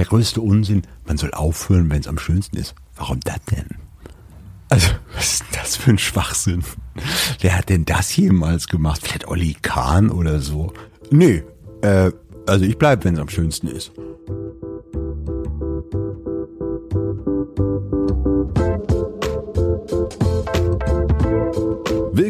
der größte Unsinn, man soll aufhören, wenn es am schönsten ist. Warum das denn? Also, was ist das für ein Schwachsinn? Wer hat denn das jemals gemacht? Vielleicht Olli Kahn oder so? Nee, äh, also ich bleib, wenn es am schönsten ist.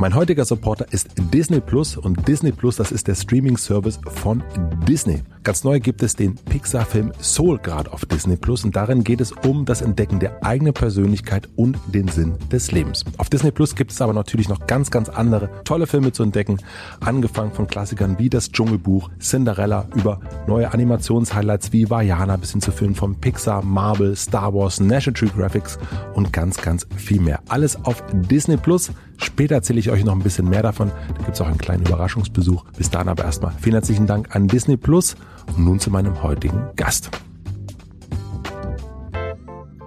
Mein heutiger Supporter ist Disney Plus und Disney Plus, das ist der Streaming-Service von Disney. Ganz neu gibt es den Pixar-Film Soul gerade auf Disney Plus und darin geht es um das Entdecken der eigenen Persönlichkeit und den Sinn des Lebens. Auf Disney Plus gibt es aber natürlich noch ganz, ganz andere tolle Filme zu entdecken, angefangen von Klassikern wie das Dschungelbuch, Cinderella über neue Animationshighlights wie Vajana bis hin zu Filmen von Pixar, Marvel, Star Wars, National Geographic und ganz, ganz viel mehr. Alles auf Disney Plus. Später erzähle ich euch noch ein bisschen mehr davon. Da gibt es auch einen kleinen Überraschungsbesuch. Bis dahin aber erstmal vielen herzlichen Dank an Disney Plus und nun zu meinem heutigen Gast.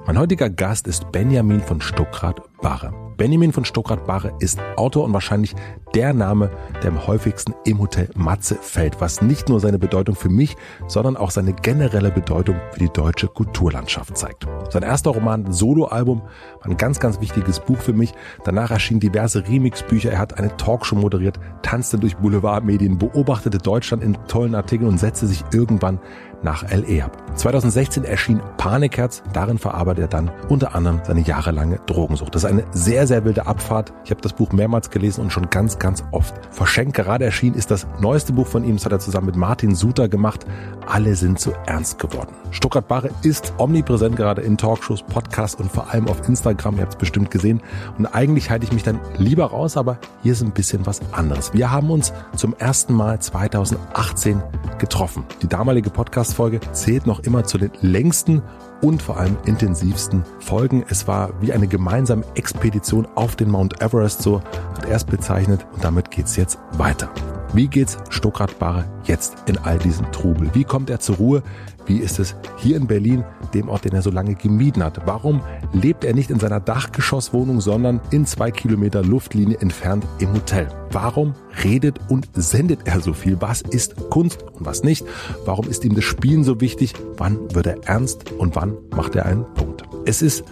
Mein heutiger Gast ist Benjamin von Stuckrad-Barre. Benjamin von Stuckrad-Barre ist Autor und wahrscheinlich der Name, der am häufigsten im Hotel Matze fällt, was nicht nur seine Bedeutung für mich, sondern auch seine generelle Bedeutung für die deutsche Kulturlandschaft zeigt. Sein erster Roman Soloalbum war ein ganz, ganz wichtiges Buch für mich. Danach erschienen diverse Remixbücher. Er hat eine Talkshow moderiert, tanzte durch Boulevardmedien, beobachtete Deutschland in tollen Artikeln und setzte sich irgendwann nach LE ab. 2016 erschien Panikherz. Darin verarbeitet er dann unter anderem seine jahrelange Drogensucht. Das ist eine sehr, sehr wilde Abfahrt. Ich habe das Buch mehrmals gelesen und schon ganz, ganz oft verschenkt. Gerade erschienen ist das neueste Buch von ihm. Das hat er zusammen mit Martin Suter gemacht. Alle sind so ernst geworden. Stuttgart Barre ist omnipräsent gerade in Talkshows, Podcasts und vor allem auf Instagram. Ihr habt es bestimmt gesehen. Und eigentlich halte ich mich dann lieber raus, aber hier ist ein bisschen was anderes. Wir haben uns zum ersten Mal 2018 getroffen. Die damalige Podcast-Folge zählt noch immer zu den längsten und vor allem intensivsten Folgen. Es war wie eine gemeinsame Expedition auf den Mount Everest, so hat er es bezeichnet. Und damit geht's jetzt weiter. Wie geht's Stuckrad Barre jetzt in all diesem Trubel? Wie kommt er zur Ruhe? Wie ist es hier in Berlin, dem Ort, den er so lange gemieden hat? Warum lebt er nicht in seiner Dachgeschosswohnung, sondern in zwei Kilometer Luftlinie entfernt im Hotel? Warum redet und sendet er so viel? Was ist Kunst und was nicht? Warum ist ihm das Spielen so wichtig? Wann wird er ernst und wann macht er einen Punkt? Es ist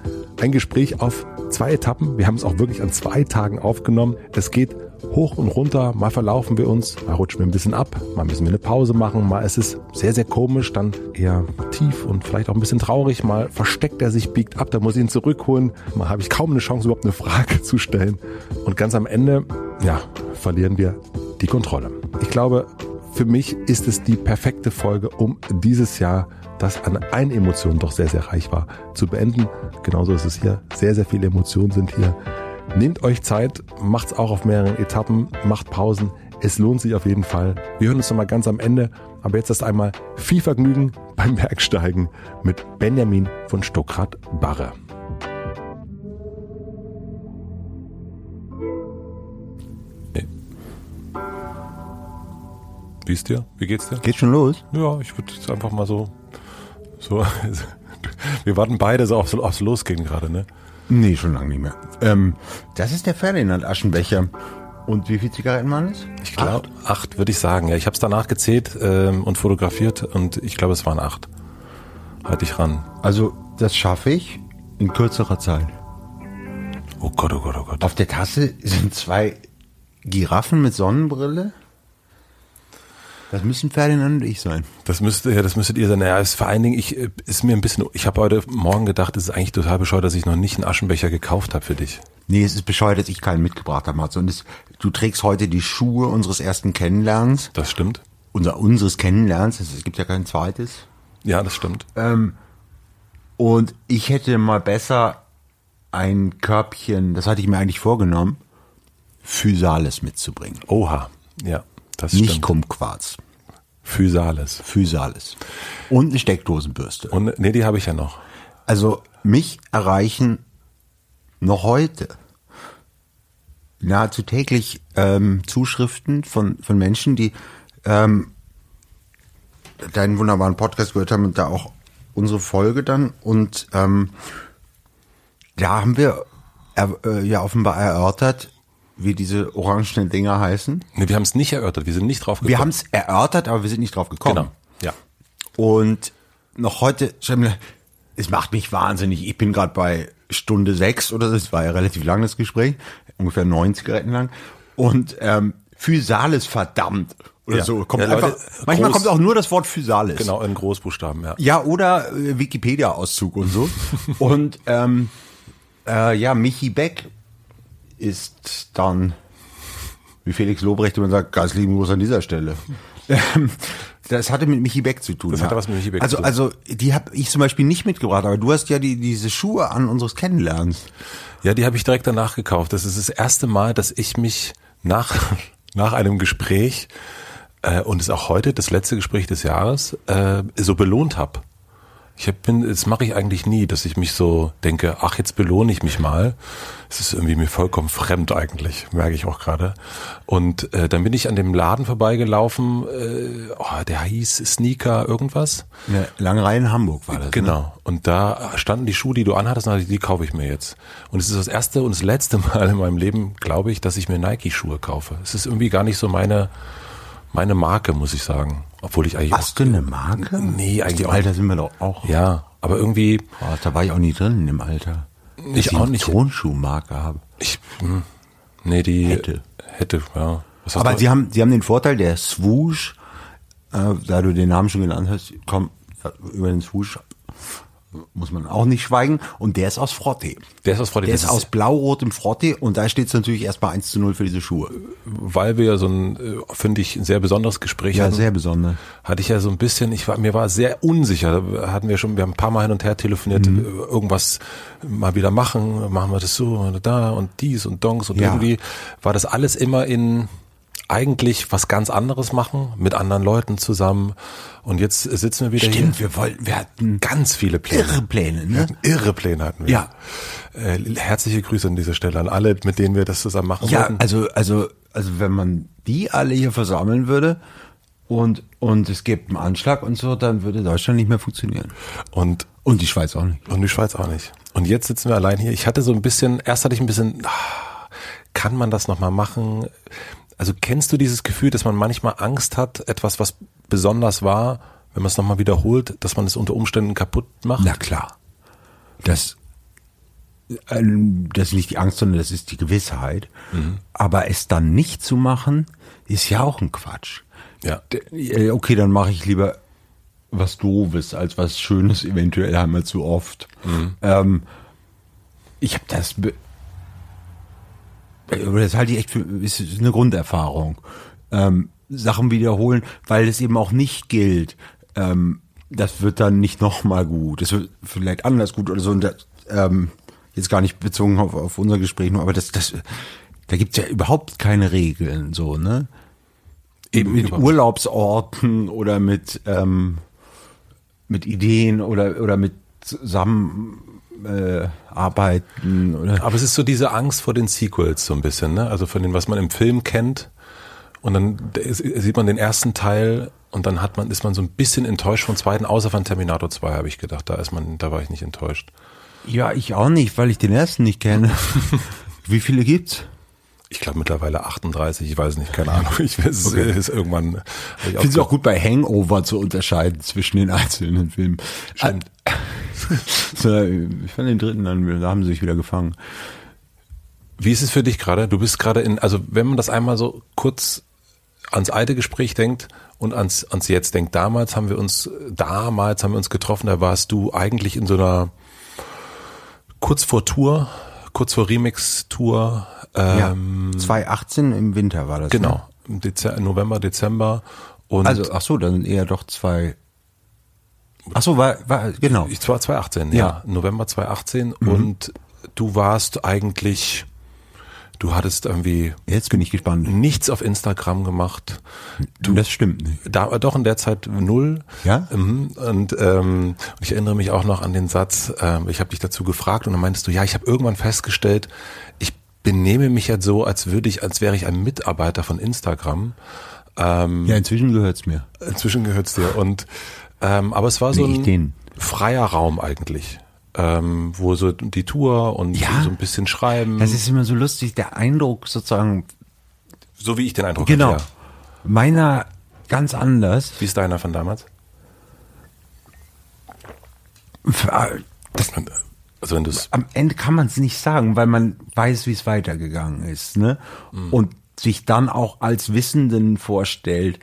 ein Gespräch auf zwei Etappen. Wir haben es auch wirklich an zwei Tagen aufgenommen. Es geht hoch und runter. Mal verlaufen wir uns, mal rutschen wir ein bisschen ab, mal müssen wir eine Pause machen, mal ist es sehr, sehr komisch, dann eher tief und vielleicht auch ein bisschen traurig. Mal versteckt er sich, biegt ab, da muss ich ihn zurückholen. Mal habe ich kaum eine Chance, überhaupt eine Frage zu stellen. Und ganz am Ende, ja, verlieren wir die Kontrolle. Ich glaube, für mich ist es die perfekte Folge, um dieses Jahr das an einen Emotionen doch sehr, sehr reich war, zu beenden. Genauso ist es hier. Sehr, sehr viele Emotionen sind hier. Nehmt euch Zeit, macht's auch auf mehreren Etappen, macht Pausen. Es lohnt sich auf jeden Fall. Wir hören uns nochmal ganz am Ende. Aber jetzt erst einmal viel Vergnügen beim Bergsteigen mit Benjamin von Stuckrad-Barre. Wie ist dir? Wie geht's dir? Geht schon los? Ja, ich würde jetzt einfach mal so, so, wir warten beide so aufs, aufs Losgehen gerade, ne? Nee, schon lange nicht mehr. Ähm, das ist der Ferdinand Aschenbecher. Und wie viele Zigaretten waren es? Ich glaube, acht, acht würde ich sagen. Ja, ich habe es danach gezählt ähm, und fotografiert und ich glaube, es waren acht. Halt dich ran. Also, das schaffe ich in kürzerer Zeit. Oh Gott, oh Gott, oh Gott. Auf der Tasse sind zwei Giraffen mit Sonnenbrille. Das müssen Ferdinand und ich sein. Das müsste, ja, das müsstet ihr sein. Naja, ist vor allen Dingen, ich, äh, ist mir ein bisschen, ich habe heute Morgen gedacht, es ist eigentlich total bescheuert, dass ich noch nicht einen Aschenbecher gekauft habe für dich. Nee, es ist bescheuert, dass ich keinen mitgebracht habe, Mats. Und es, du trägst heute die Schuhe unseres ersten Kennenlernens. Das stimmt. Unser, unseres Kennenlernens. Es gibt ja kein zweites. Ja, das stimmt. Ähm, und ich hätte mal besser ein Körbchen, das hatte ich mir eigentlich vorgenommen, Physales mitzubringen. Oha, ja. Das Nicht stimmt. Kumquats. Physalis. Physalis. Und eine Steckdosenbürste. Und nee, die habe ich ja noch. Also mich erreichen noch heute nahezu täglich ähm, Zuschriften von, von Menschen, die ähm, deinen wunderbaren Podcast gehört haben und da auch unsere Folge dann. Und ähm, da haben wir äh, ja offenbar erörtert, wie diese orangenen Dinger heißen. Nee, wir haben es nicht erörtert, wir sind nicht drauf gekommen. Wir haben es erörtert, aber wir sind nicht drauf gekommen. Genau, ja. Und noch heute, es macht mich wahnsinnig. Ich bin gerade bei Stunde sechs oder so, es war ja relativ lang das Gespräch, ungefähr neun Zigaretten lang. Und ähm, Physalis verdammt oder Ja. so. Kommt Ja, Leute, einfach, manchmal groß- kommt auch nur das Wort Physalis. Genau, in Großbuchstaben, ja. Ja, oder äh, Wikipedia-Auszug und so. und ähm, äh, ja, Michi Beck ist dann, wie Felix Lobrecht immer sagt, ganz lieben Gruß an dieser Stelle. Ähm, das hatte mit Michi Beck zu tun. Das hatte was mit Michi Beck also, zu tun. Also, die habe ich zum Beispiel nicht mitgebracht, aber du hast ja die, diese Schuhe an unseres Kennenlernens. Ja, die habe ich direkt danach gekauft. Das ist das erste Mal, dass ich mich nach, nach einem Gespräch äh, und es ist auch heute das letzte Gespräch des Jahres äh, so belohnt habe. Ich hab, bin, das mache ich eigentlich nie, dass ich mich so denke, ach, jetzt belohne ich mich mal. Es ist irgendwie mir vollkommen fremd eigentlich, merke ich auch gerade. Und äh, dann bin ich an dem Laden vorbeigelaufen, äh, oh, der hieß Sneaker irgendwas. Ja, Langereihe in Hamburg war das. Ne? Genau. Und da standen die Schuhe, die du anhattest, und dachte ich, die kaufe ich mir jetzt. Und es ist das erste und das letzte Mal in meinem Leben, glaube ich, dass ich mir Nike-Schuhe kaufe. Es ist irgendwie gar nicht so meine, meine Marke, muss ich sagen. Obwohl ich eigentlich Hast du eine Marke? Nee, eigentlich Im auch Alter sind wir doch auch. Ja, aber irgendwie, Boah, da war ich auch nie drin im Alter. Dass Ich auch eine nicht. Tonschuhmarke habe. ich, hm, nee, die Hätte. hätte, ja. Aber sie haben, sie haben den Vorteil, der Swoosh, äh, da du den Namen schon genannt hast, komm, über den Swoosh muss man auch nicht schweigen. Und der ist aus Frotte. Der ist aus Frotte. Der ist aus blau-rotem Frotte und da steht es natürlich erstmal 1 zu 0 für diese Schuhe. weil wir ja so ein, äh, finde ich, ein sehr besonderes Gespräch Ja, hatten. sehr besonders. hatte ich ja so ein bisschen, ich war, mir war sehr unsicher, Da hatten wir schon, wir haben ein paar Mal hin und her telefoniert, Mhm. äh, irgendwas mal wieder machen, machen wir das so und da und dies und Donks und Ja. irgendwie war das alles immer in eigentlich was ganz anderes machen, mit anderen Leuten zusammen und jetzt sitzen wir wieder Stimmt, hier. wir wollten, wir hatten Ganz viele Pläne. irre Pläne, ne? irre Pläne hatten wir. Ja. Äh, herzliche Grüße an dieser Stelle an alle, mit denen wir das zusammen machen Ja, wollten. also, also, also wenn man die alle hier versammeln würde und, und es gibt einen Anschlag und so, dann würde Deutschland nicht mehr funktionieren. Und Und die Schweiz auch nicht. Und die Schweiz auch nicht. Und jetzt sitzen wir allein hier. Ich hatte so ein bisschen, erst hatte ich ein bisschen, ah, kann man das nochmal machen? Also kennst du dieses Gefühl, dass man manchmal Angst hat, etwas, was besonders war, wenn man es nochmal wiederholt, dass man es unter Umständen kaputt macht? Na klar. Das, ähm, das ist nicht die Angst, sondern das ist die Gewissheit. Aber es dann nicht zu machen, ist ja auch ein Quatsch. Ja. Äh, Okay, dann mache ich lieber was Doofes als was Schönes, eventuell einmal zu oft. Ähm, ich habe das, äh, das halte ich echt für, ist eine Grunderfahrung. Ähm, Sachen wiederholen, weil es eben auch nicht gilt. Ähm, das wird dann nicht nochmal gut. Das wird vielleicht anders gut oder so. Und das, ähm, jetzt gar nicht bezogen auf, auf unser Gespräch nur, aber das, das, da gibt's ja überhaupt keine Regeln, so, ne? Eben mit überhaupt. Urlaubsorten oder mit, ähm, mit Ideen oder, oder mit Zusammenarbeiten äh, arbeiten oder Aber es ist so diese Angst vor den Sequels so ein bisschen, ne? Also von dem, was man im Film kennt. Und dann sieht man den ersten Teil und dann hat man, ist man so ein bisschen enttäuscht vom zweiten, außer von Terminator 2, habe ich gedacht. Da ist man, da war ich nicht enttäuscht. Ja, ich auch nicht, weil ich den ersten nicht kenne. Wie viele gibt's? Ich glaube mittlerweile 38, ich weiß nicht, keine Ahnung. Ich weiß, es Okay. ist irgendwann. Ich finde es auch auch gut bei Hangover zu unterscheiden zwischen den einzelnen Filmen. Stimmt. So, ich fand den dritten dann, da haben sie sich wieder gefangen. Wie ist es für dich gerade? Du bist gerade in, also wenn man das einmal so kurz ans alte Gespräch denkt und ans, ans jetzt denkt, damals haben wir uns, damals haben wir uns getroffen, da warst du eigentlich in so einer kurz vor Tour, kurz vor Remix-Tour, ähm, ja, 2018 im Winter war das. Ne? genau, im Dezember, November, Dezember und Also, ach so, dann eher doch zwei. Ach so, war, war genau. Ich war 2018, ja. Ja. November 2018 und du warst eigentlich, Du hattest irgendwie Jetzt bin ich gespannt. nichts auf Instagram gemacht. Du, das stimmt nicht. Da, doch in der Zeit null. Ja? Mhm. Und ähm, ich erinnere mich auch noch an den Satz, ähm, ich habe dich dazu gefragt und dann meintest du, ja, ich habe irgendwann festgestellt, ich benehme mich jetzt so, als würde ich, als wäre ich ein Mitarbeiter von Instagram. Ähm, Ja, inzwischen gehört's mir. Inzwischen gehört's dir. Und ähm, aber es war so ein freier Raum eigentlich. Ähm, wo so die Tour und Ja. so ein bisschen schreiben. Das ist immer so lustig, der Eindruck sozusagen, so wie ich den Eindruck genau, hatte. Ja. meiner ganz anders. Wie ist deiner von damals? Das, Also wenn am Ende kann man es nicht sagen, weil man weiß, wie es weitergegangen ist, ne? Und sich dann auch als Wissenden vorstellt,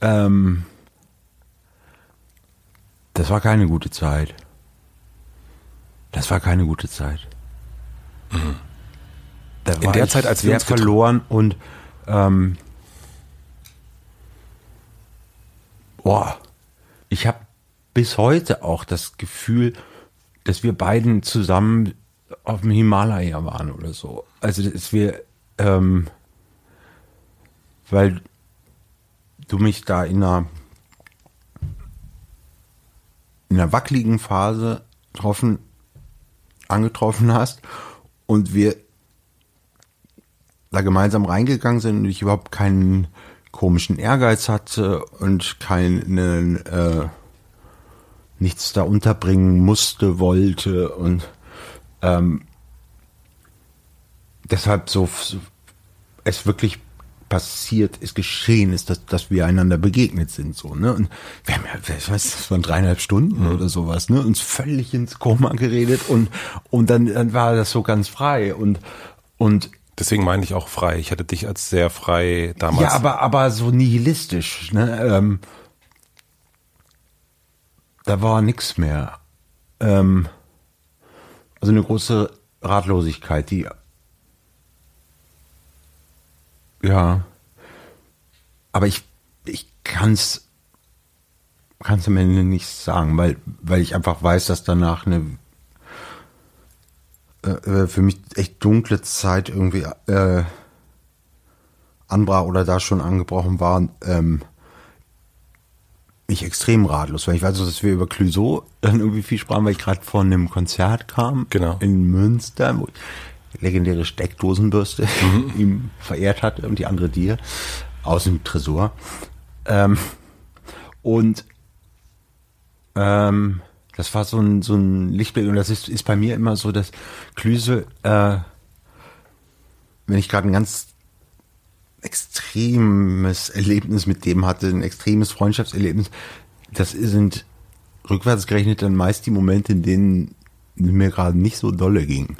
ähm, das war keine gute Zeit. Das war keine gute Zeit. Da In der Zeit, als wir uns verloren und ähm, boah, ich habe bis heute auch das Gefühl, dass wir beiden zusammen auf dem Himalaya waren oder so. Also dass wir, ähm, weil du mich da in einer in einer wackeligen Phase getroffen, angetroffen hast und wir da gemeinsam reingegangen sind und ich überhaupt keinen komischen Ehrgeiz hatte und keinen äh, nichts da unterbringen musste, wollte und ähm, deshalb so es wirklich passiert ist, geschehen ist, dass, dass wir einander begegnet sind, so, ne? Und wir haben ja, ich weiß, das waren dreieinhalb Stunden oder sowas, ne? Uns völlig ins Koma geredet und, und dann, dann war das so ganz frei und, und deswegen meine ich auch frei. Ich hatte dich als sehr frei damals. ja, aber, aber so nihilistisch, ne? Ähm, da war nix mehr. Ähm, also eine große Ratlosigkeit, die ja. Aber ich, ich kann's, kann's am Ende nicht sagen, weil, weil ich einfach weiß, dass danach eine äh, für mich echt dunkle Zeit irgendwie äh, anbrach oder da schon angebrochen war, ähm, ich extrem ratlos, weil ich weiß, dass wir über Clouseau dann irgendwie viel sprachen, weil ich gerade von einem Konzert kam Genau. in Münster, wo ich legendäre Steckdosenbürste ihm verehrt hatte und die andere dir aus dem Tresor. Ähm, und ähm, das war so ein, so ein Lichtblick und das ist, ist bei mir immer so, dass Klüse, äh, wenn ich gerade ein ganz extremes Erlebnis mit dem hatte, ein extremes Freundschaftserlebnis, das sind rückwärts gerechnet dann meist die Momente, in denen mir gerade nicht so dolle ging.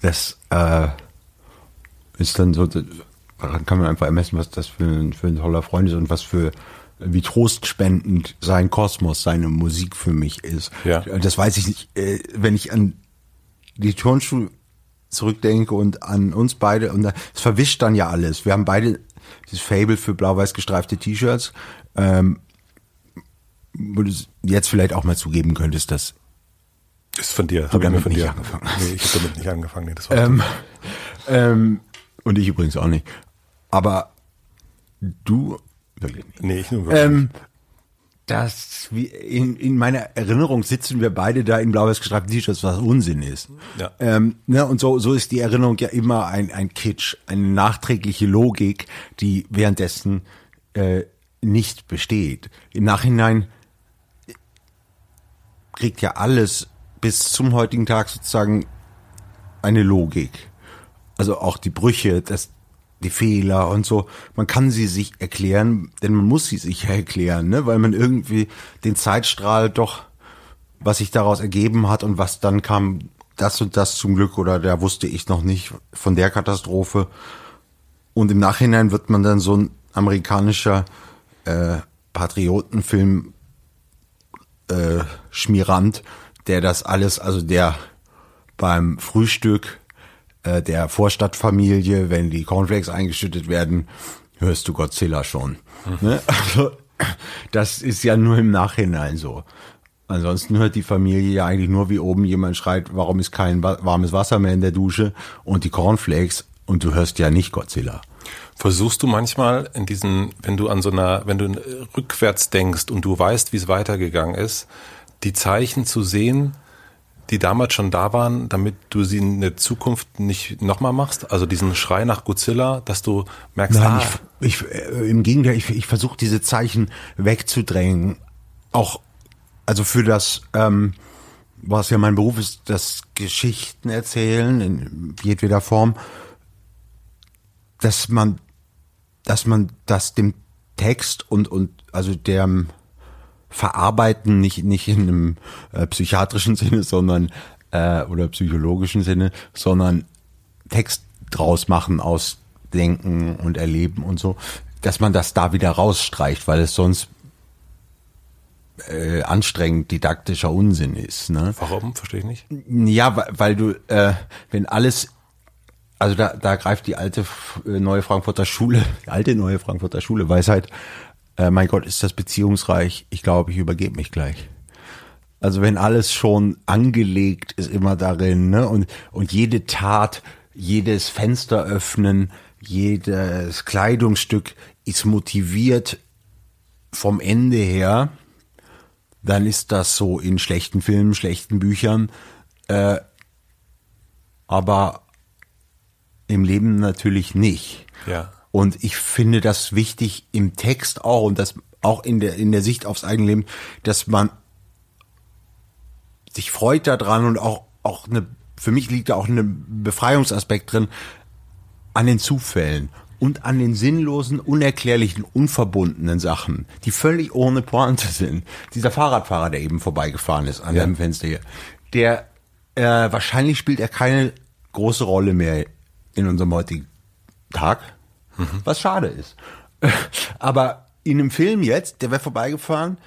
Das äh, ist dann so, daran kann man einfach ermessen, was das für ein, für ein toller Freund ist und was für wie trostspendend sein Kosmos, seine Musik für mich ist. Ja. Das weiß ich nicht, äh, wenn ich an die Turnschuhe zurückdenke und an uns beide und es verwischt dann ja alles. Wir haben beide dieses Fable für blau-weiß gestreifte T-Shirts. Ähm, wo du jetzt vielleicht auch mal zugeben könntest, dass ist von dir. Du Hab ich mir damit von nicht dir angefangen Nee, ich habe damit nicht angefangen. Nee, das war Ähm, ähm, und ich übrigens auch nicht. Aber du wirklich nicht. nee, ich nur Ähm, dass wir in, in meiner Erinnerung sitzen wir beide da in blau-weiß gestreiften T-Shirts, was Unsinn ist. Ja. Ähm, ne, und so, so ist die Erinnerung ja immer ein, ein Kitsch, eine nachträgliche Logik, die währenddessen äh, nicht besteht. Im Nachhinein kriegt ja alles bis zum heutigen Tag sozusagen eine Logik. Also auch die Brüche, das, die Fehler und so. Man kann sie sich erklären, denn man muss sie sich erklären, ne? weil man irgendwie den Zeitstrahl doch, was sich daraus ergeben hat und was dann kam, das und das zum Glück oder da wusste ich noch nicht von der Katastrophe. Und im Nachhinein wird man dann so ein amerikanischer äh, Patriotenfilm äh, Schmierant, der das alles, also der beim Frühstück äh, der Vorstadtfamilie, wenn die Cornflakes eingeschüttet werden, hörst du Godzilla schon. Ne? Also, das ist ja nur im Nachhinein so. Ansonsten hört die Familie ja eigentlich nur, wie oben jemand schreit, warum ist kein warmes Wasser mehr in der Dusche und die Cornflakes und du hörst ja nicht Godzilla. Versuchst du manchmal in diesen, wenn du an so einer, wenn du rückwärts denkst und du weißt, wie es weitergegangen ist, die Zeichen zu sehen, die damals schon da waren, damit du sie in der Zukunft nicht nochmal machst? Also diesen Schrei nach Godzilla, dass du merkst, Nein, ah, ich, ich, äh, im Gegenteil, ich, ich versuche diese Zeichen wegzudrängen. Auch, also für das, ähm, was ja mein Beruf ist, das Geschichten erzählen in jedweder Form, dass man, dass man das dem Text und, und also dem, verarbeiten, nicht, nicht in einem äh, psychiatrischen Sinne, sondern äh, oder psychologischen Sinne, sondern Text draus machen aus Denken und Erleben und so, dass man das da wieder rausstreicht, weil es sonst äh, anstrengend didaktischer Unsinn ist. Ne? Warum? Verstehe ich nicht. Ja, weil, weil du, äh, wenn alles also da, da greift die alte äh, neue Frankfurter Schule, die alte neue Frankfurter Schule Weisheit äh, mein Gott, ist das beziehungsreich? Ich glaube, ich übergebe mich gleich. Also wenn alles schon angelegt ist immer darin, ne? Und, und jede Tat, jedes Fenster öffnen, jedes Kleidungsstück ist motiviert vom Ende her, dann ist das so in schlechten Filmen, schlechten Büchern, äh, aber im Leben natürlich nicht. Ja. Und ich finde das wichtig im Text auch und das auch in der, in der Sicht aufs eigene Leben, dass man sich freut daran und auch, auch eine, für mich liegt da auch ein Befreiungsaspekt drin an den Zufällen und an den sinnlosen, unerklärlichen, unverbundenen Sachen, die völlig ohne Pointe sind. Dieser Fahrradfahrer, der eben vorbeigefahren ist an ja. dem Fenster hier, der äh, wahrscheinlich spielt er keine große Rolle mehr in unserem heutigen Tag, mhm. was schade ist. Aber in einem Film jetzt, der wäre vorbeigefahren,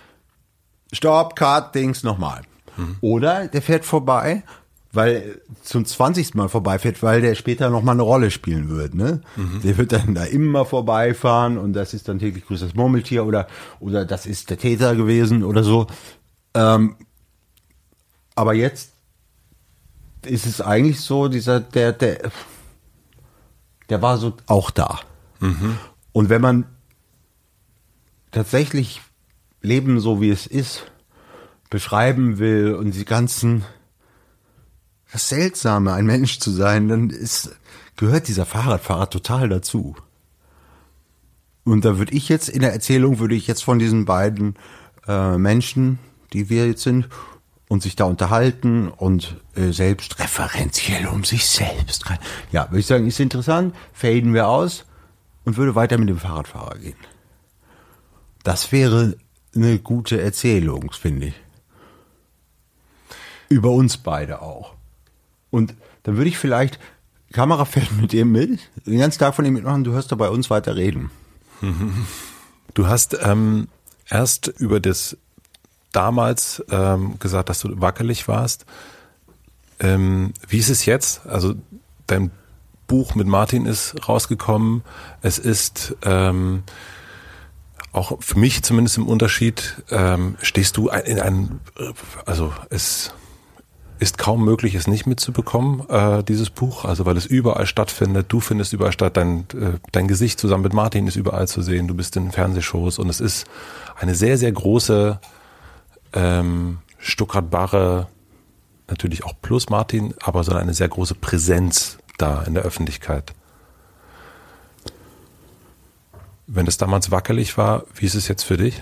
Stopp, Cut, Dings, nochmal. Mhm. Oder der fährt vorbei, weil zum 20. Mal vorbeifährt, weil der später nochmal eine Rolle spielen wird. Ne? Mhm. Der wird dann da immer vorbeifahren und das ist dann täglich grüßt das Murmeltier oder, oder das ist der Täter gewesen oder so. Ähm, aber jetzt ist es eigentlich so, dieser, der, der, der war so auch da. Mhm. Und wenn man tatsächlich Leben so wie es ist beschreiben will und die ganzen das Seltsame, ein Mensch zu sein, dann ist, gehört dieser Fahrradfahrer total dazu. Und da würde ich jetzt in der Erzählung würde ich jetzt von diesen beiden äh, Menschen, die wir jetzt sind, und sich da unterhalten und äh, selbst referenziell um sich selbst. Ja, würde ich sagen, ist interessant, faden wir aus und würde weiter mit dem Fahrradfahrer gehen. Das wäre eine gute Erzählung, finde ich. Über uns beide auch. Und dann würde ich vielleicht Kamera fährt mit ihm mit, den ganzen Tag von ihm mitmachen, du hörst da bei uns weiter reden. Du hast ähm, erst über das damals ähm, gesagt, dass du wackelig warst. Ähm, wie ist es jetzt? Also dein Buch mit Martin ist rausgekommen. Es ist ähm, auch für mich zumindest im Unterschied, ähm, stehst du in einem, also es ist kaum möglich, es nicht mitzubekommen, äh, dieses Buch, also weil es überall stattfindet, du findest überall statt, dein, äh, dein Gesicht zusammen mit Martin ist überall zu sehen, du bist in Fernsehshows. Und es ist eine sehr, sehr große ähm, Stuttgart-Barre natürlich auch plus Martin, aber so eine sehr große Präsenz da in der Öffentlichkeit. Wenn das damals wackelig war, wie ist es jetzt für dich?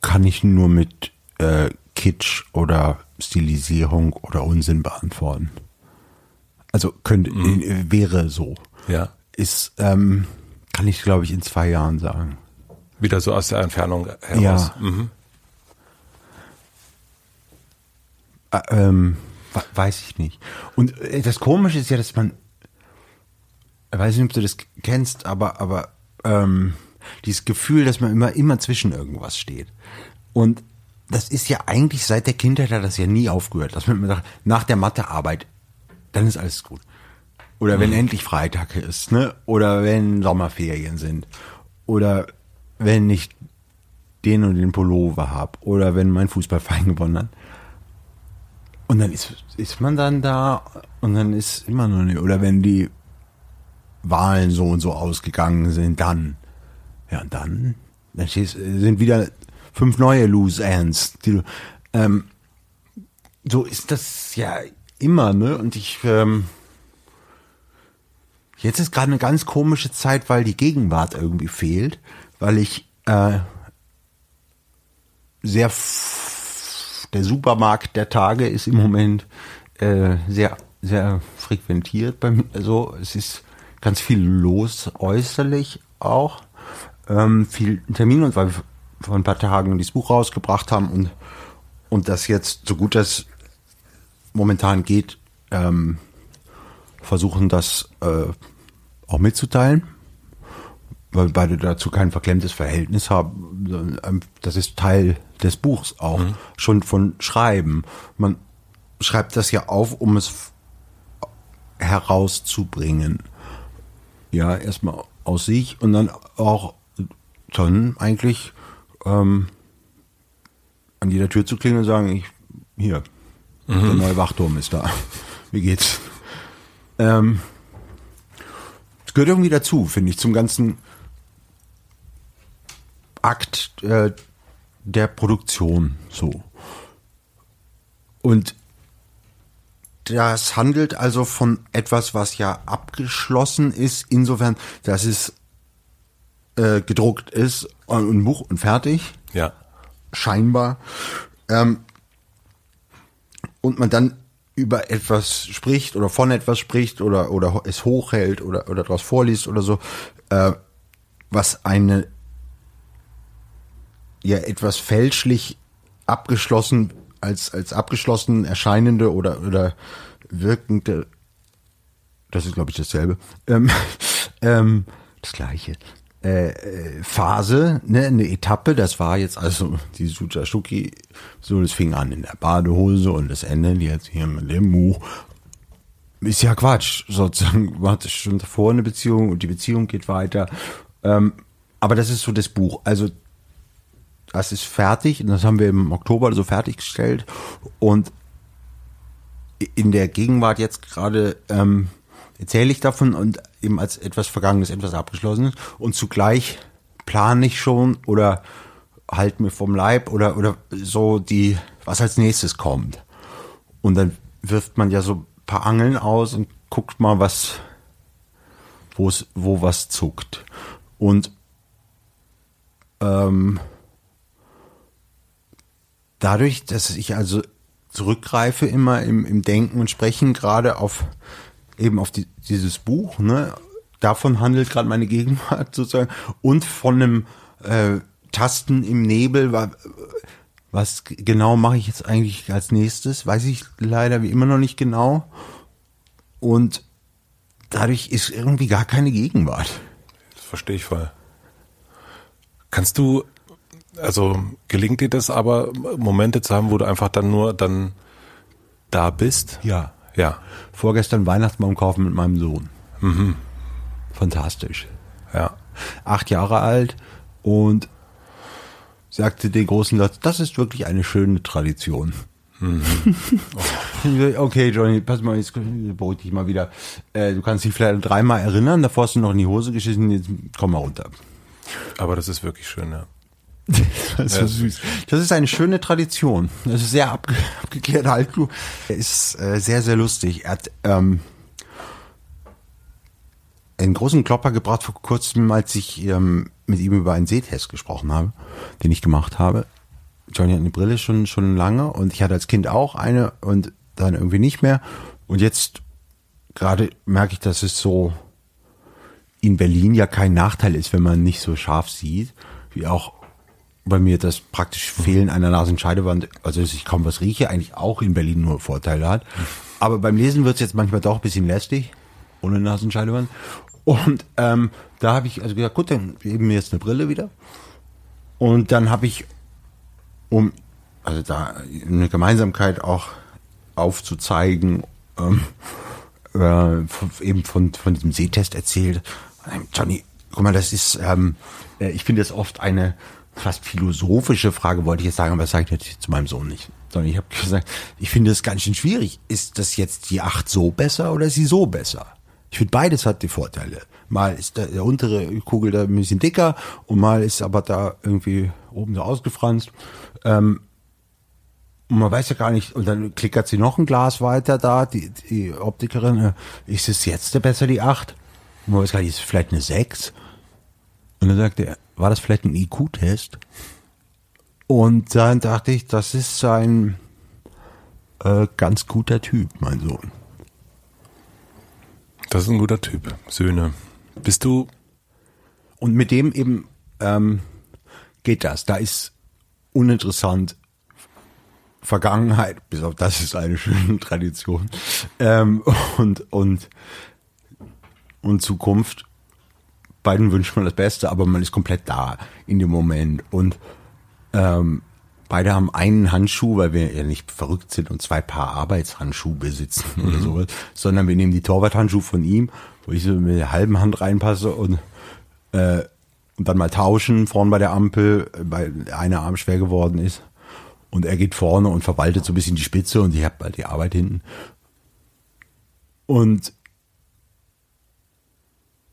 Kann ich nur mit äh, Kitsch oder Stilisierung oder Unsinn beantworten. Also könnte, mhm. Äh, wäre so. Ja. Ist, ähm, kann ich glaube ich in zwei Jahren sagen. Wieder so aus der Entfernung heraus. Ja. Mhm. Äh, ähm, weiß ich nicht. Und äh, das Komische ist ja, dass man, ich weiß nicht, ob du das kennst, aber, aber ähm, dieses Gefühl, dass man immer, immer zwischen irgendwas steht. Und das ist ja eigentlich seit der Kindheit hat das ja nie aufgehört, dass man immer sagt, nach der Mathearbeit, dann ist alles gut. Oder wenn mhm. endlich Freitag ist, ne? Oder wenn Sommerferien sind. Oder wenn nicht den und den Pullover habe oder wenn mein Fußballverein gewonnen hat. Und dann ist, ist man dann da und dann ist immer noch nicht, oder wenn die Wahlen so und so ausgegangen sind, dann, ja, und dann, dann sind wieder fünf neue Loose Ends. Die, ähm, so ist das ja immer, ne? Und ich, ähm, jetzt ist gerade eine ganz komische Zeit, weil die Gegenwart irgendwie fehlt, weil ich äh, sehr der Supermarkt der Tage ist im Moment äh, sehr sehr frequentiert bei mir. Also es ist ganz viel los äußerlich auch. Ähm, viel Termin und weil wir vor ein paar Tagen dieses Buch rausgebracht haben und und das jetzt so gut das momentan geht ähm, versuchen das äh, auch mitzuteilen weil beide dazu kein verklemmtes Verhältnis haben. ähm, Das ist Teil des Buchs auch, schon von Schreiben. Man schreibt das ja auf, um es herauszubringen. Ja, erstmal aus sich und dann auch dann eigentlich ähm, an jeder Tür zu klingeln und sagen, ich, hier, der neue Wachturm ist da. Wie geht's? Ähm, es gehört irgendwie dazu, finde ich, zum ganzen Akt äh, der Produktion so. Und das handelt also von etwas, was ja abgeschlossen ist, insofern, dass es äh, gedruckt ist und ein Buch und fertig Ja. scheinbar. Ähm, und man dann über etwas spricht oder von etwas spricht oder, oder es hochhält oder, oder daraus vorliest oder so, äh, was eine ja etwas fälschlich abgeschlossen als, als abgeschlossen erscheinende oder, oder wirkende, das ist glaube ich dasselbe, ähm, ähm, das gleiche, äh, äh, Phase, ne, eine Etappe, das war jetzt also die Sucha Shuki, so das fing an in der Badehose und das Ende jetzt hier mit dem Buch. Ist ja Quatsch, sozusagen war das schon davor eine Beziehung und die Beziehung geht weiter. Ähm, aber das ist so das Buch. Also das ist fertig und das haben wir im Oktober so fertiggestellt und in der Gegenwart jetzt gerade ähm, erzähle ich davon und eben als etwas Vergangenes, etwas Abgeschlossenes und zugleich plane ich schon oder halt mir vom Leib oder oder so die, was als nächstes kommt. Und dann wirft man ja so ein paar Angeln aus und guckt mal, was, wo es, wo was zuckt. Und ähm, dadurch, dass ich also zurückgreife immer im, im Denken und Sprechen gerade auf eben auf die, dieses Buch, ne? Davon handelt gerade meine Gegenwart sozusagen und von einem äh, Tasten im Nebel, wa- was genau mache ich jetzt eigentlich als nächstes, weiß ich leider wie immer noch nicht genau. Und dadurch ist irgendwie gar keine Gegenwart. Das verstehe ich voll. Kannst du, also gelingt dir das aber, Momente zu haben, wo du einfach dann nur dann da bist? Ja. Ja, Vorgestern Weihnachtsbaum kaufen mit meinem Sohn. Fantastisch. ja. Acht Jahre alt und sagte den großen Satz, das ist wirklich eine schöne Tradition. okay, Johnny, pass mal, jetzt beruhig dich mal wieder. Äh, du kannst dich vielleicht dreimal erinnern, davor hast du noch in die Hose geschissen, jetzt komm mal runter. Aber das ist wirklich schön, ja. Das ist so süß. Das ist eine schöne Tradition. Das ist sehr abge abgeklärt. Halt, du. Er ist äh, sehr, sehr lustig. Er hat ähm, einen großen Klopper gebracht vor kurzem, als ich ähm, mit ihm über einen Sehtest gesprochen habe, den ich gemacht habe. Johnny hat eine Brille schon, schon lange und ich hatte als Kind auch eine und dann irgendwie nicht mehr. Und jetzt gerade merke ich, dass es so in Berlin ja kein Nachteil ist, wenn man nicht so scharf sieht, wie auch bei mir das praktisch Fehlen einer Nasenscheidewand, also dass ich kaum was rieche, eigentlich auch in Berlin nur Vorteile hat. Aber beim Lesen wird es jetzt manchmal doch ein bisschen lästig, ohne Nasenscheidewand. Und ähm, da habe ich also gesagt, gut, dann geben wir jetzt eine Brille wieder. Und dann habe ich, um also da eine Gemeinsamkeit auch aufzuzeigen, ähm, äh, von, eben von, von diesem Sehtest erzählt. Johnny, guck mal, das ist, ähm, äh, ich finde das oft eine, fast philosophische Frage wollte ich jetzt sagen, aber das sage ich natürlich zu meinem Sohn nicht. Sondern ich habe gesagt, ich finde es ganz schön schwierig. Ist das jetzt die 8 so besser oder ist sie so besser? Ich finde beides hat die Vorteile. Mal ist der, der untere Kugel da ein bisschen dicker und mal ist aber da irgendwie oben so ausgefranst. Ähm, und man weiß ja gar nicht, und dann klickert sie noch ein Glas weiter da, die, die Optikerin, äh, ist es jetzt besser die 8? Und man weiß gar nicht, ist es vielleicht eine 6? Und dann sagte er, war das vielleicht ein IQ-Test? Und dann dachte ich, das ist ein äh, ganz guter Typ, mein Sohn. Das ist ein guter Typ. Söhne. Bist du. Und mit dem eben ähm, geht das. Da ist uninteressant Vergangenheit, bis auf das ist eine schöne Tradition. Ähm, und, und, und Zukunft. Beiden wünscht man das Beste, aber man ist komplett da in dem Moment. Und ähm, beide haben einen Handschuh, weil wir ja nicht verrückt sind und zwei Paar Arbeitshandschuhe besitzen mhm. oder sowas, sondern wir nehmen die Torwarthandschuhe von ihm, wo ich so mit der halben Hand reinpasse und äh, und dann mal tauschen vorn bei der Ampel, weil einer Arm schwer geworden ist. Und er geht vorne und verwaltet so ein bisschen die Spitze und ich habe halt die Arbeit hinten. Und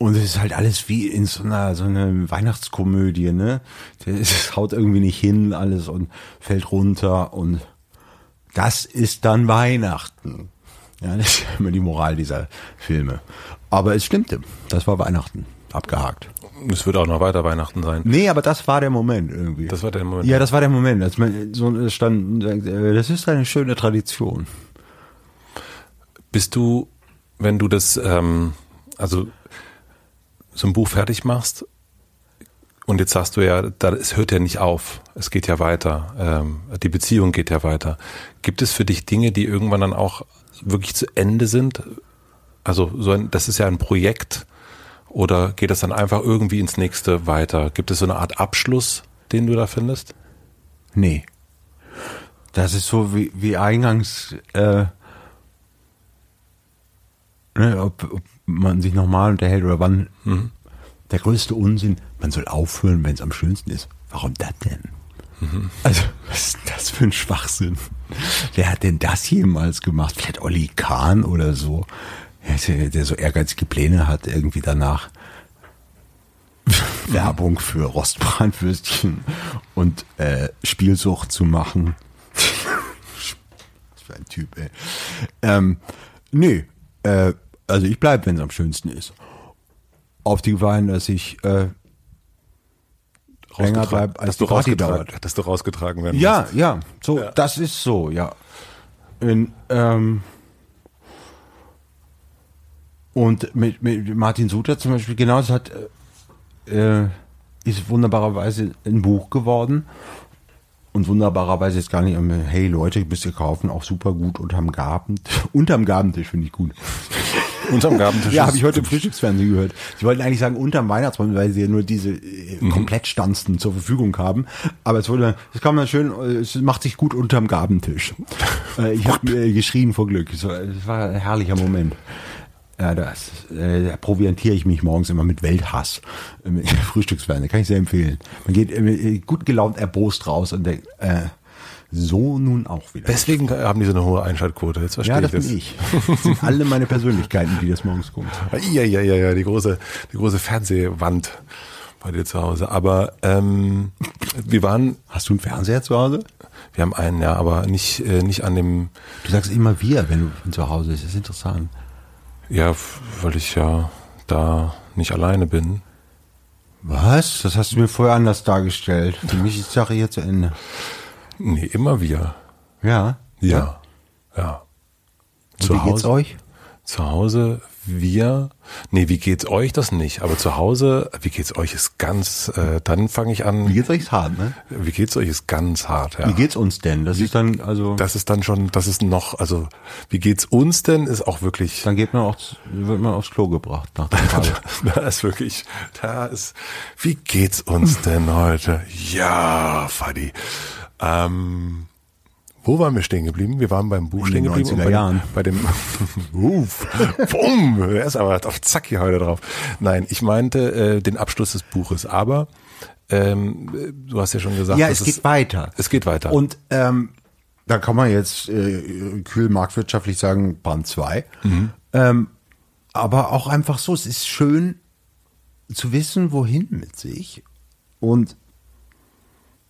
und es ist halt alles wie in so einer, so einer Weihnachtskomödie, ne? Es haut irgendwie nicht hin, alles und fällt runter und das ist dann Weihnachten. Ja, das ist immer die Moral dieser Filme. Aber es stimmte. Das war Weihnachten. Abgehakt. Es wird auch noch weiter Weihnachten sein. Nee, aber das war der Moment irgendwie. Das war der Moment. Ja, das war der Moment. Als man so stand, äh, das ist eine schöne Tradition. Bist du, wenn du das, ähm, also so ein Buch fertig machst und jetzt sagst du ja, da, es hört ja nicht auf, es geht ja weiter, ähm, die Beziehung geht ja weiter. Gibt es für dich Dinge, die irgendwann dann auch wirklich zu Ende sind? Also so ein, das ist ja ein Projekt oder geht das dann einfach irgendwie ins nächste weiter? Gibt es so eine Art Abschluss, den du da findest? Nee. Das ist so wie, wie eingangs, äh, ne, ob, ob man sich nochmal unterhält oder wann. Mhm. Der größte Unsinn, man soll aufhören, wenn es am schönsten ist. Warum das denn? Mhm. Also, was ist das für ein Schwachsinn? Wer hat denn das jemals gemacht? Vielleicht Olli Kahn oder so, der, so ehrgeizige Pläne hat, irgendwie danach Werbung für Rostbratwürstchen und äh, Spielsucht zu machen. Was für ein Typ, ey. Ähm, nee, äh, also ich bleibe, wenn es am schönsten ist. Auf die Gefahr dass ich äh, länger bleibe, als dass die Party dauert. Dass du rausgetragen werden Ja, musst. ja, so, ja. das ist so, ja. In, ähm, und mit, mit Martin Suter zum Beispiel, genau, das hat, äh, ist wunderbarerweise ein Buch geworden und wunderbarerweise jetzt gar nicht, hey Leute, bist ihr kaufen, auch super gut unterm Garten, unterm Gabentisch finde ich gut. Unterm Gabentisch. ja, habe ich heute im Frühstücksfernsehen gehört. Sie wollten eigentlich sagen unterm Weihnachtsbaum, weil sie ja nur diese äh, mhm. Komplettstanzen zur Verfügung haben. Aber es wurde, das kann man schön, es macht sich gut unterm Gabentisch. äh, ich habe äh, geschrien vor Glück. Es war, es war ein herrlicher Moment. Ja, das äh, da proviantiere ich mich morgens immer mit Welthass. Äh, Frühstücksfernsehen, kann ich sehr empfehlen. Man geht äh, gut gelaunt erbost raus und denkt, äh, so nun auch wieder. Deswegen haben die so eine hohe Einschaltquote. Jetzt verstehe ja, das ich das. bin ich. Das sind alle meine Persönlichkeiten, die das morgens gucken. Ja, ja, ja, ja, die große, die große Fernsehwand bei dir zu Hause. Aber ähm, wir waren. Hast du einen Fernseher zu Hause? Wir haben einen, ja, aber nicht, äh, nicht an dem. Du sagst immer wir, wenn du von zu Hause bist. Das ist interessant. Ja, weil ich ja da nicht alleine bin. Was? Das hast du mir vorher anders dargestellt. Für mich ist die Sache hier zu Ende. Nee, immer wir. Ja. Ja. Ja. Zu wie Hause, geht's euch? Zu Hause, wir. Nee, wie geht's euch das nicht? Aber zu Hause, wie geht's euch ist ganz, äh, dann fange ich an. Wie geht's euch ist hart, ne? Wie geht's euch ist ganz hart, ja. Wie geht's uns denn? Das wie, ist dann, also. Das ist dann schon, das ist noch, also, wie geht's uns denn ist auch wirklich. Dann geht man auch, wird man aufs Klo gebracht nach dem Fall. da ist wirklich, da ist, wie geht's uns denn heute? Ja, Fadi. Ähm, Wo waren wir stehen geblieben? Wir waren beim Buch stehen geblieben. 90er bei, Jahren. Bei dem, Uff, bumm, er ist aber auf Zack hier heute drauf. Nein, ich meinte äh, den Abschluss des Buches, aber ähm, äh, du hast ja schon gesagt, Ja, es geht weiter. Es geht weiter. Und ähm, da kann man jetzt äh, kühl marktwirtschaftlich sagen, Band 2. Ähm, aber auch einfach so, es ist schön zu wissen, wohin mit sich und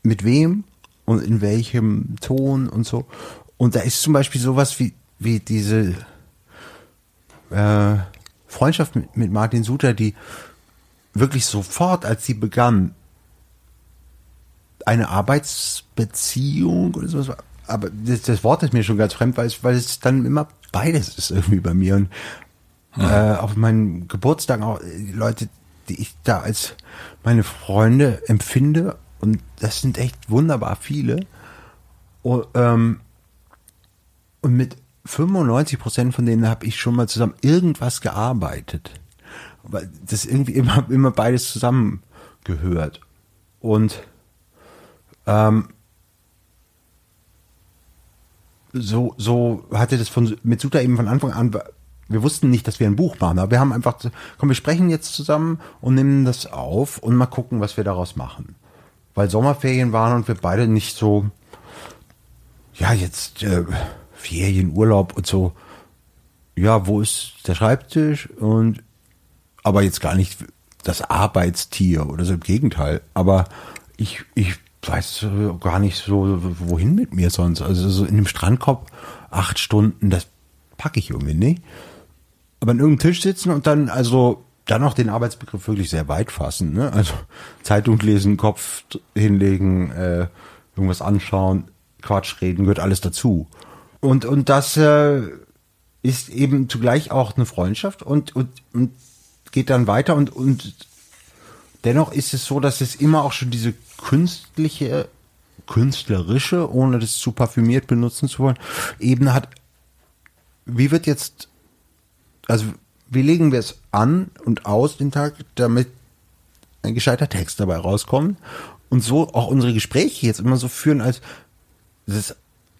mit wem und in welchem Ton und so. Und da ist zum Beispiel sowas wie, wie diese äh, Freundschaft mit, mit Martin Suter, die wirklich sofort, als sie begann, eine Arbeitsbeziehung oder sowas. war. Aber das, das Wort ist mir schon ganz fremd, weil es, weil es dann immer beides ist irgendwie bei mir. Und äh, auf meinen Geburtstag auch äh, Leute, die ich da als meine Freunde empfinde. Das sind echt wunderbar viele. Und, ähm, und mit 95 Prozent von denen habe ich schon mal zusammen irgendwas gearbeitet. Weil das irgendwie immer, immer beides zusammengehört. Und ähm, so, so hatte das von, mit Suta eben von Anfang an, wir wussten nicht, dass wir ein Buch machen, aber wir haben einfach, komm, wir sprechen jetzt zusammen und nehmen das auf und mal gucken, was wir daraus machen. Weil Sommerferien waren und wir beide nicht so, ja, jetzt äh, Ferienurlaub und so, ja, wo ist der Schreibtisch und aber jetzt gar nicht das Arbeitstier oder so im Gegenteil. Aber ich, ich weiß gar nicht so, wohin mit mir sonst. Also so in einem Strandkorb acht Stunden, das packe ich irgendwie nicht. Aber an irgendeinem Tisch sitzen und dann, also dann noch den Arbeitsbegriff wirklich sehr weit fassen. Ne? Also Zeitung lesen, Kopf hinlegen, äh, irgendwas anschauen, Quatsch reden, gehört alles dazu. Und, und das äh, ist eben zugleich auch eine Freundschaft und, und, und geht dann weiter und, und dennoch ist es so, dass es immer auch schon diese künstliche, künstlerische, ohne das zu parfümiert benutzen zu wollen, Ebene hat. Wie wird jetzt, also wie legen wir es an und aus den Tag, damit ein gescheiter Text dabei rauskommt und so auch unsere Gespräche jetzt immer so führen, als das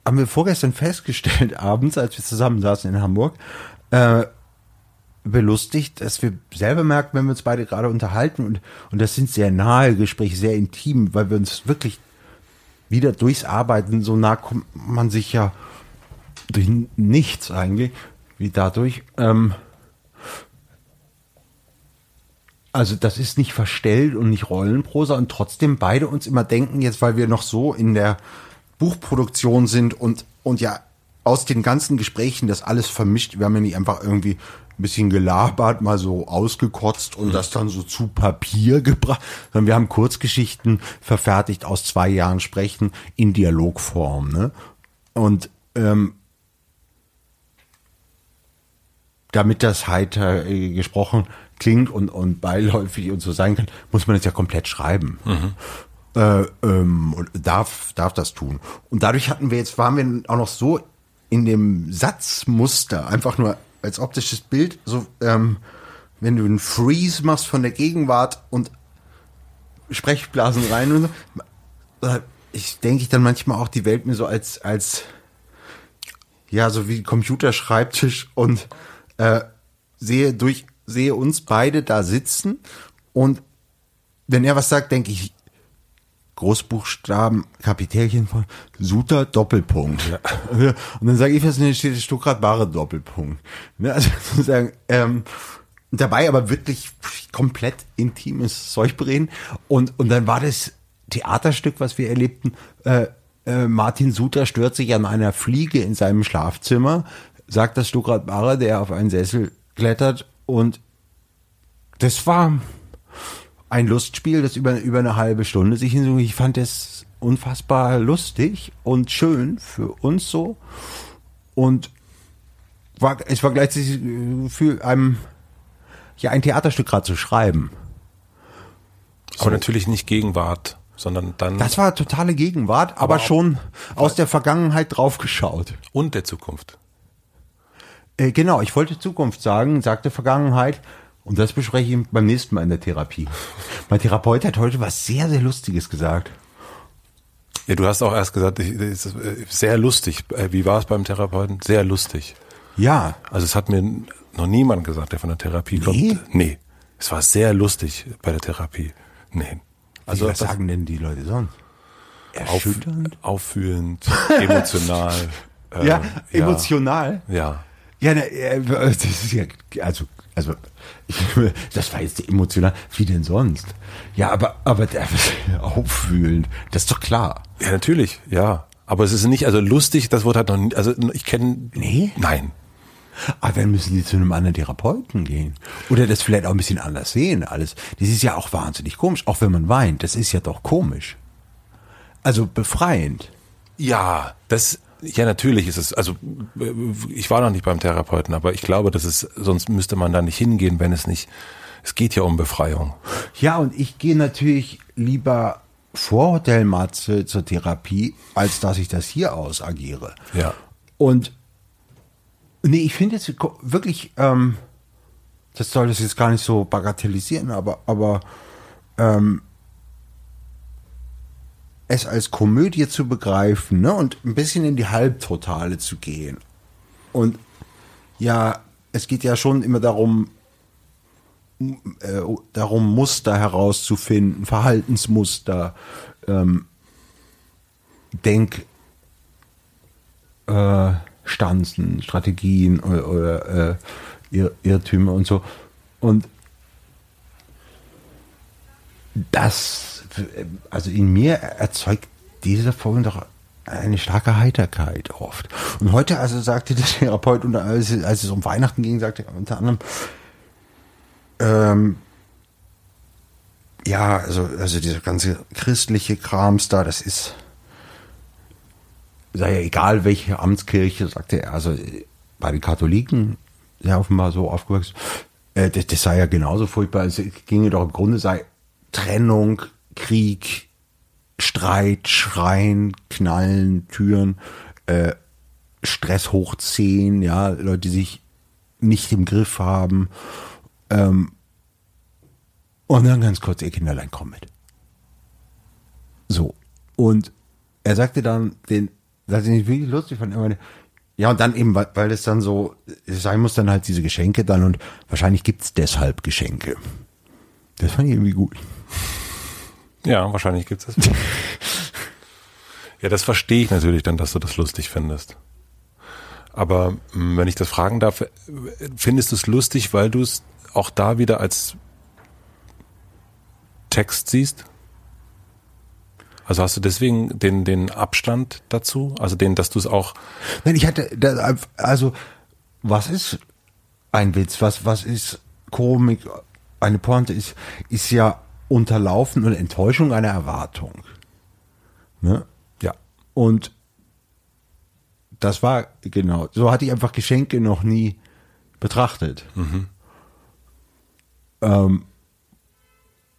haben wir vorgestern festgestellt, abends, als wir zusammen saßen in Hamburg, äh, belustigt, dass wir selber merken, wenn wir uns beide gerade unterhalten und, und das sind sehr nahe Gespräche, sehr intim, weil wir uns wirklich wieder durchs Arbeiten so nah kommt man sich ja durch nichts eigentlich, wie dadurch. Ähm, also das ist nicht verstellt und nicht Rollenprosa und trotzdem beide uns immer denken, jetzt weil wir noch so in der Buchproduktion sind und, und ja aus den ganzen Gesprächen das alles vermischt. Wir haben ja nicht einfach irgendwie ein bisschen gelabert, mal so ausgekotzt und das dann so zu Papier gebracht, sondern wir haben Kurzgeschichten verfertigt aus zwei Jahren Sprechen in Dialogform. Ne? Und ähm, damit das heiter äh, gesprochen klingt und, und beiläufig und so sein kann, muss man es ja komplett schreiben. Äh, ähm, und darf, darf das tun. Und dadurch hatten wir jetzt, waren wir auch noch so in dem Satzmuster, einfach nur als optisches Bild, so, ähm, wenn du einen Freeze machst von der Gegenwart und Sprechblasen rein und so, äh, ich denke ich dann manchmal auch die Welt mir so als, als, ja, so wie Computerschreibtisch und äh, sehe durch, sehe uns beide da sitzen und wenn er was sagt, denke ich, Großbuchstaben, Kapitelchen von Suter Doppelpunkt. Und dann sage ich, was denn steht Stuttgart Bare Doppelpunkt. Ne, Also sozusagen, ähm, dabei aber wirklich komplett intimes Zeug bereden. Und, und dann war das Theaterstück, was wir erlebten, äh, äh, Martin Suter stört sich an einer Fliege in seinem Schlafzimmer, sagt das Stuttgart Bare, der auf einen Sessel klettert und das war ein Lustspiel, das über, über eine halbe Stunde sich hinzog. Ich fand es unfassbar lustig und schön für uns so. Und war, es war gleichzeitig äh, für einem, ja, ein Theaterstück gerade zu schreiben. Aber natürlich nicht Gegenwart, sondern dann Das war totale Gegenwart, aber, Aber schon aus der Vergangenheit draufgeschaut. und der Zukunft. Äh, genau, ich wollte Zukunft sagen, sagte Vergangenheit. Und das bespreche ich beim nächsten Mal in der Therapie. mein Therapeut hat heute was sehr, sehr Lustiges gesagt. Ja, du hast auch erst gesagt, ich, ist äh, sehr lustig. Äh, Wie war es beim Therapeuten? Sehr lustig. Ja, Also es hat mir noch niemand gesagt, der von der Therapie kommt. Nee? Nee. Es war sehr lustig bei der Therapie. Nee. also Also was sagen denn die Leute sonst? auf, Erschütternd? auffühlend, emotional. äh, ja, emotional. Ja. Ja, das ist ja, also, also, ich, das war jetzt emotional. Wie denn sonst? Ja, aber, aber der, auffühlend, das ist doch klar. Ja, natürlich, ja. Aber es ist nicht, also lustig, das Wort hat noch nie, also ich kenne. Nee? Nein. Aber dann müssen die zu einem anderen Therapeuten gehen. Oder das vielleicht auch ein bisschen anders sehen, alles. Das ist ja auch wahnsinnig komisch, auch wenn man weint. Das ist ja doch komisch. Also befreiend. Ja, das, ja, natürlich ist es, also ich war noch nicht beim Therapeuten, aber ich glaube, dass es, sonst müsste man da nicht hingehen, wenn es nicht, es geht ja um Befreiung. Ja, und ich gehe natürlich lieber vor Hotel Matze zur Therapie, als dass ich das hier ausagiere. Ja. Und nee, ich finde jetzt wirklich, ähm, das soll das jetzt gar nicht so bagatellisieren, aber, aber ähm, es als Komödie zu begreifen ne, und ein bisschen in die Halbtotale zu gehen. Und ja, es geht ja schon immer darum, äh, darum Muster herauszufinden, Verhaltensmuster, ähm, Denk, äh, Strategien oder, oder äh, Irr Irrtümer und so. Und das, also in mir erzeugt diese Folge doch eine starke Heiterkeit oft. Und heute also sagte der Therapeut, unter, als, es- als es um Weihnachten ging, sagte er unter anderem, ähm, ja, also, also dieser ganze christliche Krams da, das ist, sei ja egal welche Amtskirche, sagte er, also bei den Katholiken, ja offenbar so aufgewachsen, äh, das, das sei ja genauso furchtbar. Es ginge doch im Grunde sei Trennung, Krieg, Streit, Schreien, Knallen, Türen, äh, Stress hoch 10, ja, Leute, die sich nicht im Griff haben. Ähm, und dann ganz kurz, ihr Kinderlein kommt mit. So. Und er sagte dann, den, das ich nicht wirklich lustig fand, meinte, ja, und dann eben, weil, weil es dann so sein muss, dann halt diese Geschenke dann und wahrscheinlich gibt's deshalb Geschenke. Das fand ich irgendwie gut. Ja, wahrscheinlich gibt's das. ja, das verstehe ich natürlich dann, dass du das lustig findest. Aber mh, wenn ich das fragen darf, findest du es lustig, weil du es auch da wieder als Text siehst? Also hast du deswegen den, den Abstand dazu? Also den, dass du es auch, Nein, ich hatte, also, was ist ein Witz? Was, was ist Komik? Eine Pointe ist, ist ja Unterlaufen und Enttäuschung einer Erwartung. Ne? ja, Und das war, genau, so hatte ich einfach Geschenke noch nie betrachtet. Ähm,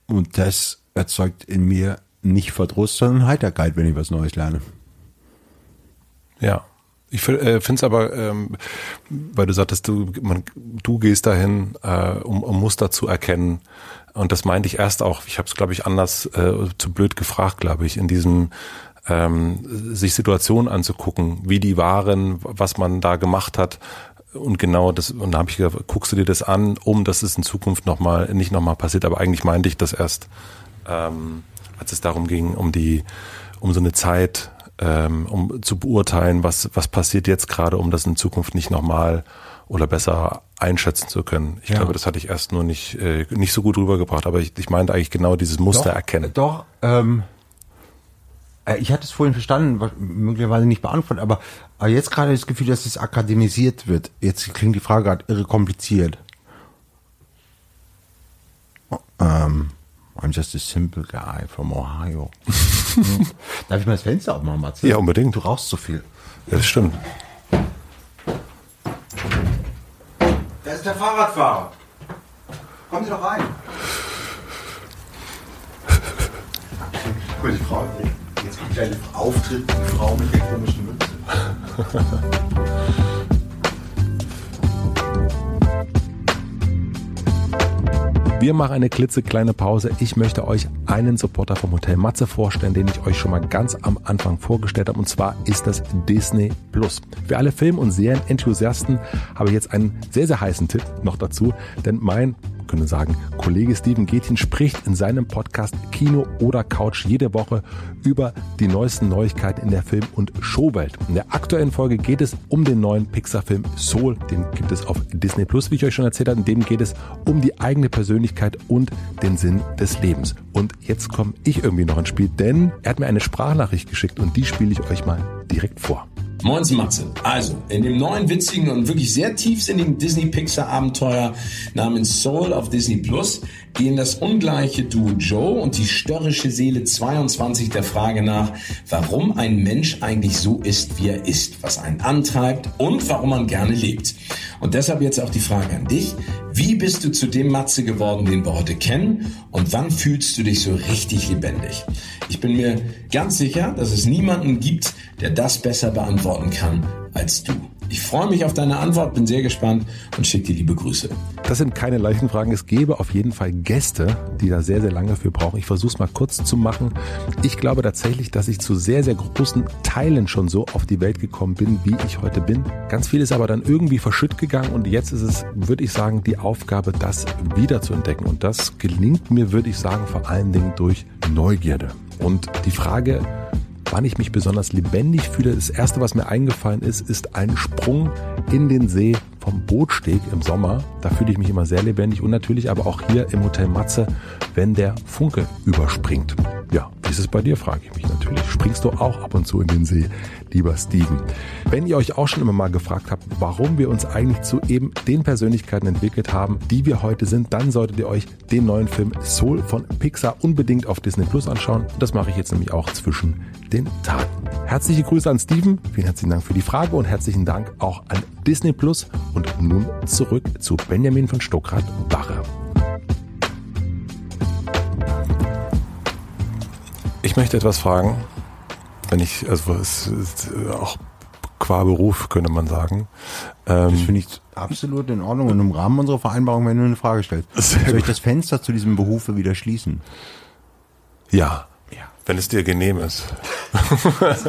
und das erzeugt in mir nicht Verdruss, sondern Heiterkeit, wenn ich was Neues lerne. Ja. Ich finde es aber, ähm, weil du sagtest, du, man, du gehst dahin, äh, um, um Muster zu erkennen. Und das meinte ich erst auch, ich habe es, glaube ich, anders äh, zu blöd gefragt, glaube ich, in diesem ähm, sich Situationen anzugucken, wie die waren, was man da gemacht hat. Und genau das, und da habe ich gesagt, guckst du dir das an, um dass es in Zukunft noch mal, nicht nochmal passiert. Aber eigentlich meinte ich das erst, ähm, als es darum ging, um die, um so eine Zeit, ähm, um zu beurteilen, was, was passiert jetzt gerade, um das in Zukunft nicht nochmal oder besser einschätzen zu können. Ich Ja. glaube, das hatte ich erst nur nicht, äh, nicht so gut rübergebracht, aber ich, ich meinte eigentlich genau dieses Muster erkennen. Doch, ähm, äh, ich hatte es vorhin verstanden, möglicherweise nicht beantwortet, aber, aber jetzt gerade das Gefühl, dass es akademisiert wird. Jetzt klingt die Frage gerade irre kompliziert. Oh, ähm, I'm just a simple guy from Ohio. Darf ich mal das Fenster aufmachen, Matze? Ja, unbedingt. Du rauchst so viel. Ja, das stimmt. Da ist der Fahrradfahrer. Kommen Sie doch rein. Gut, die Frau. Jetzt kommt gleich der Auftritt, die Frau mit der komischen Mütze. Wir machen eine klitzekleine Pause. Ich möchte euch einen Supporter vom Hotel Matze vorstellen, den ich euch schon mal ganz am Anfang vorgestellt habe. Und zwar ist das Disney Plus. Für alle Film- und Serienenthusiasten habe ich jetzt einen sehr, sehr heißen Tipp noch dazu. Denn mein können sagen, Kollege Steven Gethin spricht in seinem Podcast Kino oder Couch jede Woche über die neuesten Neuigkeiten in der Film- und Showwelt. In der aktuellen Folge geht es um den neuen Pixar-Film Soul. Den gibt es auf Disney Plus, wie ich euch schon erzählt habe. In dem geht es um die eigene Persönlichkeit und den Sinn des Lebens. Und jetzt komme ich irgendwie noch ins Spiel, denn er hat mir eine Sprachnachricht geschickt und die spiele ich euch mal direkt vor. Moin Matze. Also, in dem neuen, witzigen und wirklich sehr tiefsinnigen Disney-Pixar-Abenteuer namens Soul auf Disney Plus gehen das ungleiche Duo Joe und die störrische Seele 22 der Frage nach, warum ein Mensch eigentlich so ist, wie er ist, was einen antreibt und warum man gerne lebt. Und deshalb jetzt auch die Frage an dich. Wie bist du zu dem Matze geworden, den wir heute kennen? Und wann fühlst du dich so richtig lebendig? Ich bin mir ganz sicher, dass es niemanden gibt, der das besser beantworten kann als du. Ich freue mich auf deine Antwort, bin sehr gespannt und schicke dir liebe Grüße. Das sind keine leichten Fragen. Es gäbe auf jeden Fall Gäste, die da sehr, sehr lange für brauchen. Ich versuche es mal kurz zu machen. Ich glaube tatsächlich, dass ich zu sehr, sehr großen Teilen schon so auf die Welt gekommen bin, wie ich heute bin. Ganz viel ist aber dann irgendwie verschütt gegangen und jetzt ist es, würde ich sagen, die Aufgabe, das wieder zu entdecken. Und das gelingt mir, würde ich sagen, vor allen Dingen durch Neugierde. Und die Frage, wann ich mich besonders lebendig fühle, das erste, was mir eingefallen ist, ist ein Sprung in den See vom Bootsteg im Sommer. Da fühle ich mich immer sehr lebendig und natürlich aber auch hier im Hotel Matze, wenn der Funke überspringt. Ja, wie ist es bei dir, frage ich mich natürlich. Springst du auch ab und zu in den See, lieber Steven? Wenn ihr euch auch schon immer mal gefragt habt, warum wir uns eigentlich zu eben den Persönlichkeiten entwickelt haben, die wir heute sind, dann solltet ihr euch den neuen Film Soul von Pixar unbedingt auf Disney Plus anschauen. Das mache ich jetzt nämlich auch zwischen den Tagen. Herzliche Grüße an Steven, vielen herzlichen Dank für die Frage und herzlichen Dank auch an Disney Plus. Und nun zurück zu Benjamin von Stuckrad-Barre. Ich möchte etwas fragen, wenn ich, also es ist auch qua Beruf, könnte man sagen. Ähm, das finde ich absolut in Ordnung und im Rahmen unserer Vereinbarung, wenn du eine Frage stellst. Soll ich das Fenster zu diesem Berufe wieder schließen? Ja. Ja. Wenn es dir genehm ist.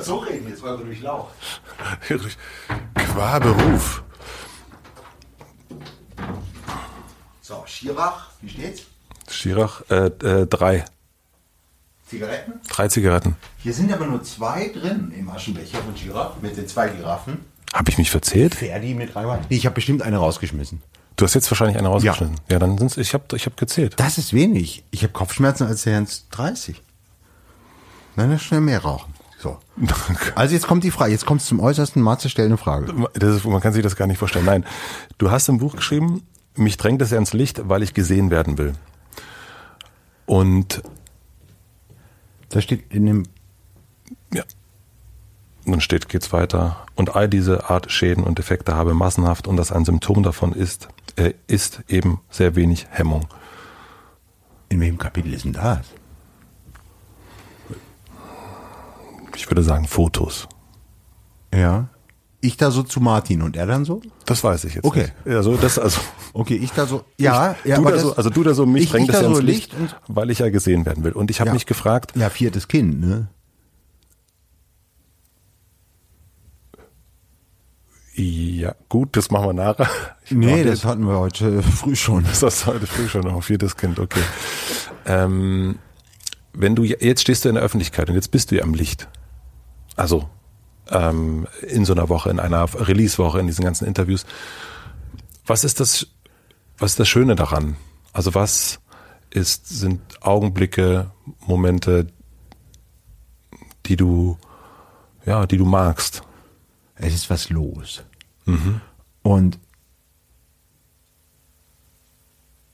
So reden, jetzt weil du durch Lauch. Qua Beruf. So, Schirach, wie steht's? Schirach, äh, äh, drei. Zigaretten? Drei Zigaretten. Hier sind aber nur zwei drin im Aschenbecher von Giraffe mit den zwei Giraffen. Habe ich mich verzählt? Ferdi mit drei Nee, ich habe bestimmt eine rausgeschmissen. Du hast jetzt wahrscheinlich eine rausgeschmissen. Ja, ja dann sind's, ich habe ich hab gezählt. Das ist wenig. Ich habe Kopfschmerzen als der 30. Nein, das schnell mehr rauchen. So. Also jetzt kommt die Frage, jetzt kommt es zum äußersten Matze, eine Frage. Das ist, man kann sich das gar nicht vorstellen. Nein, du hast im Buch geschrieben, mich drängt es ins Licht, weil ich gesehen werden will. Und da steht in dem ja. Dann steht, geht's weiter. Und all diese Art Schäden und Defekte habe massenhaft und dass ein Symptom davon ist, äh, ist eben sehr wenig Hemmung. In welchem Kapitel ist denn das? Ich würde sagen Fotos. Ja. Ich da so zu Martin und er dann so? Das weiß ich jetzt okay. nicht. Also das also. Okay, ich da so. Ja, ich, ja du da so, also du da so mich drängt ich das da ja so ins Licht, Licht weil ich ja gesehen werden will. Und ich habe ja. mich gefragt. Ja, viertes Kind, ne? Ja, gut, das machen wir nachher. Ich nee, das hatten wir heute früh schon. Das hast du heute früh schon noch, viertes Kind, okay. Ähm, wenn du, jetzt stehst du in der Öffentlichkeit und jetzt bist du ja am Licht. Also, ähm, in so einer Woche, in einer Release-Woche, in diesen ganzen Interviews. Was ist das, was ist das Schöne daran? Also was ist, sind Augenblicke, Momente, die du, ja, die du magst? Es ist was los. Mhm. Und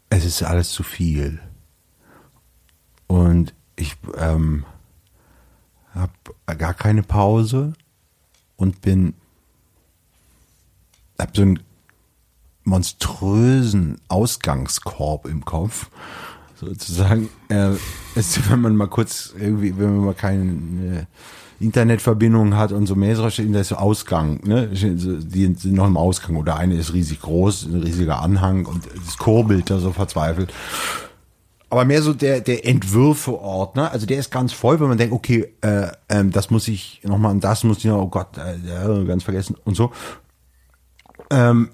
es ist alles zu viel. Und ich ähm, habe gar keine Pause und bin habe so einen monströsen Ausgangskorb im Kopf, sozusagen. Äh, ist, wenn man mal kurz irgendwie, wenn man mal keine Internetverbindung hat und so Mähsrösche, da ist so Ausgang, ne? Die sind noch im Ausgang oder eine ist riesig groß, ein riesiger Anhang und es kurbelt da so verzweifelt. Aber mehr so der, der Entwürfeort, ne? Also der ist ganz voll, wenn man denkt, okay, äh, ähm, das muss ich nochmal, das muss ich noch, oh Gott, äh, ganz vergessen und so. Ähm,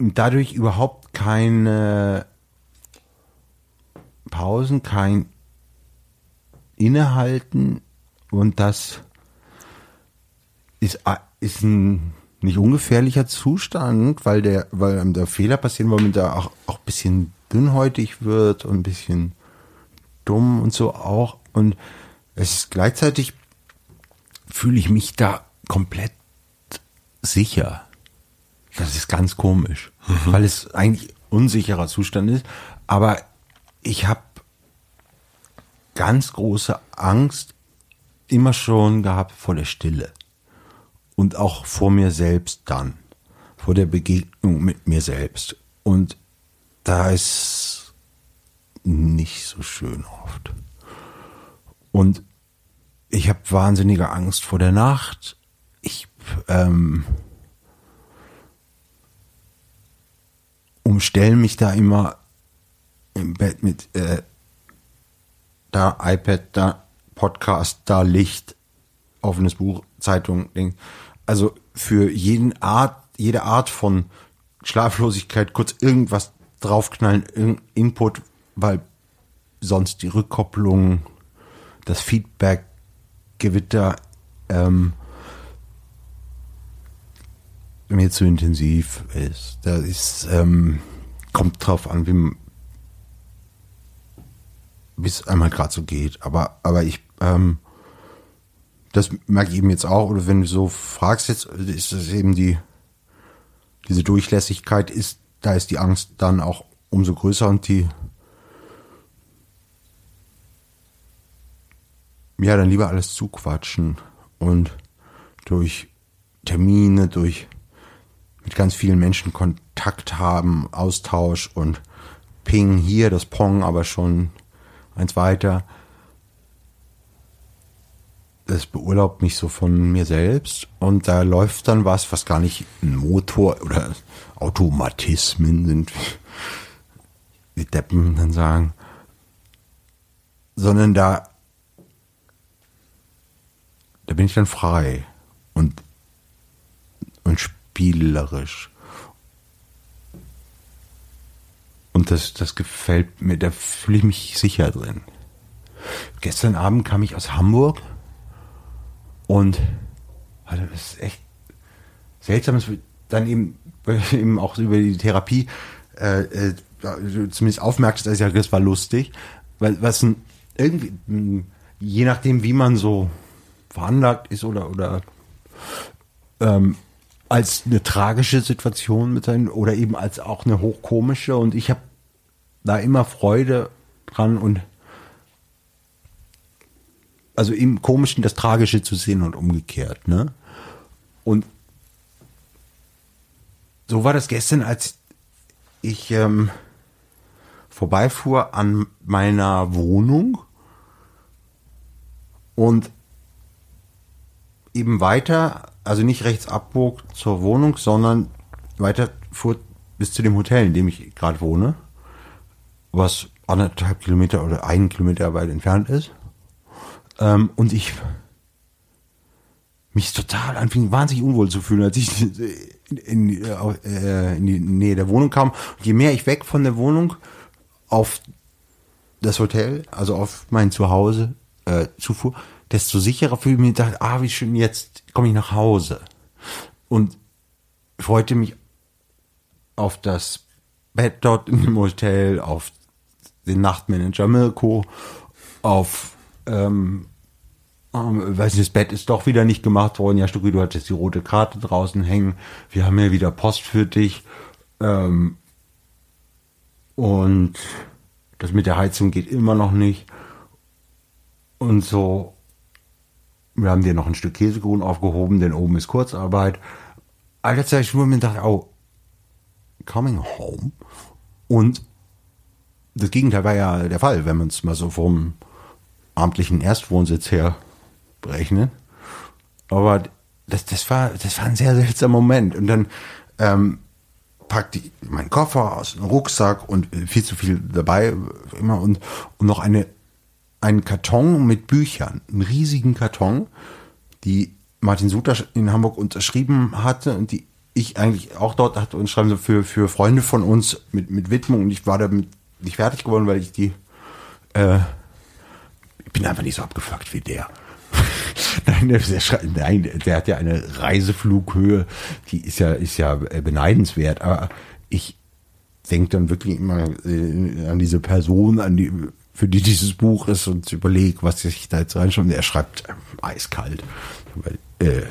dadurch überhaupt keine Pausen, kein Innehalten und das ist, ist ein nicht ungefährlicher Zustand, weil der, weil der Fehler passieren, weil man da auch, auch ein bisschen dünnhäutig wird und ein bisschen dumm und so auch. Und es ist gleichzeitig fühle ich mich da komplett sicher. Das ist ganz komisch, mhm. weil es eigentlich unsicherer Zustand ist. Aber ich habe ganz große Angst immer schon gehabt vor der Stille und auch vor mir selbst dann, vor der Begegnung mit mir selbst. Und da ist nicht so schön oft. Und ich habe wahnsinnige Angst vor der Nacht. Ich ähm, umstelle mich da immer im Bett mit äh, da iPad, da Podcast, da Licht, offenes Buch, Zeitung, Ding. Also für jeden Art, jede Art von Schlaflosigkeit kurz irgendwas draufknallen, irgendein Input, weil sonst die Rückkopplung, das Feedback, Gewitter ähm, mir zu intensiv ist. Da ist, ähm, kommt drauf an, wie wie es einmal gerade so geht. Aber, aber ich, ähm, das merke ich eben jetzt auch, oder wenn du so fragst jetzt, ist das eben die, diese Durchlässigkeit ist, da ist die Angst dann auch umso größer und die, ja, dann lieber alles zuquatschen und durch Termine, durch mit ganz vielen Menschen Kontakt haben, Austausch und Ping hier, das Pong aber schon eins weiter. Das beurlaubt mich so von mir selbst und da läuft dann was, was gar nicht ein Motor oder Automatismen sind, wie Deppen dann sagen, sondern da, da bin ich dann frei und, und spielerisch. Und das, das gefällt mir, da fühle ich mich sicher drin. Gestern Abend kam ich aus Hamburg und also das ist echt seltsam, es wird dann eben, eben auch über die Therapie äh, äh, zumindest aufmerkst, dass ja, das war lustig, weil was irgendwie, je nachdem, wie man so veranlagt ist oder, oder ähm, als eine tragische Situation mit sein oder eben als auch eine hochkomische. Und ich habe da immer Freude dran und also im Komischen das Tragische zu sehen und umgekehrt, ne? Und so war das gestern, als ich ähm, vorbeifuhr an meiner Wohnung und eben weiter, also nicht rechts abbog zur Wohnung, sondern weiter fuhr bis zu dem Hotel, in dem ich gerade wohne was anderthalb Kilometer oder einen Kilometer weit entfernt ist. Ähm, und ich mich total anfing, wahnsinnig unwohl zu fühlen, als ich in, in, äh, in die Nähe der Wohnung kam. Und je mehr ich weg von der Wohnung auf das Hotel, also auf mein Zuhause äh, zufuhr, desto sicherer fühle ich mich, dachte, ah, wie schön, jetzt komme ich nach Hause. Und freute mich auf das Bett dort dem Hotel, auf den Nachtmanager Mirko, auf, ähm, ähm, weiß nicht, das Bett ist doch wieder nicht gemacht worden. Ja, Stucki, du hattest die rote Karte draußen hängen. Wir haben ja wieder Post für dich. Ähm, und das mit der Heizung geht immer noch nicht. Und so, wir haben dir noch ein Stück Käsekuchen aufgehoben, denn oben ist Kurzarbeit. Alter Zeit, ich mir dachte, oh, coming home. Und das Gegenteil war ja der Fall, wenn man es mal so vom amtlichen Erstwohnsitz her berechnet. Aber das, das war, das war ein sehr seltsamer Moment. Und dann ähm, packte ich meinen Koffer aus dem Rucksack und viel zu viel dabei immer und, und noch eine, einen Karton mit Büchern, einen riesigen Karton, die Martin Suter in Hamburg unterschrieben hatte und die ich eigentlich auch dort hatte und schreiben so für, für Freunde von uns mit, mit Widmung und ich war damit nicht fertig geworden, weil ich die, äh, bin einfach nicht so abgefuckt wie der. Nein, der, nein, der hat ja eine Reiseflughöhe, die ist ja, ist ja beneidenswert, aber ich denke dann wirklich immer äh, an diese Person, an die, für die dieses Buch ist und überlege, was ich da jetzt reinschaue. Er schreibt eiskalt. Äh,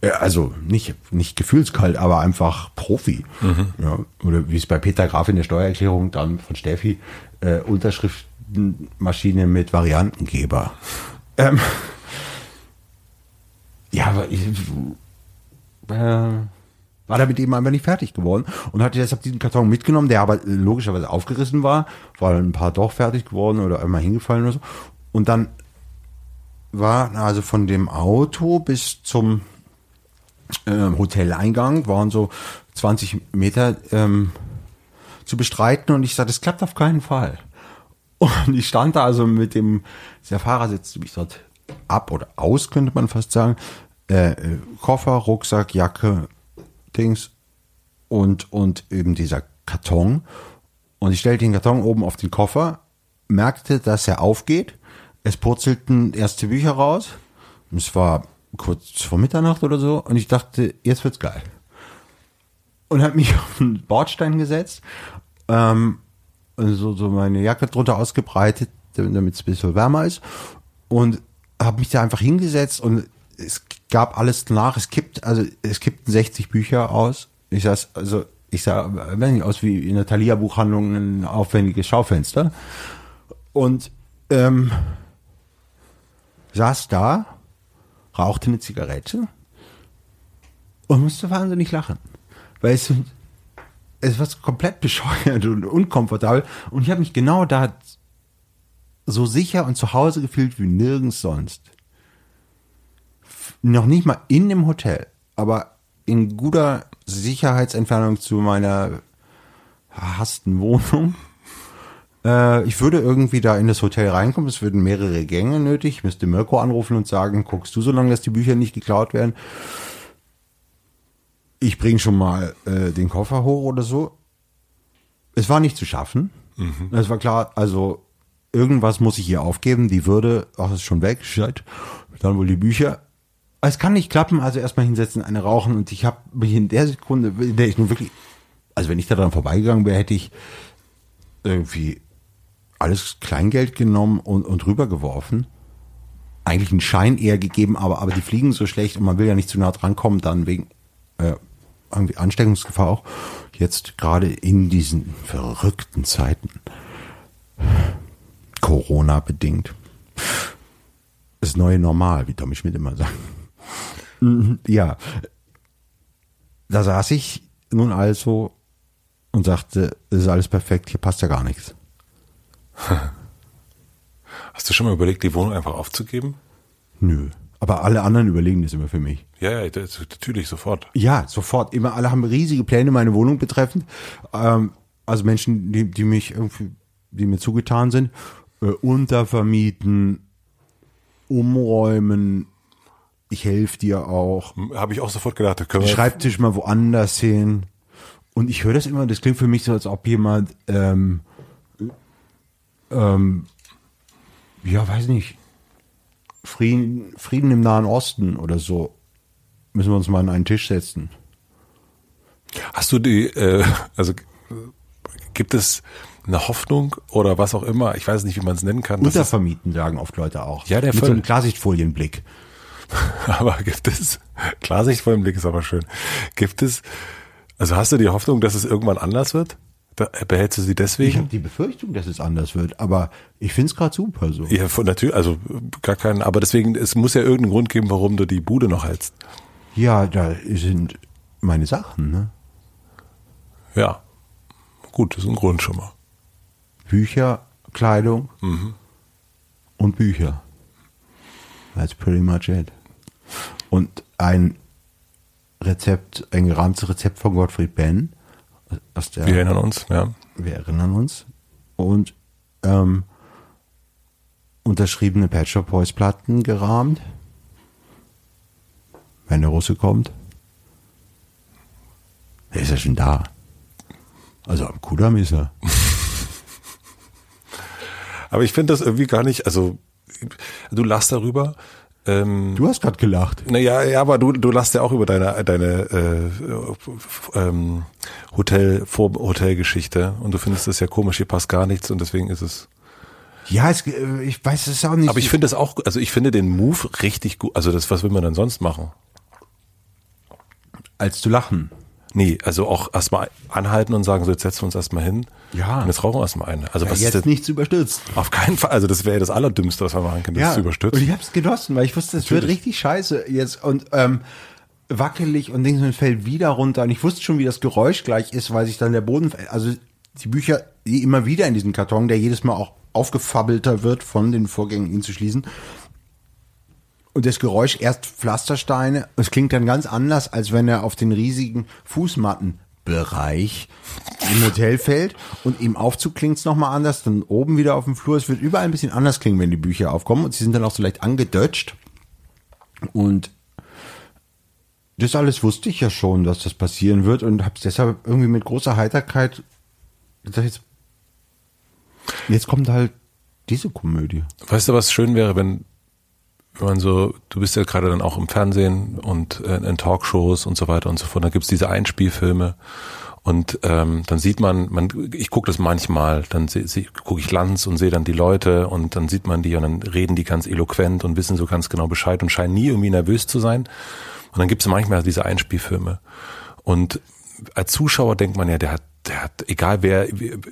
äh, also nicht, nicht gefühlskalt, aber einfach Profi. Mhm. Ja, oder wie es bei Peter Graf in der Steuererklärung dann von Steffi, äh, Unterschriftenmaschine mit Variantengeber. Ähm, ja, aber ich äh, war damit eben einfach nicht fertig geworden und hatte deshalb diesen Karton mitgenommen, der aber logischerweise aufgerissen war, weil ein paar doch fertig geworden oder einmal hingefallen oder so. Und dann war also von dem Auto bis zum äh, Hoteleingang waren so 20 Meter ähm, zu bestreiten und ich sagte, das klappt auf keinen Fall. Und ich stand da also mit dem, der Fahrer setzte mich dort ab oder aus, könnte man fast sagen. Äh, äh, Koffer, Rucksack, Jacke, Dings und, und eben dieser Karton. Und ich stellte den Karton oben auf den Koffer, merkte, dass er aufgeht. Es purzelten erste Bücher raus. Es war kurz vor Mitternacht oder so. Und ich dachte, jetzt wird's geil. Und habe mich auf den Bordstein gesetzt, ähm, so, so meine Jacke drunter ausgebreitet, damit es ein bisschen wärmer ist. Und habe mich da einfach hingesetzt und es gab alles nach. Es kippt, also es kippten 60 Bücher aus. Ich saß, also ich sah wenn nicht aus wie in der Thalia Buchhandlung ein aufwendiges Schaufenster und ähm, saß da, rauchte eine Zigarette und musste wahnsinnig lachen, weil es es war komplett bescheuert und unkomfortabel und ich habe mich genau da so sicher und zu Hause gefühlt wie nirgends sonst. Noch nicht mal in dem Hotel, aber in guter Sicherheitsentfernung zu meiner hassten Wohnung. Äh, ich würde irgendwie da in das Hotel reinkommen, es würden mehrere Gänge nötig. Ich müsste Mirko anrufen und sagen, guckst du so lange, dass die Bücher nicht geklaut werden? Ich bringe schon mal äh, den Koffer hoch oder so. Es war nicht zu schaffen. Mhm. Es war klar, also irgendwas muss ich hier aufgeben, die Würde, ach, ist schon weg, shit. Dann wohl die Bücher. Es kann nicht klappen, also erstmal hinsetzen, eine rauchen und ich habe mich in der Sekunde, in der ich nun wirklich, also wenn ich da dran vorbeigegangen wäre, hätte ich irgendwie alles Kleingeld genommen und, und rübergeworfen. Eigentlich einen Schein eher gegeben, aber, aber die fliegen so schlecht und man will ja nicht zu nah dran kommen, dann wegen äh, irgendwie Ansteckungsgefahr auch. Jetzt gerade in diesen verrückten Zeiten. Corona bedingt. Das neue Normal, wie Tommy Schmidt immer sagt. Mhm, ja. Da saß ich nun also und sagte, es ist alles perfekt, hier passt ja gar nichts. Hast du schon mal überlegt, die Wohnung einfach aufzugeben? Nö. Aber alle anderen überlegen das immer für mich. Ja, ja, das, natürlich, sofort. Ja, sofort. Immer alle haben riesige Pläne meine Wohnung betreffend. Ähm, also Menschen, die, die mich irgendwie, die mir zugetan sind äh, untervermieten, umräumen. Ich helfe dir auch. Habe ich auch sofort gedacht. Können wir Schreibtisch mal woanders hin. Und ich höre das immer, das klingt für mich so, als ob jemand, ähm, ähm, ja, weiß nicht, Frieden, Frieden im Nahen Osten oder so. Müssen wir uns mal an einen Tisch setzen. Hast du die, äh, also gibt es eine Hoffnung oder was auch immer, ich weiß nicht, wie man es nennen kann. Untervermieten sagen oft Leute auch. Ja, der Mit so einem Klarsichtfolienblick. aber gibt es, Klarsichtfolienblick ist aber schön. Gibt es, also hast du die Hoffnung, dass es irgendwann anders wird? Behältst du sie deswegen? Ich habe die Befürchtung, dass es anders wird, aber ich finde es gerade super so. Ja, von, natürlich, also gar keinen, aber deswegen, es muss ja irgendeinen Grund geben, warum du die Bude noch hältst. Ja, da sind meine Sachen, ne? Ja. Gut, das ist ein Grund schon mal. Bücher, Kleidung und Bücher. That's pretty much it. Und ein Rezept, ein gerahmtes Rezept von Gottfried Benn. Aus der, Wir erinnern uns, ja. wir erinnern uns. Und ähm, unterschriebene Pet Shop Boys Platten gerahmt. Wenn der Russe kommt. Der ist ja schon da. Also am Kudamm ist er. Aber ich finde das irgendwie gar nicht, also du lachst darüber. Ähm, Du hast gerade gelacht. naja, ja, aber du, du lachst ja auch über deine, deine äh, ähm, Hotel, Vor Hotelgeschichte und du findest das ja komisch, hier passt gar nichts und deswegen ist es. Ja, es, äh, ich weiß es auch nicht. Aber ich finde es auch, also ich finde den Move richtig gut. Also das, was will man dann sonst machen? als zu lachen. Nee, also auch erstmal anhalten und sagen, so jetzt setzen wir uns erstmal hin. Ja. Und jetzt rauchen wir erstmal eine. Also Ja, was ist jetzt denn? nichts überstürzt. Auf keinen Fall. Also das wäre ja das Allerdümmste, was man machen kann, das zu überstürzen. Und ich habe es genossen, weil ich wusste, es wird richtig scheiße jetzt und ähm, wackelig und Dings und fällt wieder runter. Und ich wusste schon, wie das Geräusch gleich ist, weil sich dann der Boden, also die Bücher die immer wieder in diesen Karton, der jedes Mal auch aufgefabbelter wird von den Vorgängen, ihn zu schließen. Und das Geräusch erst Pflastersteine. Es klingt dann ganz anders, als wenn er auf den riesigen Fußmattenbereich im Hotel fällt. Und im Aufzug klingt es nochmal anders. Dann oben wieder auf dem Flur. Es wird überall ein bisschen anders klingen, wenn die Bücher aufkommen. Und sie sind dann auch so leicht angedeutscht. Und das alles wusste ich ja schon, dass das passieren wird. Und habe es deshalb irgendwie mit großer Heiterkeit gesagt, jetzt, jetzt kommt halt diese Komödie. Weißt du, was schön wäre, wenn, wenn man so, du bist ja gerade dann auch im Fernsehen und äh, in Talkshows und so weiter und so fort, dann gibt's diese Einspielfilme und ähm, dann sieht man, man ich gucke das manchmal, dann gucke ich Lanz und sehe dann die Leute und dann sieht man die und dann reden die ganz eloquent und wissen so ganz genau Bescheid und scheinen nie irgendwie nervös zu sein. Und dann gibt's manchmal diese Einspielfilme. Und als Zuschauer denkt man ja, der hat, der hat, egal wer,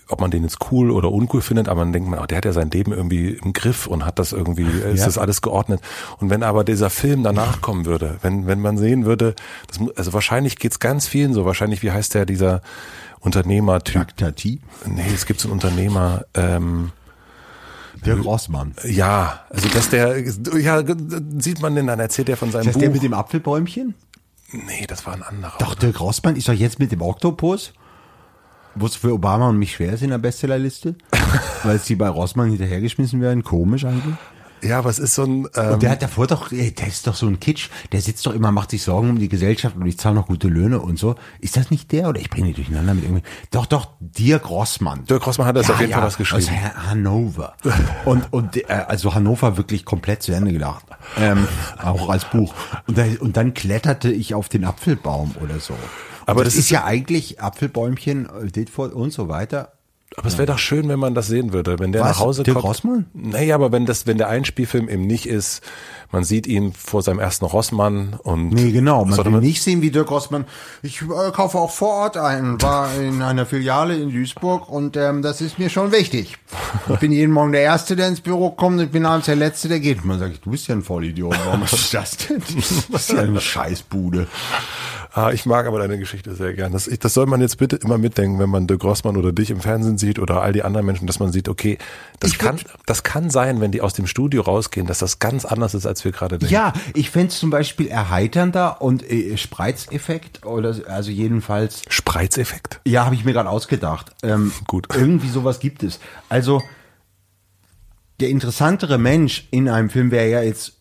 ob man den jetzt cool oder uncool findet, aber man denkt man, oh, der hat ja sein Leben irgendwie im Griff und hat das irgendwie, ist Ja. das alles geordnet. Und wenn aber dieser Film danach kommen würde, wenn, wenn man sehen würde, das, also wahrscheinlich geht's ganz vielen so, wahrscheinlich, wie heißt der, dieser Unternehmertyp? Jacques Tati. Nee, es gibt so einen Unternehmer, ähm, Der Rossmann. ja, also dass der, ja, sieht man denn, dann erzählt er von seinem Ist das Buch. der mit dem Apfelbäumchen? nee, das war ein anderer. Doch, Dirk Rossmann ist doch jetzt mit dem Oktopus. Wo es für Obama und mich schwer ist in der Bestsellerliste. weil sie bei Rossmann hinterhergeschmissen werden. Komisch eigentlich. Ja, was ist so ein, ähm, Und der hat davor doch, ey, der ist doch so ein Kitsch. Der sitzt doch immer, macht sich Sorgen um die Gesellschaft und ich zahle noch gute Löhne und so. Ist das nicht der oder ich bringe die durcheinander mit irgendwie? Doch, doch, Dirk Rossmann. Dirk Rossmann hat das auf jeden Fall was geschrieben. Aus Han- Hannover. Und, und äh, also Hannover wirklich komplett zu Ende gedacht. Ähm, auch als Buch. Und, da, und dann kletterte ich auf den Apfelbaum oder so. Und Aber das, das ist ist- ja eigentlich Apfelbäumchen, äh, Ditford und so weiter. Aber es wäre doch schön, wenn man das sehen würde, wenn der Was? nach Hause Dirk kommt. Rossmann? Naja, aber wenn das, wenn der Einspielfilm eben nicht ist, man sieht ihn vor seinem ersten Rossmann und Nee, genau. Man will nicht sehen, wie Dirk Rossmann. Ich äh, kaufe auch vor Ort ein, war in einer Filiale in Duisburg und ähm, das ist mir schon wichtig. Ich bin jeden Morgen der Erste, der ins Büro kommt und ich bin abends der Letzte, der geht. Und man sagt, du bist ja ein Vollidiot. Warum du das denn? Das ist ja eine Scheißbude. Ah, ich mag aber deine Geschichte sehr gern. Das, ich, das soll man jetzt bitte immer mitdenken, wenn man Dirk Rossmann oder dich im Fernsehen sieht oder all die anderen Menschen, dass man sieht, okay, das Ich kann, das kann sein, wenn die aus dem Studio rausgehen, dass das ganz anders ist, als wir gerade denken. Ja, ich fänd's zum Beispiel erheiternder und äh, Spreizeffekt oder also jedenfalls Spreizeffekt. Ja, habe ich mir gerade ausgedacht. Ähm, Gut. Irgendwie sowas gibt es. Also der interessantere Mensch in einem Film wäre ja jetzt,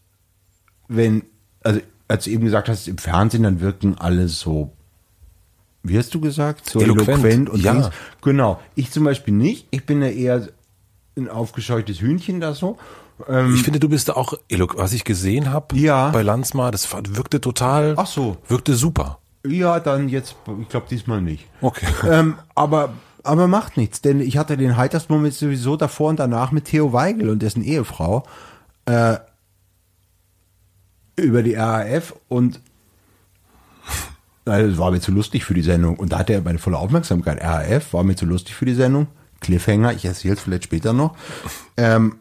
wenn, also als du eben gesagt hast, im Fernsehen, dann wirken alle so, wie hast du gesagt, so Eloquent, eloquent, und ja. Dings. Genau. Ich zum Beispiel nicht. Ich bin ja eher ein aufgescheuchtes Hühnchen da so. Ähm, Ich finde, du bist da auch, elo- was ich gesehen habe Ja. bei Landsmar, das wirkte total, Ach so. wirkte super. ja, dann jetzt, ich glaube diesmal nicht. Okay. ähm, aber aber macht nichts, denn ich hatte den heitersten Moment sowieso davor und danach mit Theo Weigel und dessen Ehefrau äh, über die RAF und Nein, das war mir zu lustig für die Sendung. Und da hatte er meine volle Aufmerksamkeit. RAF war mir zu lustig für die Sendung. Cliffhanger, ich erzähle es vielleicht später noch. Ähm,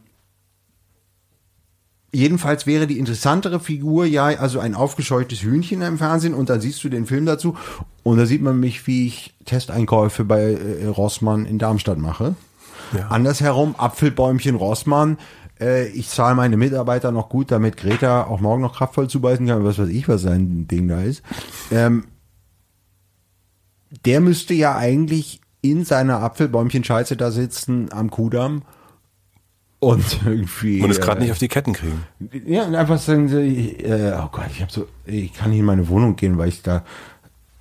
jedenfalls wäre die interessantere Figur ja also ein aufgescheuchtes Hühnchen im Fernsehen und dann siehst du den Film dazu und da sieht man mich, wie ich Testeinkäufe bei äh, Rossmann in Darmstadt mache. Ja. Andersherum, Apfelbäumchen Rossmann. Äh, ich zahle meine Mitarbeiter noch gut, damit Greta auch morgen noch kraftvoll zubeißen kann, was weiß ich, was sein Ding da ist. Ähm, der müsste ja eigentlich in seiner Apfelbäumchen-Scheiße da sitzen am Kudamm und irgendwie. Und es gerade äh, nicht auf die Ketten kriegen. Ja, und einfach sagen sie, äh, oh Gott, ich habe so, ich kann nicht in meine Wohnung gehen, weil ich da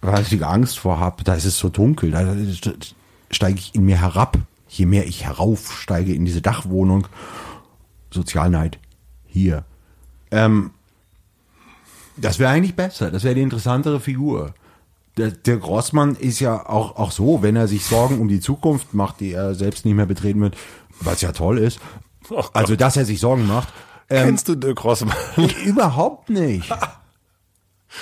wahnsinnige Angst vor habe. Da ist es so dunkel, da steige ich in mir herab. Je mehr ich heraufsteige in diese Dachwohnung, Sozialneid hier. Ähm, das wäre eigentlich besser. Das wäre die interessantere Figur. Der, der Grossmann ist ja auch, auch so, wenn er sich Sorgen um die Zukunft macht, die er selbst nicht mehr betreten wird, was ja toll ist. Gott. Also, dass er sich Sorgen macht. Ähm, Kennst du Dirk Rossmann? Überhaupt nicht.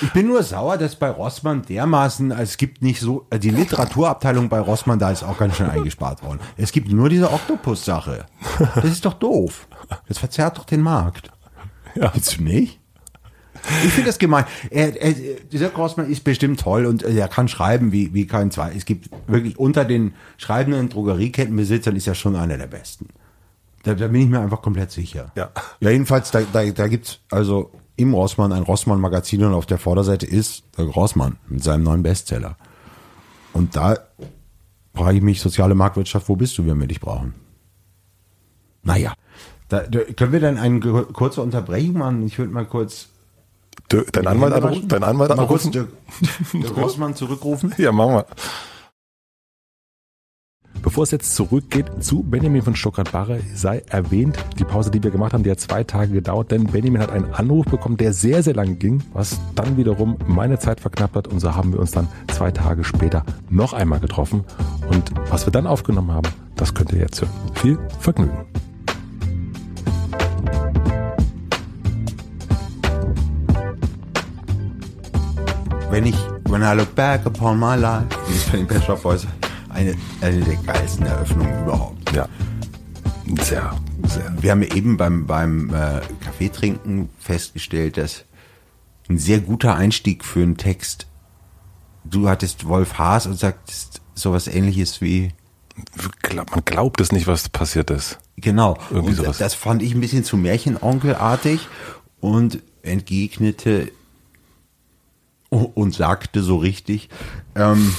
Ich bin nur sauer, dass bei Rossmann dermaßen, es gibt nicht so, die Literaturabteilung bei Rossmann, da ist auch ganz schön eingespart worden. Es gibt nur diese Oktopus-Sache. Das ist doch doof. Das verzerrt doch den Markt. Ja. Findest du nicht? Ich finde das gemein. Er, er, dieser Grossmann ist bestimmt toll und er kann schreiben wie, wie kein zwei. Es gibt wirklich unter den schreibenden Drogeriekettenbesitzern ist er schon einer der besten. Da, da bin ich mir einfach komplett sicher. Ja. Ja, jedenfalls, da, da, da gibt's also im Rossmann ein Rossmann-Magazin und auf der Vorderseite ist Rossmann mit seinem neuen Bestseller. Und da frage ich mich, soziale Marktwirtschaft, wo bist du, wenn wir dich brauchen? Naja, da, da, können wir dann eine kurze Unterbrechung machen? Ich würde mal kurz Dirk, dein Anwalt anrufen? Dein Anwalt mal kurz anrufen? der, der Rossmann zurückrufen. Ja, machen wir. Bevor es jetzt zurückgeht zu Benjamin von Stuttgart-Barre, sei erwähnt, die Pause, die wir gemacht haben, die hat zwei Tage gedauert, denn Benjamin hat einen Anruf bekommen, der sehr, sehr lange ging, was dann wiederum meine Zeit verknappt hat und so haben wir uns dann zwei Tage später noch einmal getroffen und was wir dann aufgenommen haben, das könnt ihr jetzt hören. Viel Vergnügen. Wenn ich, when I look back upon my life, bei den Pet Shop Boys, eine, eine der geilsten Eröffnungen überhaupt. Ja, sehr, sehr. Wir haben eben beim, beim äh, Kaffeetrinken festgestellt, dass ein sehr guter Einstieg für einen Text, du hattest Wolf Haas und sagtest sowas ähnliches wie, Man glaubt es nicht, was passiert ist. genau, Irgendwie und sowas. das fand ich ein bisschen zu Märchenonkelartig und entgegnete und sagte so richtig, ähm,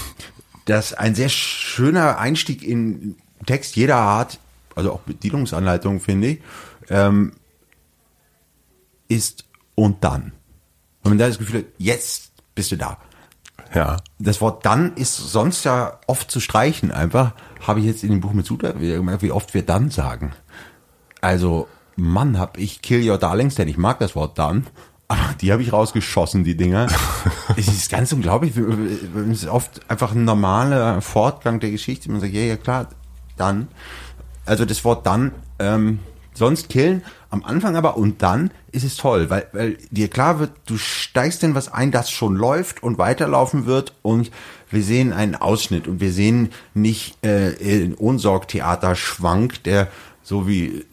dass ein sehr schöner Einstieg in Text jeder Art, also auch Bedienungsanleitung finde ich, ähm, ist und dann. Wenn man da das Gefühl hat, jetzt bist du da. Ja, Das Wort dann ist sonst ja oft zu streichen einfach. Habe ich jetzt in dem Buch mit Suda wieder gemerkt, wie oft wir dann sagen. Also, Mann, hab ich Kill Your Darlings, denn ich mag das Wort dann. Aber die habe ich rausgeschossen, die Dinger. es ist ganz unglaublich. Es ist oft einfach ein normaler Fortgang der Geschichte. Man sagt, ja, ja, klar, dann. Also das Wort dann, ähm, sonst killen, am Anfang aber und dann ist es toll, weil, weil dir klar wird, du steigst in was ein, das schon läuft und weiterlaufen wird und wir sehen einen Ausschnitt und wir sehen nicht äh, ein Ohnsorgtheater-Schwank, der so wie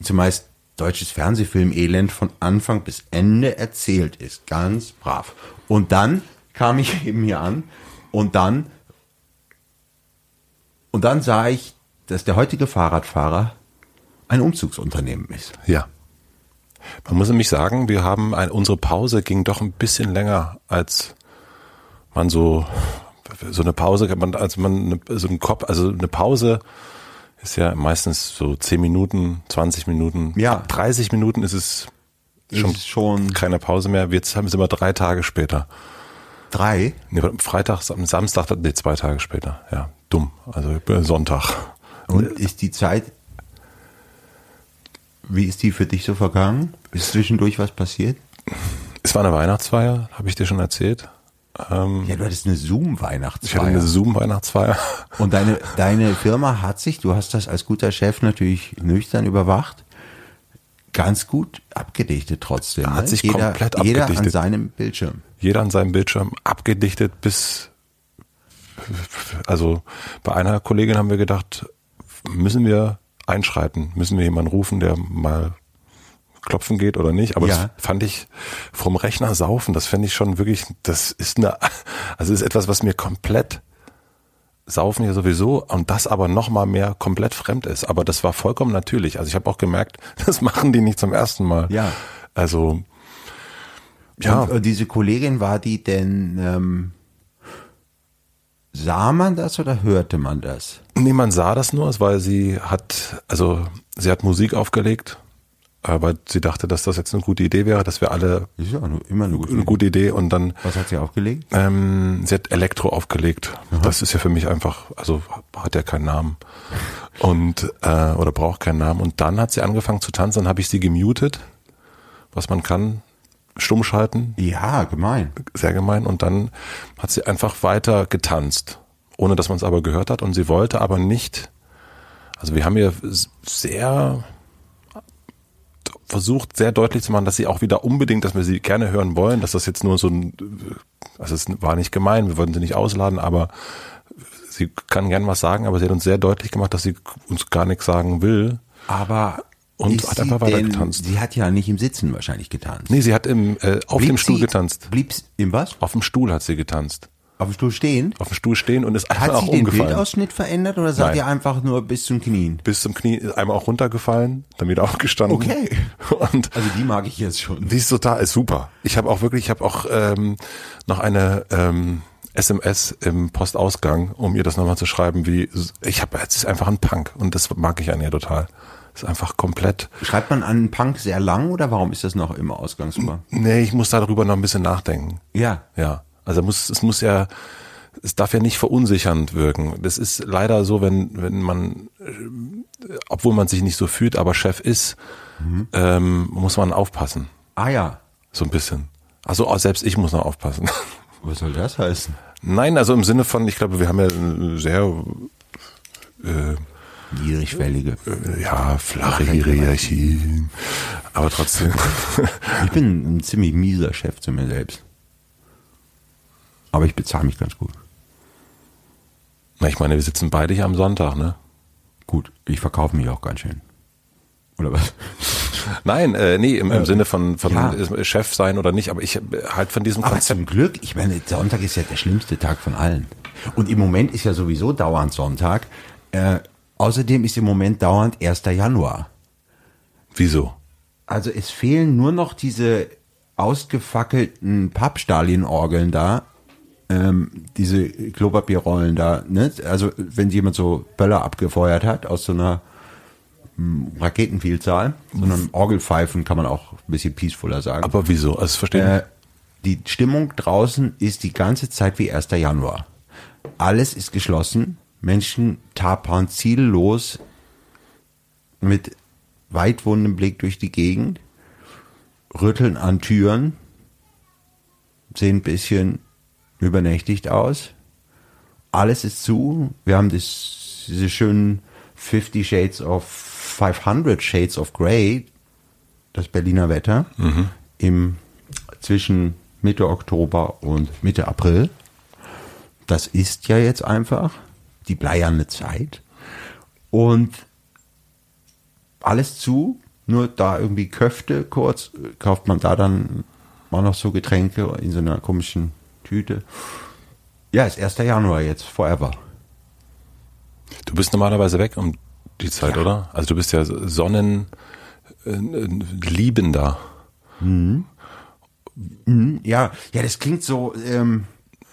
zumeist deutsches Fernsehfilm-Elend von Anfang bis Ende erzählt ist. Ganz brav. Und dann kam ich eben hier an und dann und dann sah ich, dass der heutige Fahrradfahrer ein Umzugsunternehmen ist. ja. Man muss nämlich sagen, wir haben ein, unsere Pause ging doch ein bisschen länger, als man so so eine Pause, als man so ein Kopf, also eine Pause ist ja meistens so 10 Minuten, 20 Minuten, Ja. Ab 30 Minuten ist es schon, Ist schon keine Pause mehr. Jetzt haben wir immer drei Tage später. drei. Nee, Freitag, am Samstag, nee, zwei Tage später. Ja, dumm. Also äh, Sonntag. Und ist die Zeit, wie ist die für dich so vergangen? Ist zwischendurch was passiert? Es war eine Weihnachtsfeier, habe ich dir schon erzählt. Ähm, Ja, du hattest eine ich hatte Zoom-Weihnachtsfeier. eine Zoom-Weihnachtsfeier. Und deine, deine Firma hat sich, du hast das als guter Chef natürlich nüchtern überwacht, ganz gut abgedichtet trotzdem. Hat ne? sich jeder, komplett Jeder an abgedichtet. seinem Bildschirm. Jeder an seinem Bildschirm abgedichtet bis, also bei einer Kollegin haben wir gedacht, müssen wir einschreiten, müssen wir jemanden rufen, der mal klopfen geht oder nicht. Aber Ja. das fand ich vom Rechner saufen, das fände ich schon wirklich, das ist eine, also ist etwas, was mir komplett saufen ja sowieso und das aber noch mal mehr komplett fremd ist. Aber das war vollkommen natürlich. Also ich habe auch gemerkt, das machen die nicht zum ersten Mal. Ja. Also ja, Und, und diese Kollegin war die denn, ähm, sah man das oder hörte man das? nee, man sah das nur, weil sie hat, also sie hat Musik aufgelegt, aber sie dachte, dass das jetzt eine gute Idee wäre, dass wir alle Ist ja immer eine gute eine gute Idee und dann Was hat sie aufgelegt? Ähm, sie hat Elektro aufgelegt. Das ist ja für mich einfach, also hat ja keinen Namen. Und äh, oder braucht keinen Namen. Und dann hat sie angefangen zu tanzen, dann habe ich sie gemutet, was man kann, stumm schalten, Ja, gemein. sehr gemein. Und dann hat sie einfach weiter getanzt, ohne dass man es aber gehört hat. Und sie wollte aber nicht, also wir haben ihr sehr versucht, sehr deutlich zu machen, dass sie auch wieder unbedingt, dass wir sie gerne hören wollen, dass das jetzt nur so ein, also es war nicht gemein, wir wollten sie nicht ausladen, aber sie kann gern was sagen, aber sie hat uns sehr deutlich gemacht, dass sie uns gar nichts sagen will. Aber Und hat sie einfach weiter denn- getanzt. Sie hat ja nicht im Sitzen wahrscheinlich getanzt. Nee, sie hat im, äh, auf Blieb dem Stuhl sie- getanzt. Blieb sie- im was? Auf dem Stuhl hat sie getanzt. Auf dem Stuhl stehen? Auf dem Stuhl stehen und ist einfach Hat auch sie den umgefallen. Bildausschnitt verändert oder sagt Nein. ihr einfach nur bis zum Knien? Bis zum Knie, einmal auch runtergefallen, dann wieder aufgestanden. Okay. Und Also die mag ich jetzt schon. Die ist total ist super. Ich habe auch wirklich, ich habe auch ähm, noch eine ähm, SMS im Postausgang, um ihr das nochmal zu schreiben, wie ich habe, es ist einfach ein Punk und das mag ich an ihr total. Es ist einfach komplett. Schreibt man an Punk sehr lang oder warum ist das noch im Ausgangsbar? Nee, ich muss darüber noch ein bisschen nachdenken. Ja. Ja, also muss, es muss ja, es darf ja nicht verunsichernd wirken. Das ist leider so, wenn wenn man, äh, obwohl man sich nicht so fühlt, aber Chef ist, ähm, muss man aufpassen, Ah ja. so ein bisschen. Also selbst ich muss noch aufpassen. Was soll das heißen? Nein, also im Sinne von, ich glaube, wir haben ja eine sehr äh, Niedrigschwellige. ja, flache Hierarchie, aber trotzdem. Ich bin ein ziemlich mieser Chef zu mir selbst. Aber ich bezahle mich ganz gut. Na, ich meine, wir sitzen beide hier am Sonntag, ne? Gut, ich verkaufe mich auch ganz schön. Oder was? Nein, äh, nee, im, im Sinne von, von ja. äh, Chef sein oder nicht, aber ich äh, halt von diesem Aber Konzept. zum Glück, ich meine, Sonntag ist ja der schlimmste Tag von allen. Und im Moment ist ja sowieso dauernd Sonntag. Äh, außerdem ist im Moment dauernd 1. Januar. Wieso? Also es fehlen nur noch diese ausgefackelten Pappstalin-Orgeln da, ähm, diese Klopapierrollen da, ne? Also wenn jemand so Böller abgefeuert hat aus so einer hm, Raketenvielzahl, so einem Orgelpfeifen kann man auch ein bisschen peacefuller sagen. Aber wieso? Also das verstehe Äh, die Stimmung draußen ist die ganze Zeit wie 1. Januar. Alles ist geschlossen. Menschen tapern ziellos mit weitwundem Blick durch die Gegend, rütteln an Türen, sehen ein bisschen übernächtigt aus. Alles ist zu. Wir haben das, diese schönen 50 Shades of 500 Shades of Grey, das Berliner Wetter, im, zwischen Mitte Oktober und Mitte April. Das ist ja jetzt einfach die bleierne Zeit. Und alles zu, nur da irgendwie Köfte kurz, kauft man da dann auch noch so Getränke in so einer komischen Tüte. Ja, ist 1. Januar jetzt, forever. Du bist normalerweise weg um die Zeit, Ja. oder? Also du bist ja Sonnenliebender. Äh, Liebender. Ja, ja, das klingt so, ähm,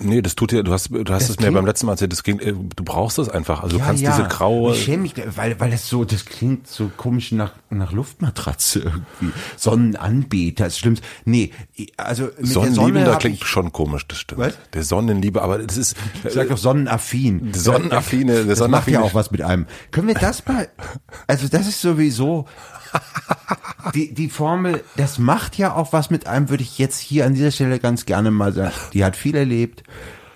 nee, das tut dir, du hast, du hast Das es mir beim letzten Mal erzählt, das ging, äh, du brauchst es einfach. Also du ja, kannst ja. diese graue, Ich schäme mich, weil, weil das so, das klingt so komisch nach, nach Luftmatratze irgendwie. Sonnenanbeter, ist schlimm. Nee, also mit der Sonne Sonnenliebender hab klingt schon komisch, das stimmt. Was? Der Sonnenliebe, aber das ist, ich sag doch Sonnenaffin. Sonnenaffine, der Das macht Sonnenaffine. ja auch was mit einem. Können wir das mal, also das ist sowieso, die, die Formel, das macht ja auch was mit einem, würde ich jetzt hier an dieser Stelle ganz gerne mal sagen. Die hat viel erlebt.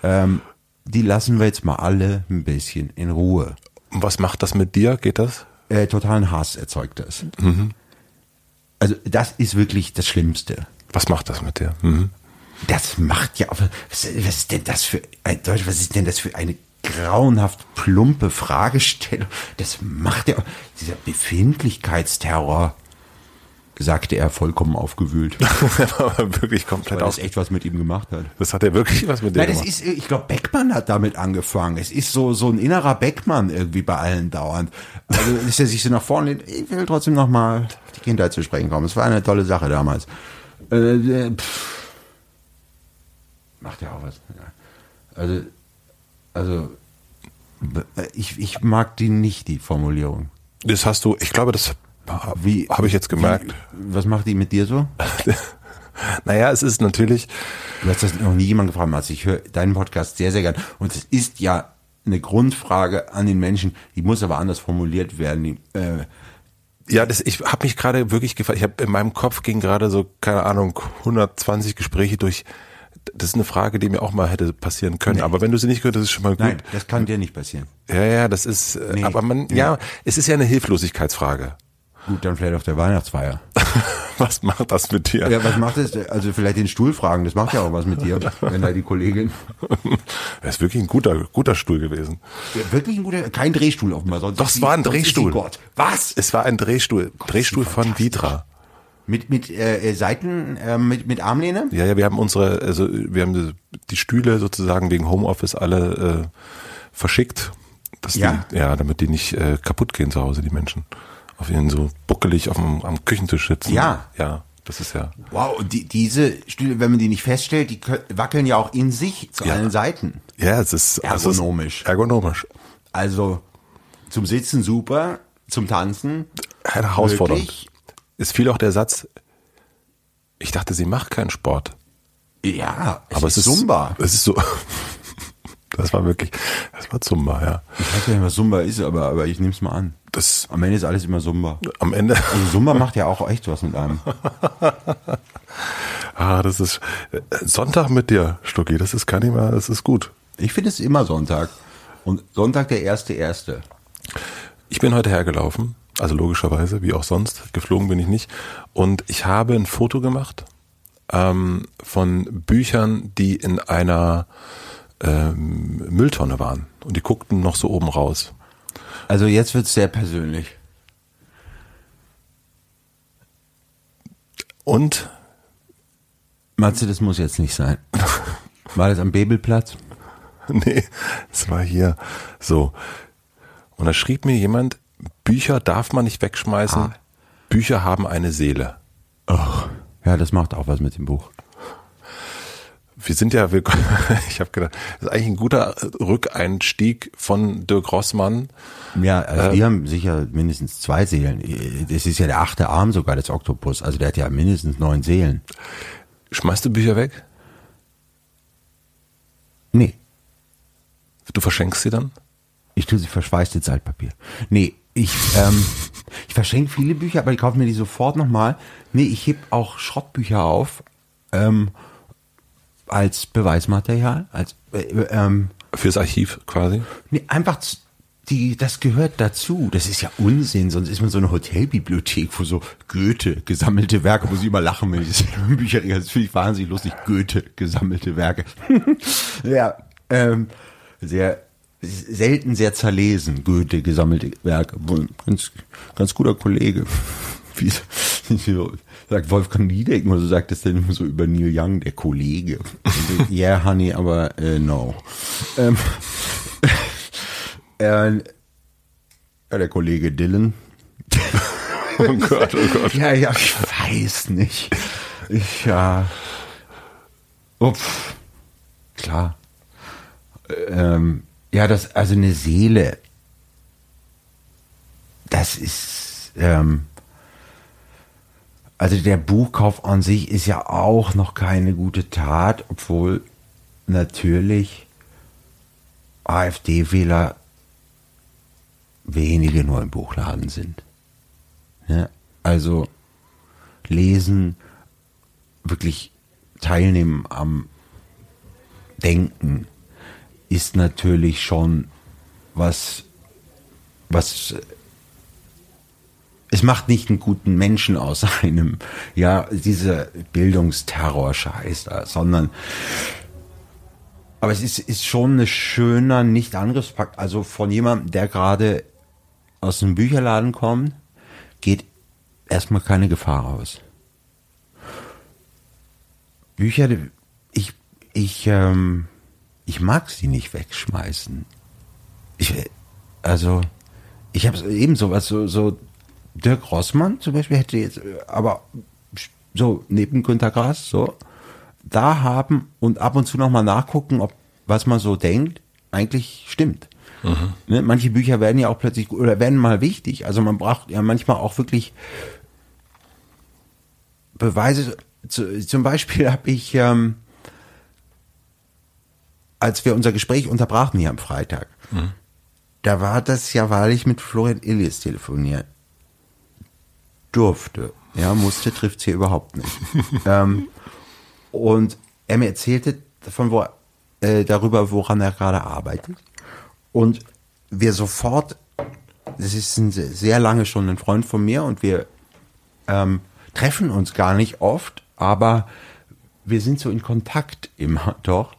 Ähm, die lassen wir jetzt mal alle ein bisschen in Ruhe. Und was macht das mit dir? Geht das? Äh, totalen Hass erzeugt das. Also das ist wirklich das Schlimmste. Was macht das mit dir? Mhm. Das macht ja, was, was ist denn das für, ein Deutsch, was ist denn das für eine grauenhaft plumpe Fragestellung? Das macht ja, dieser Befindlichkeitsterror, sagte er vollkommen aufgewühlt. Aber wirklich komplett Weil das echt was mit ihm gemacht hat. Das hat er wirklich was mit Nein, das gemacht. ist, ich glaube, Beckmann hat damit angefangen. Es ist so, so ein innerer Beckmann irgendwie bei allen dauernd. Also, dass er sich so nach vorne lehnt. Ich will trotzdem noch mal auf die Kindheit zu sprechen kommen. Es war eine tolle Sache damals. Äh, äh, pff. Macht ja auch was. Also, also, ich, ich mag die nicht, die Formulierung. Das hast du, ich glaube, das habe ich jetzt gemerkt. Wie, was macht die mit dir so? Naja, es ist natürlich, Du hast das noch nie jemand gefragt, Mats. Ich höre deinen Podcast sehr, sehr gern. Und es ist ja eine Grundfrage an den Menschen, die muss aber anders formuliert werden. Äh, ja, das, ich habe mich gerade wirklich gefragt, ich habe in meinem Kopf ging gerade so, keine Ahnung, 120 Gespräche durch. Das ist eine Frage, die mir auch mal hätte passieren können. Aber wenn du sie nicht gehört, das ist schon mal gut. nein, das kann dir nicht passieren. Ja, ja, das ist, äh, Nee. aber man, ja, es ist ja eine Hilflosigkeitsfrage. Gut, dann vielleicht auf der Weihnachtsfeier. Was macht das mit dir? Ja, was macht es? Also vielleicht den Stuhl fragen, das macht ja auch was mit dir, wenn da die Kollegin. Das ist wirklich ein guter, guter Stuhl gewesen. Ja, wirklich ein guter, kein Drehstuhl offenbar. Sonst Doch, es war ein Drehstuhl. Gott. Was? Es war ein Drehstuhl, Drehstuhl von Vitra. Mit, mit äh, Seiten, äh, mit, mit Armlehne? Ja, ja, wir haben unsere, also wir haben die Stühle sozusagen wegen Homeoffice alle äh, verschickt. Dass Ja? Die, ja, damit die nicht äh, kaputt gehen zu Hause, die Menschen. Auf ihnen so buckelig auf dem, am Küchentisch sitzen. Ja. Ja, das ist ja. Wow, und die, diese Stühle, wenn man die nicht feststellt, die wackeln ja auch in sich zu Ja. allen Seiten. Ja, es ist also es ist Ergonomisch. ergonomisch. Also zum Sitzen super, zum Tanzen Herausfordernd. Wirklich? Es fiel auch der Satz, ich dachte, sie macht keinen Sport. Ja, Aber es ist Zumba. Es ist so. Das war wirklich, das war Zumba, ja. Ich weiß ja nicht, was Zumba ist, aber, aber ich nehme es mal an. Das Am Ende ist alles immer Zumba. am Ende. Also Zumba macht ja auch echt was mit einem. Ah, das ist Sonntag mit dir, Stucki. Das ist kann ich mal, das ist gut. Ich finde es immer Sonntag. Und Sonntag der erste erste. Ich bin heute hergelaufen, also logischerweise, wie auch sonst. Geflogen bin ich nicht. Und ich habe ein Foto gemacht ähm, von Büchern, die in einer ähm, Mülltonne waren. Und die guckten noch so oben raus. Also jetzt wird's sehr persönlich. Und Matze, das muss jetzt nicht sein. War das am Bebelplatz? nee, es war hier so. Und da schrieb mir jemand, Bücher darf man nicht wegschmeißen. Ah. Bücher haben eine Seele. Ja, das macht auch was mit dem Buch. Wir sind ja, wir, ich habe gedacht, das ist eigentlich ein guter Rückeinstieg von Dirk Rossmann. Ja, also die haben sicher mindestens zwei Seelen. Das ist ja der achte Arm sogar des Oktopus. Also der hat ja mindestens neun Seelen. Schmeißt du Bücher weg? Nee, Du verschenkst sie dann? ich tue sie verschweißt ins Altpapier. Nee, ich, ähm, ich verschenke viele Bücher, aber ich kaufe mir die sofort nochmal. Nee, ich heb auch Schrottbücher auf ähm, als Beweismaterial. Als, äh, ähm, Fürs Archiv quasi? Nee, einfach die, das gehört dazu. Das ist ja Unsinn, sonst ist man so eine Hotelbibliothek, wo so Goethe gesammelte Werke, wo sie immer lachen, wenn ich das in Bücher rede. Das finde ich wahnsinnig lustig. Goethe gesammelte Werke. ja, ähm, sehr selten sehr zerlesen. Goethe gesammelte Werke. Ganz, ganz guter Kollege. Wie, wie sagt Wolfgang Niedecken oder so sagt das denn immer so über Neil Young, der Kollege. Ja, yeah, honey, aber äh, no. Ähm, äh, ja, der Kollege Dylan. Oh Gott, oh Gott. Ja, ja, ich weiß nicht. Ich, ja. Upf. Klar. Ähm, ja, das, also eine Seele. Das ist, ähm, also der Buchkauf an sich ist ja auch noch keine gute Tat, obwohl natürlich AfD-Wähler wenige nur im Buchladen sind. Ja, also lesen, wirklich teilnehmen am Denken ist natürlich schon was, was es macht nicht einen guten Menschen aus einem, ja, dieser Bildungsterror-Scheiß sondern aber es ist, ist schon ein schöner Nicht-Angriffspakt, also von jemandem, der gerade aus einem Bücherladen kommt, geht erstmal keine Gefahr aus. Bücher, ich, ich, ähm, ich mag sie nicht wegschmeißen. Ich, also, ich habe eben sowas, so, so Dirk Rossmann zum Beispiel hätte jetzt, aber so neben Günter Grass, so, da haben und ab und zu nochmal nachgucken, ob was man so denkt, eigentlich stimmt. Mhm. Ne, manche Bücher werden ja auch plötzlich oder werden mal wichtig. Also man braucht ja manchmal auch wirklich Beweise. Zu, zum Beispiel habe ich, ähm, als wir unser Gespräch unterbrachen hier am Freitag, mhm. da war das ja, weil ich mit Florian Illies telefonieren durfte. Ja, musste trifft hier überhaupt nicht. ähm, und er mir erzählte davon, wo, äh, darüber, woran er gerade arbeitet. Und wir sofort, das ist ein sehr lange schon ein Freund von mir und wir ähm, treffen uns gar nicht oft, aber wir sind so in Kontakt immer doch.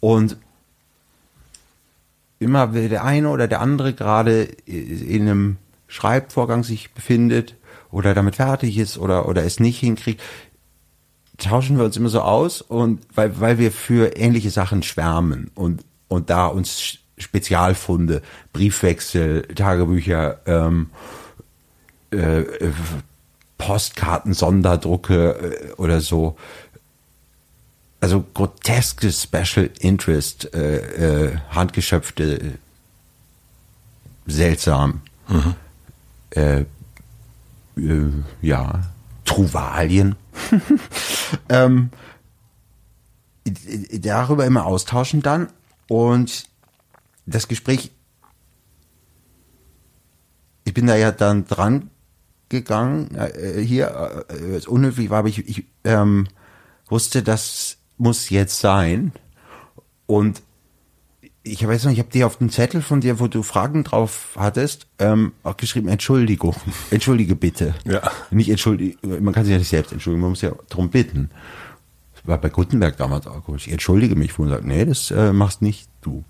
Und immer, wenn der eine oder der andere gerade in einem Schreibvorgang sich befindet oder damit fertig ist oder, oder es nicht hinkriegt, tauschen wir uns immer so aus und weil, weil wir für ähnliche Sachen schwärmen und, und da uns Spezialfunde, Briefwechsel, Tagebücher, ähm, äh, Postkarten, Sonderdrucke äh, oder so. Also groteske Special Interest, äh, äh, handgeschöpfte, seltsam. Mhm. Äh, äh, ja, Truvalien. ähm, darüber immer austauschen dann und das Gespräch, ich bin da ja dann dran gegangen, äh, hier, äh, unhöflich war, aber ich, ich ähm, wusste, das muss jetzt sein und ich weiß noch, ich habe dir auf dem Zettel von dir, wo du Fragen drauf hattest, ähm, auch geschrieben, Entschuldigung, entschuldige bitte. Ja. Nicht entschuldige, man kann sich ja nicht selbst entschuldigen, man muss ja darum bitten. Das war bei Gutenberg damals auch gut. Ich entschuldige mich, wo man sagt, nee, das äh, machst nicht du.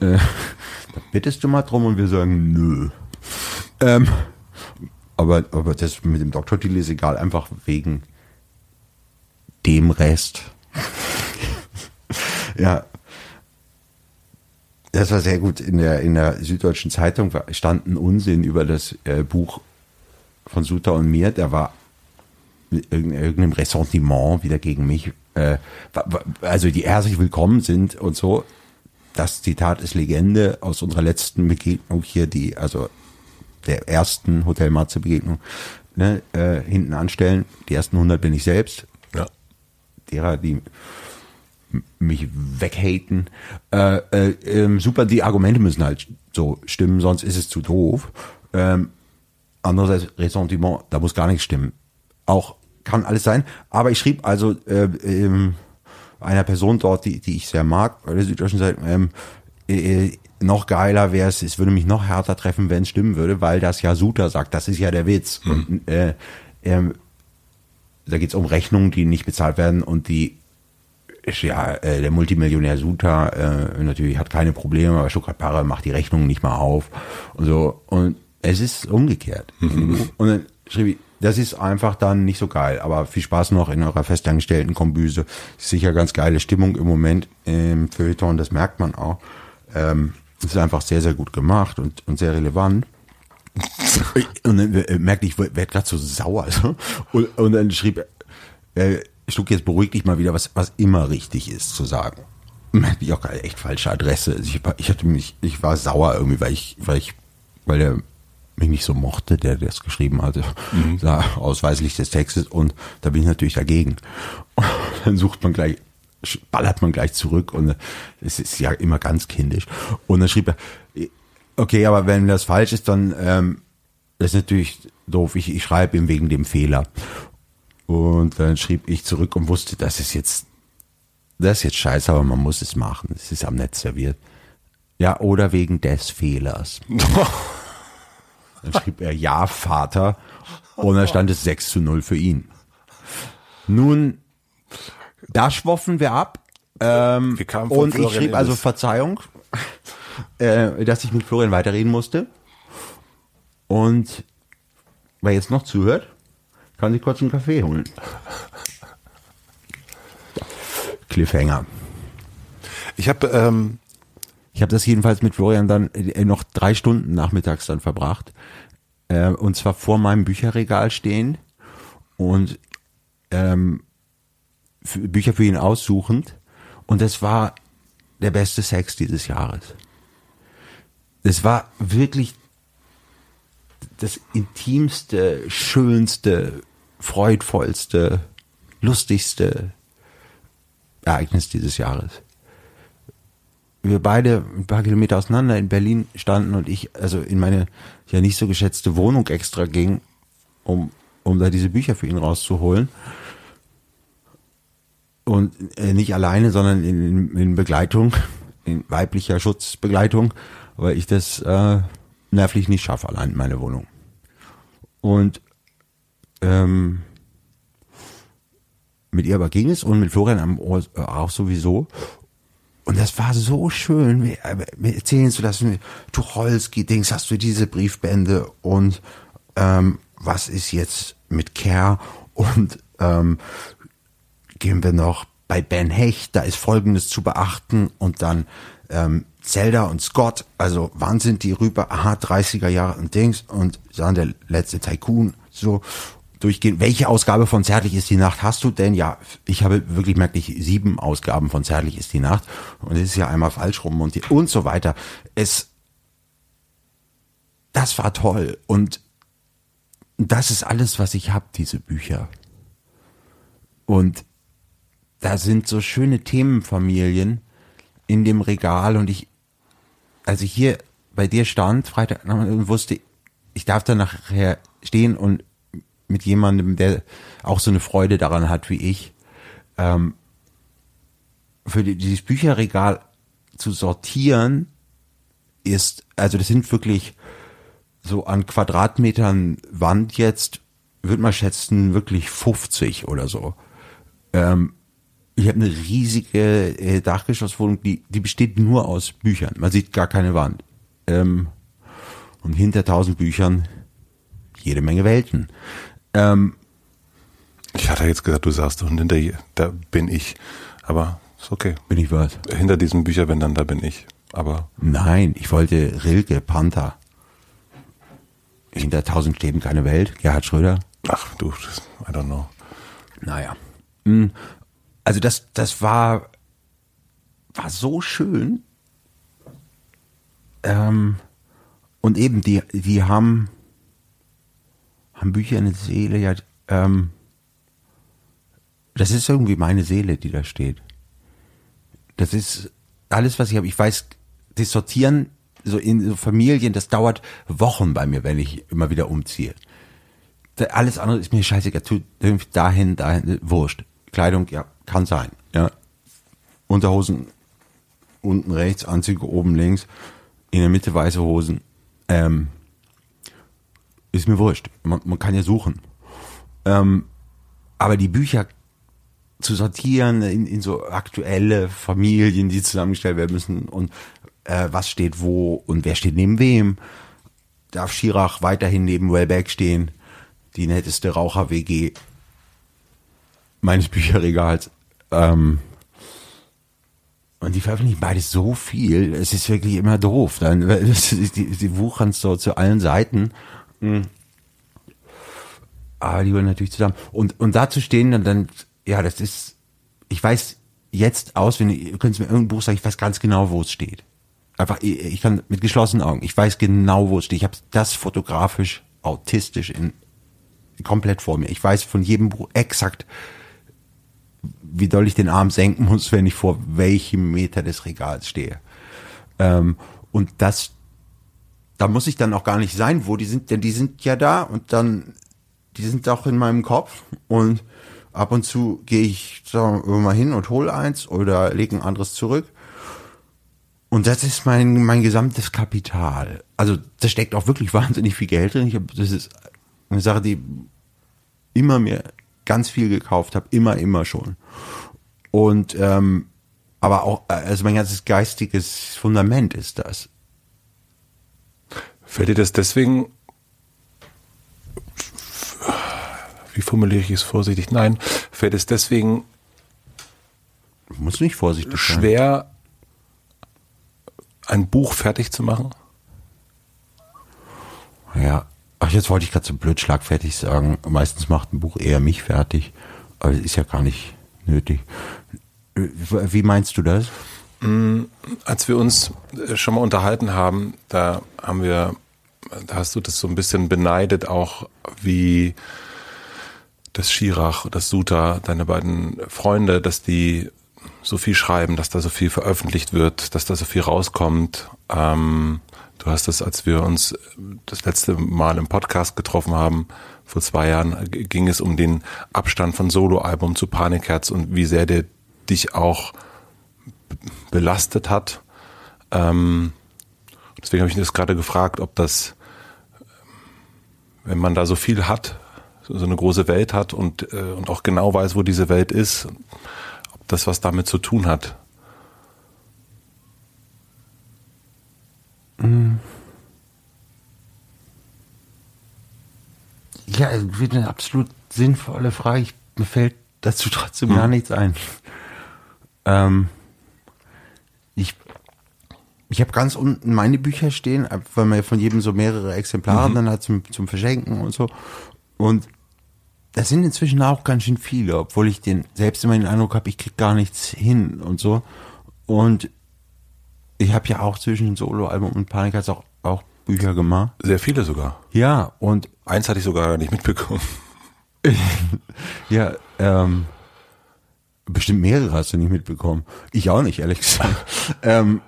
Äh, da bittest du mal drum und wir sagen, nö. Ähm, aber, aber das mit dem Doktortitel ist egal, einfach wegen dem Rest. ja, das war sehr gut. In der, in der Süddeutschen Zeitung stand ein Unsinn über das äh, Buch von Suter und mir. Der war irgendeinem Ressentiment wieder gegen mich. Äh, also die herzlich willkommen sind und so. Das Zitat ist Legende aus unserer letzten Begegnung hier, die, also der ersten Hotel Matze Begegnung, ne, äh, hinten anstellen. Die ersten 100 bin ich selbst. Derer, die mich weghaten. Äh, äh, äh, super, die Argumente müssen halt so stimmen, sonst ist es zu doof. Ähm, andererseits Ressentiment, da muss gar nichts stimmen. Auch kann alles sein. Aber ich schrieb also äh, ähm, einer Person dort, die, die ich sehr mag, bei der Süddeutschen Seite, ähm, äh, noch geiler wäre es, es würde mich noch härter treffen, wenn es stimmen würde, weil das ja Suter sagt. Das ist ja der Witz. Mhm. Und, äh, äh, da geht es um Rechnungen, die nicht bezahlt werden und die ja äh, der Multimillionär Suta äh, natürlich hat keine Probleme, aber Stuttgart Parra macht die Rechnung nicht mal auf und so und es ist umgekehrt. Mhm. Und dann schrieb ich, das ist einfach dann nicht so geil, aber viel Spaß noch in eurer festangestellten Kombüse. Sicher ganz geile Stimmung im Moment im Feuilleton, das merkt man auch. Ähm, es ist einfach sehr, sehr gut gemacht und, und sehr relevant. Und dann äh, merkte ich, werde gerade so sauer. Und, und dann schrieb er, äh, Stuck, jetzt beruhig dich mal wieder, was, was immer richtig ist zu sagen. Merke ich auch gerade echt falsche Adresse. Also ich, ich hatte mich, ich war sauer irgendwie, weil ich, weil ich, weil der mich nicht so mochte, der das geschrieben hatte, mhm. sah ausweislich des Textes und da bin ich natürlich dagegen. Und dann sucht man gleich, ballert man gleich zurück und es ist ja immer ganz kindisch. Und dann schrieb er, okay, aber wenn das falsch ist, dann ähm, ist natürlich doof. Ich, ich schreibe ihm wegen dem Fehler. Und dann schrieb ich zurück und wusste, das ist jetzt, das ist jetzt scheiße, aber man muss es machen. Es ist am Netz serviert. Ja, oder wegen des Fehlers. dann schrieb er, ja, Vater. Und dann stand es 6 zu 0 für ihn. Nun, da schwoffen wir ab. Ähm, wir und ich schrieb also Verzeihung, äh, dass ich mit Florian weiterreden musste. Und wer jetzt noch zuhört, Kann sich kurz einen Kaffee holen. Cliffhanger. Ich habe ähm, Ich habe das jedenfalls mit Florian dann äh, noch drei Stunden nachmittags dann verbracht. Äh, und zwar vor meinem Bücherregal stehen und ähm, Bücher für ihn aussuchend. Und das war der beste Sex dieses Jahres. Es war wirklich das intimste, schönste, freudvollste, lustigste Ereignis dieses Jahres. Wir beide ein paar Kilometer auseinander in Berlin standen und ich also in meine ja nicht so geschätzte Wohnung extra ging, um, um da diese Bücher für ihn rauszuholen. Und äh, nicht alleine, sondern in, in, in Begleitung, in weiblicher Schutzbegleitung, weil ich das äh, nervlich nicht schaffe, allein in meine Wohnung. Und ähm, mit ihr aber ging es und mit Florian am Ohr äh, auch sowieso. Und das war so schön, mir, mir erzählen zu lassen, Tucholsky-Dings, hast du diese Briefbände und ähm, was ist jetzt mit Care und ähm, gehen wir noch bei Ben Hecht, da ist Folgendes zu beachten und dann ähm, Zelda und Scott, also wann sind die rüber? Aha, 30er Jahre und Dings und dann der letzte Tycoon, so durchgehen. Welche Ausgabe von Zärtlich ist die Nacht hast du denn? Ja, ich habe wirklich merklich sieben Ausgaben von Zärtlich ist die Nacht und es ist ja einmal falsch rum und, die, und so weiter. Es, das war toll und das ist alles, was ich habe, diese Bücher. Und da sind so schöne Themenfamilien in dem Regal und ich, als ich hier bei dir stand, Freitag, und wusste, ich darf da nachher stehen und mit jemandem, der auch so eine Freude daran hat wie ich, ähm, für die, dieses Bücherregal zu sortieren, ist, also das sind wirklich so an Quadratmetern Wand jetzt, würde man schätzen, wirklich 50 oder so. Ähm, ich habe eine riesige äh, Dachgeschosswohnung, die, die besteht nur aus Büchern. Man sieht gar keine Wand. Ähm, und hinter tausend Büchern jede Menge Welten. Ähm, ich hatte jetzt gesagt, du sagst und hinter hier, da bin ich. Aber ist okay. bin ich was? Hinter diesen Bücherbändern, da bin ich. Aber Nein, ich wollte Rilke, Panther. Hinter tausend Stäben keine Welt, Gerhard Schröder. ach du, I don't know. Naja. Also das, das war, war so schön. Ähm, und eben, die, die haben, haben Bücher eine Seele, ja, ähm, das ist irgendwie meine Seele, die da steht. Das ist alles, was ich habe. Ich weiß, das Sortieren so in so Familien, das dauert Wochen bei mir, wenn ich immer wieder umziehe. Alles andere ist mir scheißegal. Dahin, dahin, wurscht. Kleidung, ja, kann sein. Ja. Unterhosen unten rechts, Anzüge oben links, in der Mitte weiße Hosen. Ähm, ist mir wurscht. Man, man kann ja suchen. Ähm, aber die Bücher zu sortieren in, in so aktuelle Familien, die zusammengestellt werden müssen und äh, was steht wo und wer steht neben wem. Darf Schirach weiterhin neben Wellbeck stehen, die netteste Raucher-WG meines Bücherregals. Ähm, und die veröffentlichen beides so viel, es ist wirklich immer doof. Dann, die, die wuchern so zu allen Seiten. Mm. Aber die wollen natürlich zusammen. Und, und da zu stehen, dann, dann, ja, das ist, ich weiß jetzt aus, wenn ihr könnt mir irgendein Buch sagen, ich weiß ganz genau, wo es steht. Einfach, ich kann mit geschlossenen Augen, ich weiß genau, wo es steht. Ich habe das fotografisch, autistisch in, komplett vor mir. Ich weiß von jedem Buch exakt, wie doll ich den Arm senken muss, wenn ich vor welchem Meter des Regals stehe. Ähm, und das, da muss ich dann auch gar nicht sein, wo die sind, denn die sind ja da und dann, die sind auch in meinem Kopf und ab und zu gehe ich sagen wir mal hin und hole eins oder lege ein anderes zurück. Und das ist mein, mein gesamtes Kapital. Also da steckt auch wirklich wahnsinnig viel Geld drin. Ich hab, das ist eine Sache, die immer mir ganz viel gekauft habe, immer, immer schon. Und ähm, aber auch, äh, also mein ganzes geistiges Fundament ist das. Fällt dir das deswegen wie formuliere ich es vorsichtig? Nein, fällt es deswegen Muss nicht vorsichtig sein. schwer, ein Buch fertig zu machen? Ja. Ach, jetzt wollte ich gerade so blöd schlagfertig sagen. Meistens macht ein Buch eher mich fertig. Aber ist ja gar nicht nötig. Äh, Wie meinst du das? Als wir uns äh, schon mal unterhalten haben, da haben wir, da hast du das so ein bisschen beneidet, auch wie das Schirach, das Suta, deine beiden Freunde, dass die so viel schreiben, dass da so viel veröffentlicht wird, dass da so viel rauskommt. Ähm, du hast es, als wir uns das letzte Mal im Podcast getroffen haben, vor zwei Jahren, g- ging es um den Abstand von Soloalbum zu Panikherz und wie sehr der dich auch belastet hat. Ähm, deswegen habe ich das gerade gefragt, ob das, wenn man da so viel hat, so so eine große Welt hat und, äh, und auch genau weiß, wo diese Welt ist, ob das was damit zu tun hat. Ja, es wird eine absolut sinnvolle Frage. Ich, mir fällt dazu trotzdem gar nichts ein. Ähm, ich ich habe ganz unten meine Bücher stehen, weil man ja von jedem so mehrere Exemplare dann hat zum, zum Verschenken und so. Und das sind inzwischen auch ganz schön viele, obwohl ich den selbst immer den Eindruck habe, ich krieg gar nichts hin und so. Und ich habe ja auch zwischen Soloalbum und Panik hat's auch, auch Bücher gemacht. Sehr viele sogar. Ja, und Eins hatte ich sogar nicht mitbekommen. Ja, ähm, bestimmt mehrere hast du nicht mitbekommen. Ich auch nicht, ehrlich gesagt. ähm,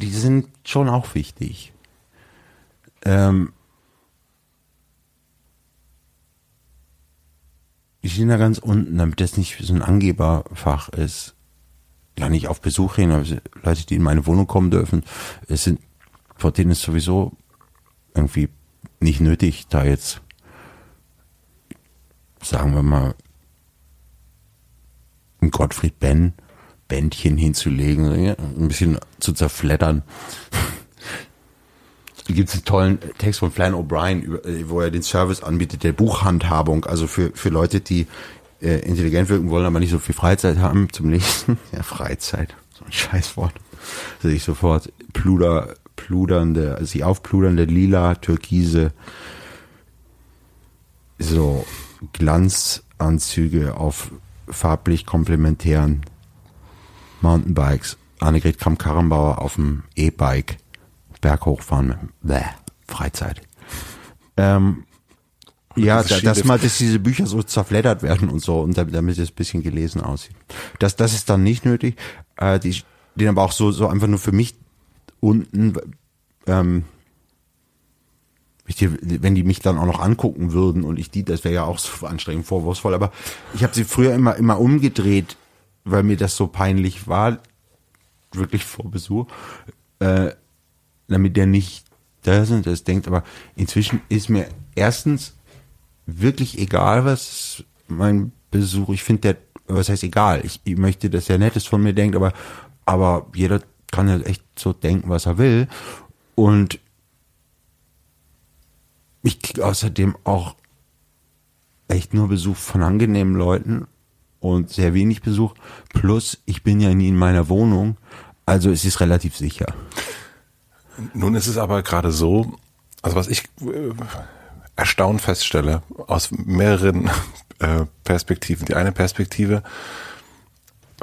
die sind schon auch wichtig. Ähm, die stehen da ganz unten, damit das nicht so ein Angeberfach ist. Ja, nicht auf Besuch hin, aber Leute, die in meine Wohnung kommen dürfen, es sind, vor denen ist sowieso irgendwie nicht nötig, da jetzt sagen wir mal, ein Gottfried Benn Bändchen hinzulegen, ein bisschen zu zerfleddern. Da gibt es einen tollen Text von Flann O'Brien, äh, wo er den Service anbietet, der Buchhandhabung, also für, für Leute, die äh, intelligent wirken wollen, aber nicht so viel Freizeit haben zum Lesen. Ja, Freizeit, so ein Scheißwort. Sehe ich sofort. Pluder, pludernde, sich aufpludernde lila, türkise, so Glanzanzüge auf farblich komplementären Mountainbikes. Annegret Kramp-Karrenbauer auf dem E-Bike berghochfahren. Bäh, Freizeit. Ähm, ja, das da, dass mal, dass diese Bücher so zerfleddert werden und so und damit, damit es ein bisschen gelesen aussieht. Das, das ist dann nicht nötig. Äh, die stehen aber auch so, so einfach nur für mich unten, ähm, wenn die mich dann auch noch angucken würden und ich die, das wäre ja auch so anstrengend, vorwurfsvoll, aber ich habe sie früher immer, immer umgedreht, weil mir das so peinlich war, wirklich vor Besuch, äh, damit der nicht das und das denkt, aber inzwischen ist mir erstens wirklich egal, was mein Besuch, ich finde der, was heißt egal, ich, ich möchte, dass er Nettes von mir denkt, aber, aber jeder kann ja echt so denken, was er will und ich kriege außerdem auch echt nur Besuch von angenehmen Leuten und sehr wenig Besuch. Plus, ich bin ja nie in meiner Wohnung, also es ist relativ sicher. Nun ist es aber gerade so, also was ich erstaunt feststelle, aus mehreren äh, Perspektiven. Die eine Perspektive,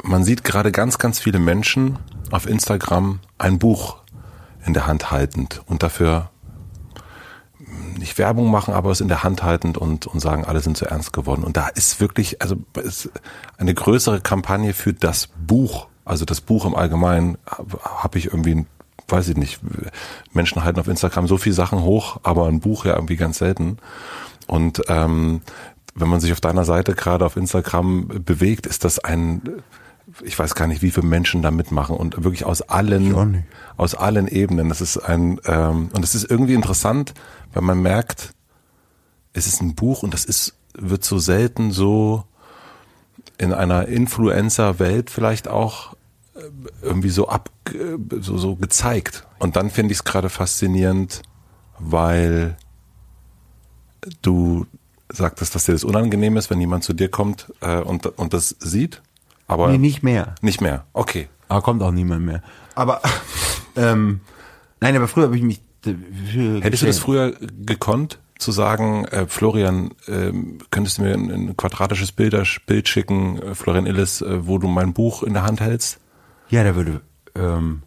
man sieht gerade ganz, ganz viele Menschen auf Instagram ein Buch in der Hand haltend und dafür mh, nicht Werbung machen, aber es in der Hand haltend und, und sagen, alle sind so ernst geworden. Und da ist wirklich, also ist eine größere Kampagne für das Buch, also das Buch im Allgemeinen, habe hab ich irgendwie, weiß ich nicht, Menschen halten auf Instagram so viel Sachen hoch, aber ein Buch ja irgendwie ganz selten. Und ähm, wenn man sich auf deiner Seite gerade auf Instagram bewegt, ist das ein, ich weiß gar nicht, wie viele Menschen da mitmachen und wirklich aus allen, aus allen Ebenen. Das ist ein, ähm, und es ist irgendwie interessant, weil man merkt, es ist ein Buch und das ist, wird so selten so in einer Influencer-Welt vielleicht auch irgendwie so ab, äh, so, so gezeigt. Und dann finde ich es gerade faszinierend, weil du sagtest, dass dir das unangenehm ist, wenn jemand zu dir kommt äh, und, und das sieht. Aber Nee, nicht mehr. nicht mehr. Okay. Aber kommt auch niemand mehr. Aber, ähm, nein, aber früher habe ich mich Hättest du das früher gekonnt, zu sagen, äh, Florian, ähm, könntest du mir ein, ein quadratisches Bilder, Bild schicken, äh, Florian Illes, äh, wo du mein Buch in der Hand hältst? Ja, da würde ähm,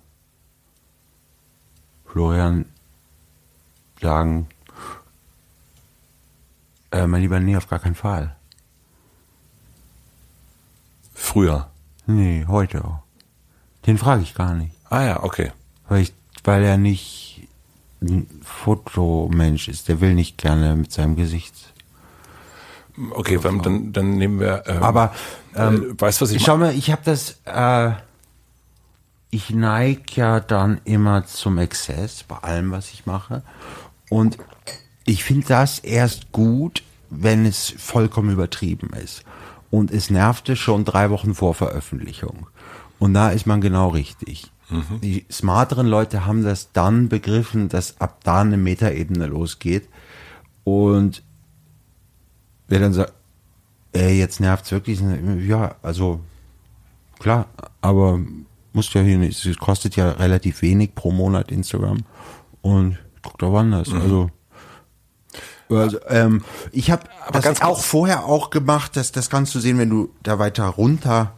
Florian sagen, äh, mein lieber, nee, auf gar keinen Fall. Früher. Nee, heute auch. Den frage ich gar nicht. Ah ja, okay. Weil, ich, weil er nicht ein Fotomensch ist. Der will nicht gerne mit seinem Gesicht. Okay, dann, dann, dann nehmen wir. Ähm, Aber ähm, äh, weißt du, was ich Schau mal, ich habe das, äh, ich neige ja dann immer zum Exzess bei allem, was ich mache. Und ich finde das erst gut, wenn es vollkommen übertrieben ist. Und es nervte schon drei Wochen vor Veröffentlichung. Und da ist man genau richtig. Die smarteren Leute haben das dann begriffen, dass ab da eine Metaebene losgeht. Und wer dann sagt, ey, jetzt nervt's wirklich, ja, also klar, aber muss ja hier nicht, es kostet ja relativ wenig pro Monat Instagram und guckt auch anders. Also, also ähm, ich habe das ganz auch vorher auch gemacht, dass das kannst du sehen, wenn du da weiter runter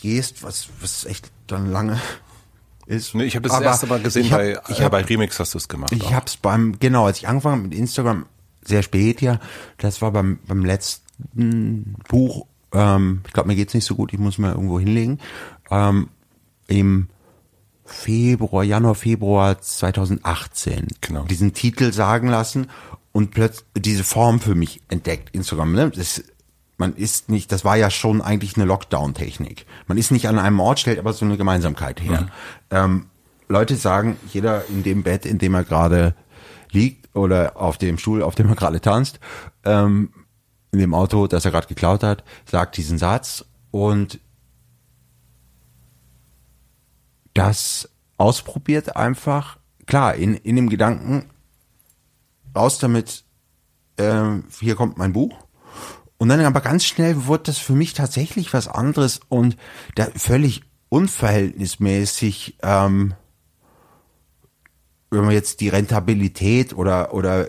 gehst, was was echt dann lange ist. Nee, ich habe das, Aber erste Mal gesehen ich hab, bei, ich äh, hab, bei Remix hast du es gemacht. ich auch. hab's beim, genau, als ich angefangen mit Instagram, sehr spät ja, das war beim, beim letzten Buch, ähm, ich glaube, mir geht's nicht so gut, ich muss mal irgendwo hinlegen, ähm, im Februar, Januar, Februar 2018 Genau. diesen Titel sagen lassen und plötzlich diese Form für mich entdeckt, Instagram. Ne? Das, man ist nicht, das war ja schon eigentlich eine Lockdown-Technik. Man ist nicht an einem Ort, stellt aber so eine Gemeinsamkeit her. Ähm, Leute sagen, jeder in dem Bett, in dem er gerade liegt oder auf dem Stuhl, auf dem er gerade tanzt, ähm, in dem Auto, das er gerade geklaut hat, sagt diesen Satz und das ausprobiert einfach, klar, in, in dem Gedanken, raus damit, ähm, hier kommt mein Buch. Und dann aber ganz schnell wurde das für mich tatsächlich was anderes und da völlig unverhältnismäßig, ähm, wenn man jetzt die Rentabilität oder, oder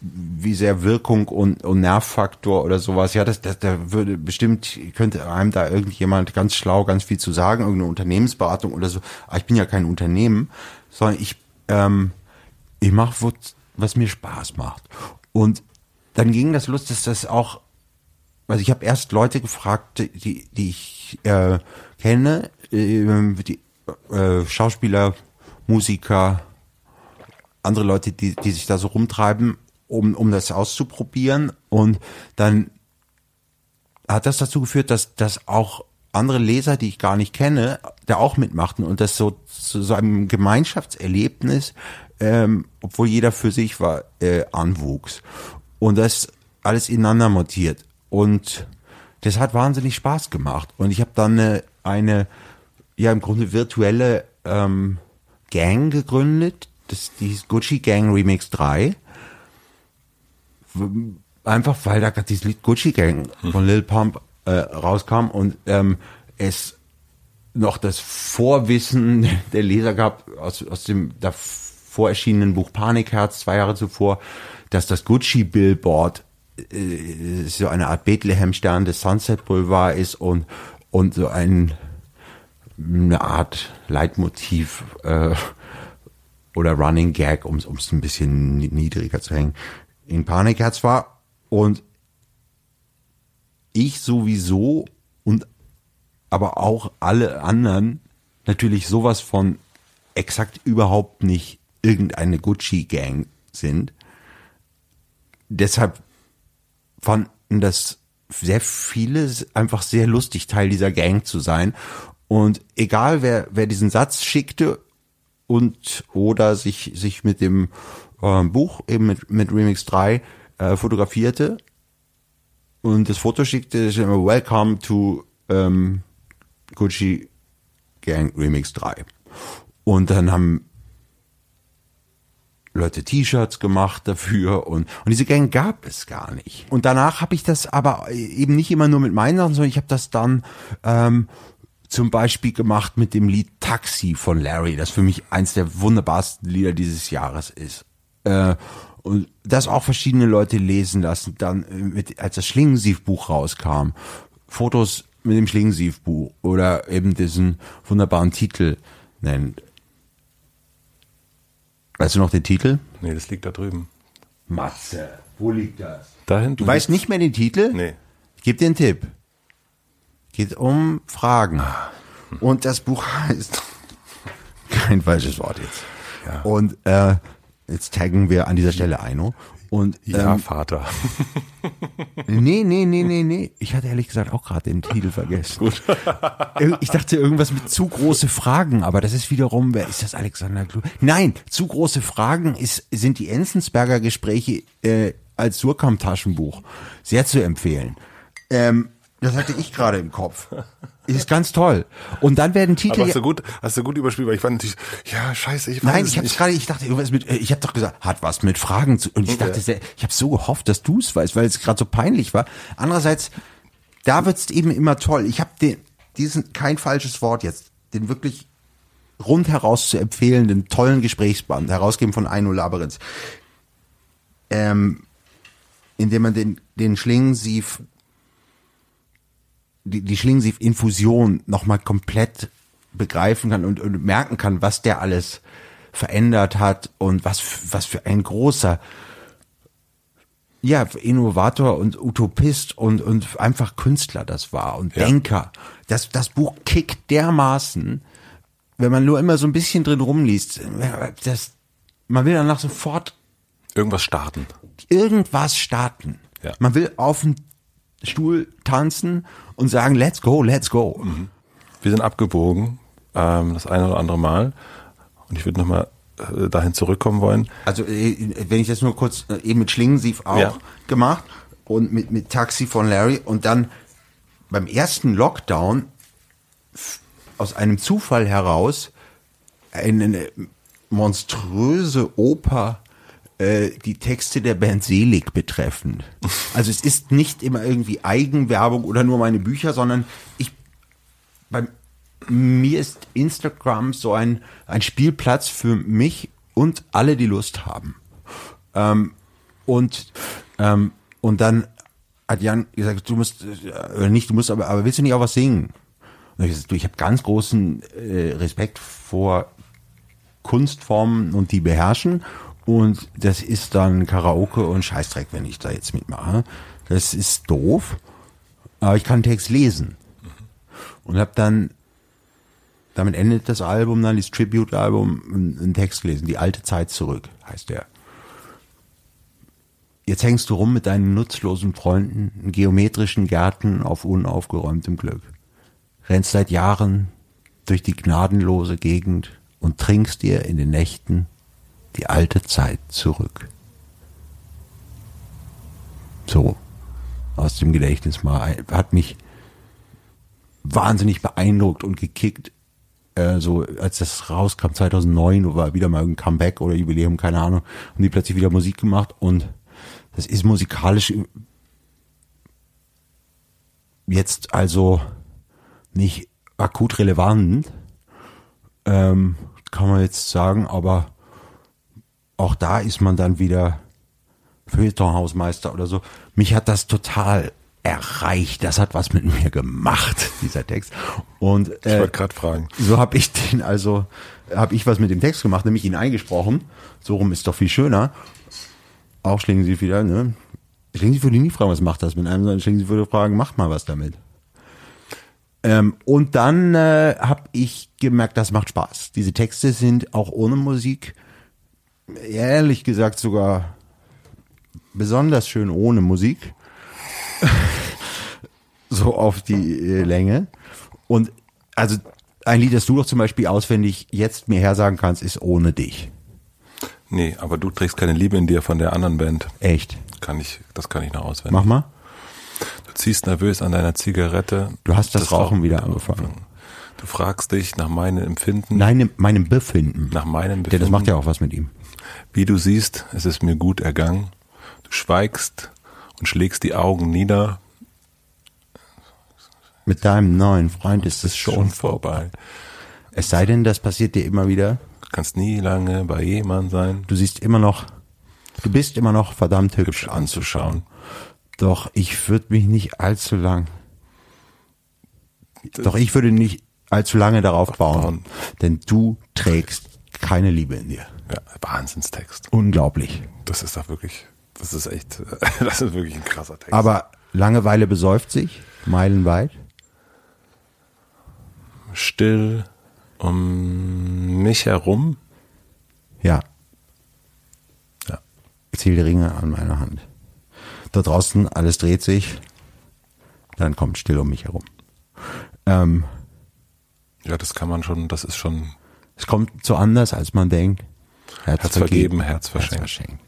wie sehr Wirkung und, und Nervfaktor oder sowas, ja, das, das, da würde bestimmt, könnte einem da irgendjemand ganz schlau ganz viel zu sagen, irgendeine Unternehmensberatung oder so. Aber ich bin ja kein Unternehmen, sondern ich, ähm, ich mache, was mir Spaß macht. Und dann ging das los, dass das auch, also ich habe erst Leute gefragt, die, die ich äh, kenne, äh, die äh, Schauspieler, Musiker, andere Leute, die, die sich da so rumtreiben, um, um das auszuprobieren. Und dann hat das dazu geführt, dass, dass auch andere Leser, die ich gar nicht kenne, da auch mitmachten und das so zu so einem Gemeinschaftserlebnis, ähm, obwohl jeder für sich war, äh, anwuchs. Und das alles ineinander montiert. Und das hat wahnsinnig Spaß gemacht. Und ich habe dann eine, eine, ja im Grunde virtuelle ähm, Gang gegründet. Das, die hieß Gucci Gang Remix 3. Einfach weil da gerade dieses Lied Gucci Gang von Lil Pump äh, rauskam und ähm, es noch das Vorwissen der Leser gab aus, aus dem davor erschienenen Buch Panikherz zwei Jahre zuvor, dass das Gucci Billboard äh, so eine Art Bethlehem-Stern des Sunset Boulevard ist und und so ein eine Art Leitmotiv äh, oder Running Gag, um es ein bisschen niedriger zu hängen, in Panikherz war. Und ich sowieso und aber auch alle anderen natürlich sowas von exakt überhaupt nicht irgendeine Gucci-Gang sind. Deshalb fanden das sehr viele einfach sehr lustig, Teil dieser Gang zu sein. Und egal wer, wer diesen Satz schickte und oder sich, sich mit dem äh, Buch eben mit, mit Remix 3 äh, fotografierte und das Foto schickte, ist immer Welcome to ähm, Gucci Gang Remix 3. Und dann haben Leute T-Shirts gemacht dafür und, und diese Gang gab es gar nicht. Und danach habe ich das aber eben nicht immer nur mit meinen Sachen, sondern ich habe das dann ähm, zum Beispiel gemacht mit dem Lied Taxi von Larry, das für mich eins der wunderbarsten Lieder dieses Jahres ist. Äh, und das auch verschiedene Leute lesen lassen. Dann, äh, mit, als das Schlingensiefbuch rauskam, Fotos mit dem Schlingensiefbuch oder eben diesen wunderbaren Titel nennt. Weißt du noch den Titel? Nee, das liegt da drüben. Matze, wo liegt das? Da hinten. Du weißt nicht mehr den Titel? Nee. Ich gebe dir einen Tipp. Geht um Fragen. Und das Buch heißt kein falsches Wort jetzt. Ja. Und äh, jetzt taggen wir an dieser Stelle Eino. Und Ja, ähm, Vater. nee, nee, nee, nee, nee. Ich hatte ehrlich gesagt auch gerade den Titel vergessen. Gut. Ich dachte irgendwas mit zu große Fragen, aber das ist wiederum, wer ist das Alexander Klu? Nein, zu große Fragen ist, sind die Enzensberger Gespräche äh, als Surkamp-Taschenbuch sehr zu empfehlen. Ähm, das hatte ich gerade im Kopf. Ist ganz toll. Und dann werden Titel. Aber hast du gut, hast du gut überspielt, weil ich fand natürlich, ja, scheiße, ich weiß Nein, ich habe nicht. gerade, ich dachte irgendwas mit, äh, ich habe doch gesagt, hat was mit Fragen zu. Und ich dachte, sehr, ich habe so gehofft, dass du es weißt, weil es gerade so peinlich war. Andererseits, da wird's eben immer toll. Ich habe den, diesen kein falsches Wort jetzt, den wirklich rundheraus zu empfehlenden tollen Gesprächsband, herausgeben von Aino Labyrinth, ähm, indem man den den Schlingensief die, die Schlingensief-Infusion nochmal komplett begreifen kann und, und merken kann, was der alles verändert hat und was, was für ein großer ja, Innovator und Utopist und, und einfach Künstler das war und Ja. Denker. Das, das Buch kickt dermaßen, wenn man nur immer so ein bisschen drin rumliest, das, man will danach sofort Irgendwas starten. irgendwas starten. Ja. Man will auf den Stuhl tanzen und sagen, let's go, let's go. Wir sind abgebogen, ähm, das eine oder andere Mal. Und ich würde nochmal äh, dahin zurückkommen wollen. Also äh, wenn ich das nur kurz, äh, eben mit Schlingensief auch Ja. gemacht und mit, mit Taxi von Larry und dann beim ersten Lockdown aus einem Zufall heraus eine monströse Oper äh, die Texte der Band Selig betreffend. Also es ist nicht immer irgendwie Eigenwerbung oder nur meine Bücher, sondern ich bei mir ist Instagram so ein, ein Spielplatz für mich und alle, die Lust haben. Ähm, und, ähm, und dann hat Jan gesagt, du musst, äh, oder nicht, du musst, aber, aber willst du nicht auch was singen? Und ich, gesagt, ich habe ganz großen äh, Respekt vor Kunstformen und die beherrschen. Und das ist dann Karaoke und Scheißdreck, wenn ich da jetzt mitmache. Das ist doof. Aber ich kann Text lesen. Und habe dann, damit endet das Album dann, dieses Tribute-Album, einen Text gelesen. Die alte Zeit zurück, heißt der. Jetzt hängst du rum mit deinen nutzlosen Freunden in geometrischen Gärten auf unaufgeräumtem Glück. Rennst seit Jahren durch die gnadenlose Gegend und trinkst dir in den Nächten die alte Zeit zurück. So, aus dem Gedächtnis mal, hat mich wahnsinnig beeindruckt und gekickt, äh, so als das rauskam 2009 war wieder mal ein Comeback oder Jubiläum, keine Ahnung, und die plötzlich wieder Musik gemacht und das ist musikalisch jetzt also nicht akut relevant, ähm, kann man jetzt sagen, aber auch da ist man dann wieder Feuilletonhausmeister oder so. Mich hat das total erreicht. Das hat was mit mir gemacht, dieser Text. Und Ich äh, wollte gerade fragen. so habe ich den also, habe ich was mit dem Text gemacht, nämlich ihn eingesprochen. So rum ist doch viel schöner. Auch schlingen Sie wieder, ne? Schlingen Sie würde nie fragen, was macht das mit einem, sondern schlingen Sie würde fragen, macht mal was damit. Ähm, und dann äh, habe ich gemerkt, das macht Spaß. Diese Texte sind auch ohne Musik, ehrlich gesagt sogar besonders schön ohne Musik. so auf die äh, Länge. Und also ein Lied, das du doch zum Beispiel auswendig jetzt mir hersagen kannst, ist ohne dich. Nee, aber du trägst keine Liebe in dir von der anderen Band. Echt. Kann ich, das kann ich noch auswendig. Mach mal. Du ziehst nervös an deiner Zigarette. Du hast das Rauchen wieder angefangen. Du fragst dich nach meinem Empfinden, Nein, meinem Befinden. nach meinem Der, das Befinden. macht ja auch was mit ihm. Wie du siehst, es ist mir gut ergangen. Du schweigst und schlägst die Augen nieder. Mit deinem neuen Freund ist es schon, Schon vorbei. Es sei denn, das passiert dir immer wieder. Du kannst nie lange bei jemand sein. Du siehst immer noch, du bist immer noch verdammt hübsch, Hübsch anzuschauen. Doch ich würde mich nicht allzu lang. Doch ich würde nicht allzu lange darauf bauen, bauen. denn du trägst keine Liebe in dir. Ja, Wahnsinnstext. Unglaublich. Das ist doch wirklich, das ist echt, das ist wirklich ein krasser Text. Aber Langeweile besäuft sich, meilenweit. still um mich herum. Ja, Ja. ich zähle die Ringe an meiner Hand. Da draußen, alles dreht sich. Dann kommt still um mich herum. Ähm, Ja, das kann man schon, das ist schon es kommt so anders, als man denkt. Herz, Herz vergeben, Herz verschenkt. verschenkt.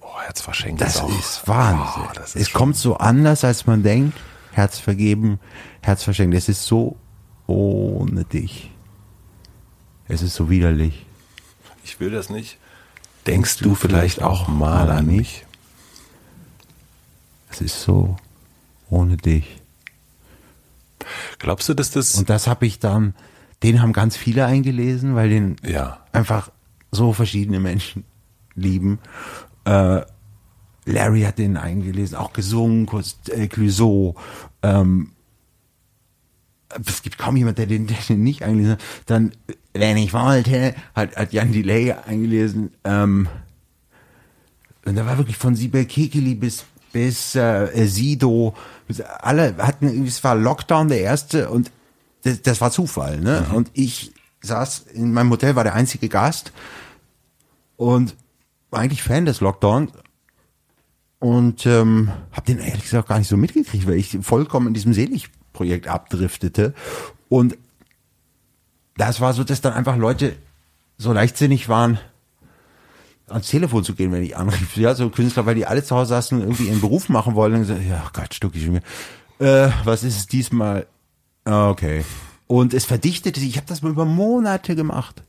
Oh, Herz verschenkt Das auch. ist Wahnsinn. Oh, das ist es kommt so anders, als man denkt. Herz vergeben, Herz verschenkt. Es ist so ohne dich. Es ist so widerlich. Ich will das nicht. Denkst du vielleicht auch mal an mich? Es ist so ohne dich. Glaubst du, dass das Und das habe ich dann, den haben ganz viele eingelesen, weil den ja, einfach so verschiedene Menschen lieben. Äh, Larry hat den eingelesen, auch gesungen, kurz äh, Clouseau. Ähm, es gibt kaum jemand, der den, der den nicht eingelesen hat. Dann, wenn ich wollte, hat, hat Jan Delay eingelesen. Ähm, und da war wirklich von Sibel Kekeli bis bis äh, Sido, bis alle hatten, irgendwie- es war Lockdown der erste und das, das war Zufall, ne? Und ich saß in meinem Hotel, war der einzige Gast und war eigentlich Fan des Lockdowns und ähm, habe den ehrlich gesagt gar nicht so mitgekriegt, weil ich vollkommen in diesem Selig-Projekt abdriftete und das war so, dass dann einfach Leute so leichtsinnig waren, ans Telefon zu gehen, wenn ich anrief. Ja, so Künstler, weil die alle zu Hause saßen und irgendwie ihren Beruf machen wollten. Und gesagt, ja, Gott, Stucki schon wieder. Äh, was ist es diesmal? Ah, Okay. Und es verdichtete sich. Ich habe das mal über Monate gemacht.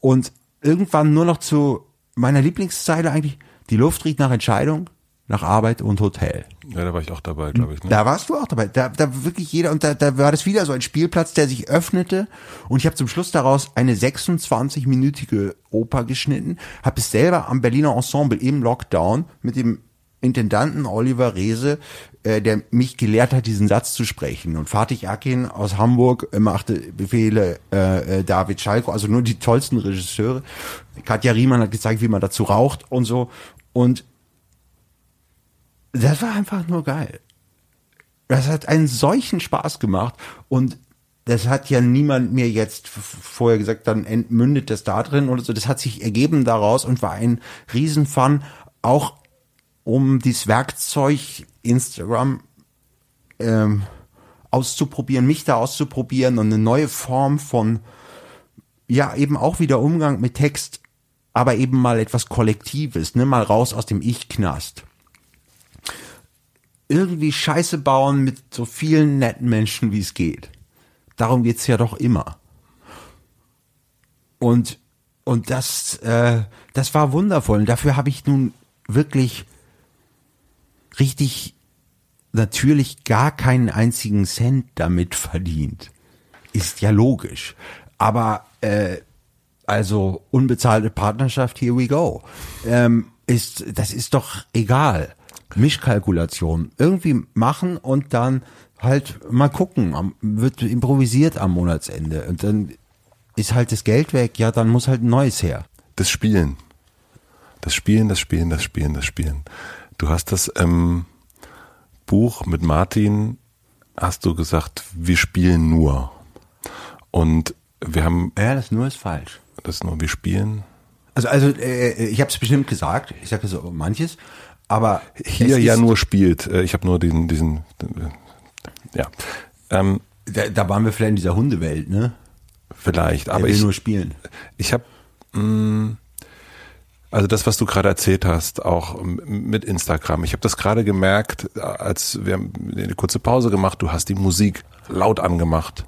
Und irgendwann nur noch zu meiner Lieblingszeile eigentlich, die Luft riecht nach Entscheidung, nach Arbeit und Hotel. ja, da war ich auch dabei, glaube ich. Ne? Da warst du auch dabei. Da, da wirklich jeder, und da, da war das wieder so ein Spielplatz, der sich öffnete. Und ich habe zum Schluss daraus eine 26-minütige Oper geschnitten, habe es selber am Berliner Ensemble im Lockdown mit dem Intendanten Oliver Reese, äh, der mich gelehrt hat, diesen Satz zu sprechen. Und Fatih Akin aus Hamburg äh, machte Befehle, äh, äh, David Schalko, also nur die tollsten Regisseure. Katja Riemann hat gezeigt, wie man dazu raucht und so. Und das war einfach nur geil. Das hat einen solchen Spaß gemacht und das hat ja niemand mir jetzt vorher gesagt, dann entmündet das da drin oder so. Das hat sich ergeben daraus und war ein Riesenfun, auch um dieses Werkzeug Instagram ähm, auszuprobieren, mich da auszuprobieren und eine neue Form von, ja, eben auch wieder Umgang mit Text, aber eben mal etwas Kollektives, ne, mal raus aus dem Ich-Knast irgendwie Scheiße bauen mit so vielen netten Menschen, wie es geht. Darum geht's ja doch immer. Und, und das, äh, das war wundervoll. Und dafür habe ich nun wirklich richtig natürlich gar keinen einzigen Cent damit verdient. Ist ja logisch. Aber äh, also unbezahlte Partnerschaft, here we go. Ähm, ist, das ist doch egal. Mischkalkulation. Irgendwie machen und dann halt mal gucken. Wird improvisiert am Monatsende. Und dann ist halt das Geld weg. Ja, dann muss halt ein neues her. Das Spielen. Das Spielen, das Spielen, das Spielen, das Spielen. Du hast das ähm, Buch mit Martin, hast du gesagt, wir spielen nur. Und wir haben Ja, das nur ist falsch. das nur, wir spielen. Also, also äh, ich habe es bestimmt gesagt. Ich sage so manches. Aber Hier ja nur spielt. Äh, Ich habe nur diesen, diesen, äh, ja. Ähm, Da, da waren wir vielleicht in dieser Hundewelt, ne? vielleicht, Er aber will ich, nur spielen. Ich habe, also das, was du gerade erzählt hast, auch mit Instagram. Ich habe das gerade gemerkt, als wir eine kurze Pause gemacht. Du hast die Musik laut angemacht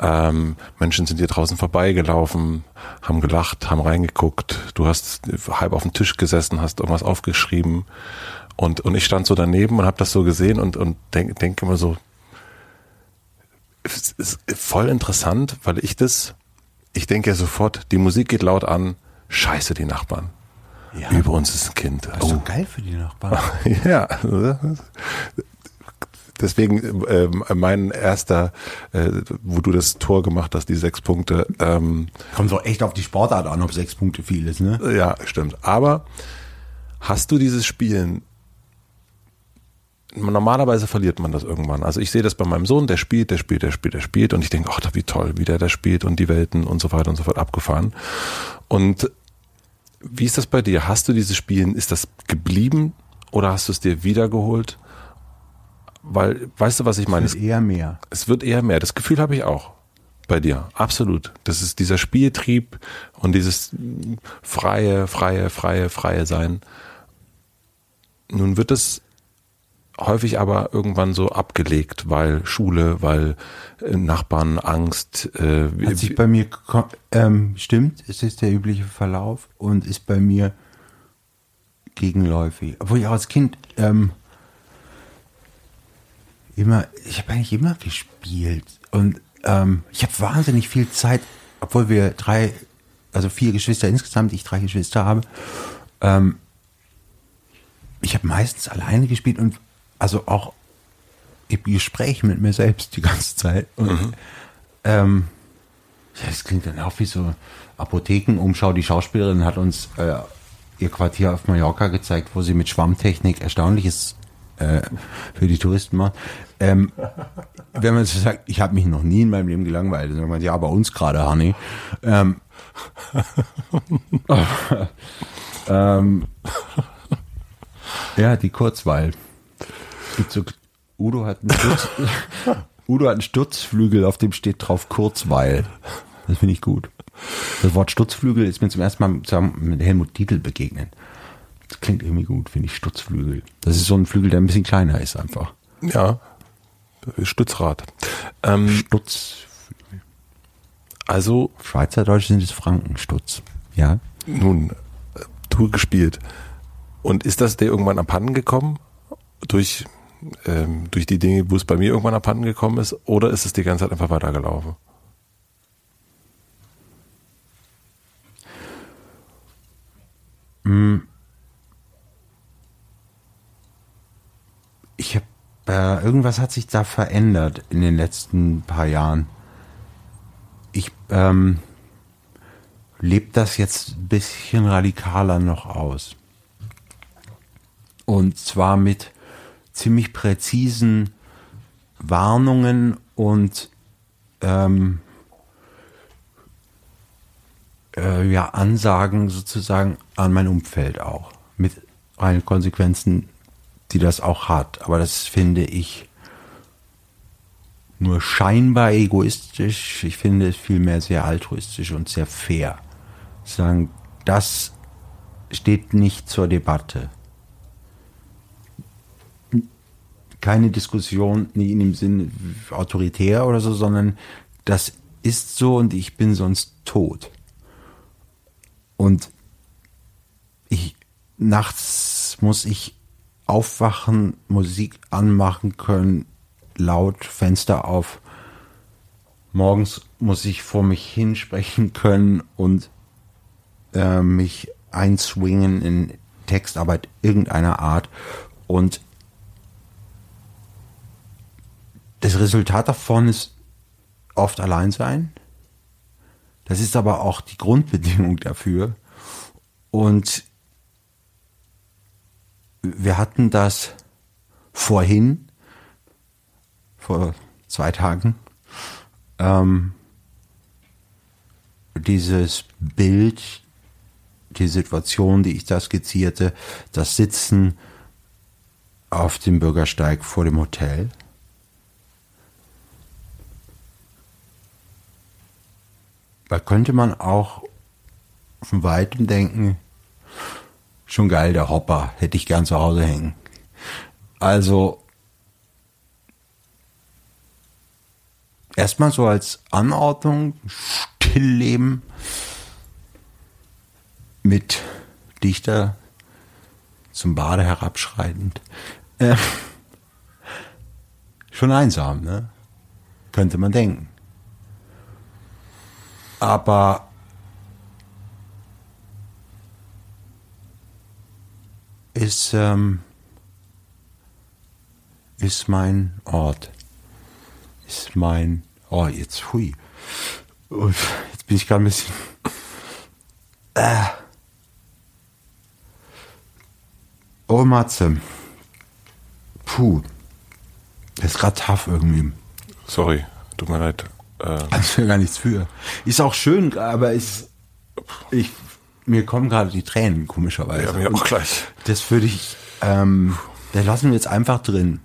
Ähm, Menschen sind hier draußen vorbeigelaufen, haben gelacht, haben reingeguckt. Du hast halb auf dem Tisch gesessen, hast irgendwas aufgeschrieben und und ich stand so daneben und habe das so gesehen und und denke denk immer so, es ist voll interessant, weil ich das, ich denke ja sofort, die Musik geht laut an, scheiße die Nachbarn. Ja. Über uns ist ein Kind. Das ist Oh, doch geil für die Nachbarn. ja. Deswegen äh, mein erster, äh, wo du das Tor gemacht hast, die sechs Punkte. Ähm, Kommt doch echt auf die Sportart an, ob sechs Punkte viel ist, ne? ja, stimmt. Aber hast du dieses Spielen? Normalerweise verliert man das irgendwann. Also ich sehe das bei meinem Sohn, der spielt, der spielt, der spielt, der spielt und ich denke, ach, wie toll, wie der da spielt und die Welten und so weiter und so fort abgefahren. Und wie ist das bei dir? Hast du dieses Spielen, ist das geblieben oder hast du es dir wiedergeholt? Weil, weißt du, was ich meine? Das ist eher mehr. Es wird eher mehr. Das Gefühl habe ich auch bei dir. Absolut. Das ist dieser Spieltrieb und dieses freie, freie, freie, freie Sein. Nun wird es häufig aber irgendwann so abgelegt, weil Schule, weil äh, Nachbarn Angst. Äh, Hat sich bei mir, ähm, stimmt, es ist der übliche Verlauf und ist bei mir gegenläufig. Obwohl ich auch als Kind ähm, immer, ich habe eigentlich immer gespielt und ähm, ich habe wahnsinnig viel Zeit, obwohl wir drei, also vier Geschwister insgesamt, ich drei Geschwister habe, ähm, ich habe meistens alleine gespielt und also auch im Gespräch mit mir selbst die ganze Zeit. Und, ähm, ja, das klingt dann auch wie so Apothekenumschau. Die Schauspielerin hat uns äh, ihr Quartier auf Mallorca gezeigt, wo sie mit Schwammtechnik Erstaunliches äh, für die Touristen macht. Ähm, wenn man so sagt, ich habe mich noch nie in meinem Leben gelangweilt, dann sagt man, ja, bei uns gerade, Honey. Ähm, ähm, ja, die Kurzweil. Gibt so, Udo hat einen Sturz, Udo hat einen Sturzflügel, auf dem steht drauf Kurzweil. Das finde ich gut. Das Wort Sturzflügel ist mir zum ersten Mal zusammen mit Helmut Dietl begegnet. Das klingt irgendwie gut, finde ich, Stutzflügel. Das ist so ein Flügel, der ein bisschen kleiner ist einfach. ja, Stützrad. Ähm, Stutz. also Schweizerdeutsch sind es Frankenstutz. Ja. nun, äh, du gespielt. Und ist das dir irgendwann abhanden gekommen? Durch, ähm, durch die Dinge, wo es bei mir irgendwann abhanden gekommen ist? Oder ist es die ganze Zeit einfach weitergelaufen? Ich habe, äh, irgendwas hat sich da verändert in den letzten paar Jahren. Ich ähm, lebe das jetzt ein bisschen radikaler noch aus. Und zwar mit ziemlich präzisen Warnungen und ähm, äh, ja, Ansagen sozusagen an mein Umfeld auch. Mit allen Konsequenzen, die das auch hat. Aber das finde ich nur scheinbar egoistisch. Ich finde es vielmehr sehr altruistisch und sehr fair. Sagen, das steht nicht zur Debatte. Keine Diskussion, in dem Sinne autoritär oder so, sondern das ist so und ich bin sonst tot. Und ich, nachts muss ich aufwachen, Musik anmachen können, laut, Fenster auf. Morgens muss ich vor mich hinsprechen können und äh, mich einswingen in Textarbeit irgendeiner Art. Und das Resultat davon ist oft allein sein. Das ist aber auch die Grundbedingung dafür. Und wir hatten das vorhin, vor zwei Tagen, ähm, dieses Bild, die Situation, die ich da skizzierte, das Sitzen auf dem Bürgersteig vor dem Hotel. Da könnte man auch von weitem denken, schon geil, der Hopper, hätte ich gern zu Hause hängen. Also, erstmal so als Anordnung, Stillleben mit Dichter zum Bade herabschreitend. Äh, schon einsam, ne? Könnte man denken. Aber ist, ähm, ist mein Ort. Ist mein, oh, jetzt, hui. Jetzt bin ich gerade ein bisschen, äh. Oh, Matze. Puh. Das ist gerade tough irgendwie. Sorry, tut mir leid. Äh, Also gar nichts für. Ist auch schön, aber ist, ich, mir kommen gerade die Tränen, komischerweise. ja, mir auch gleich. Das würde ich, ähm, das lassen wir jetzt einfach drin.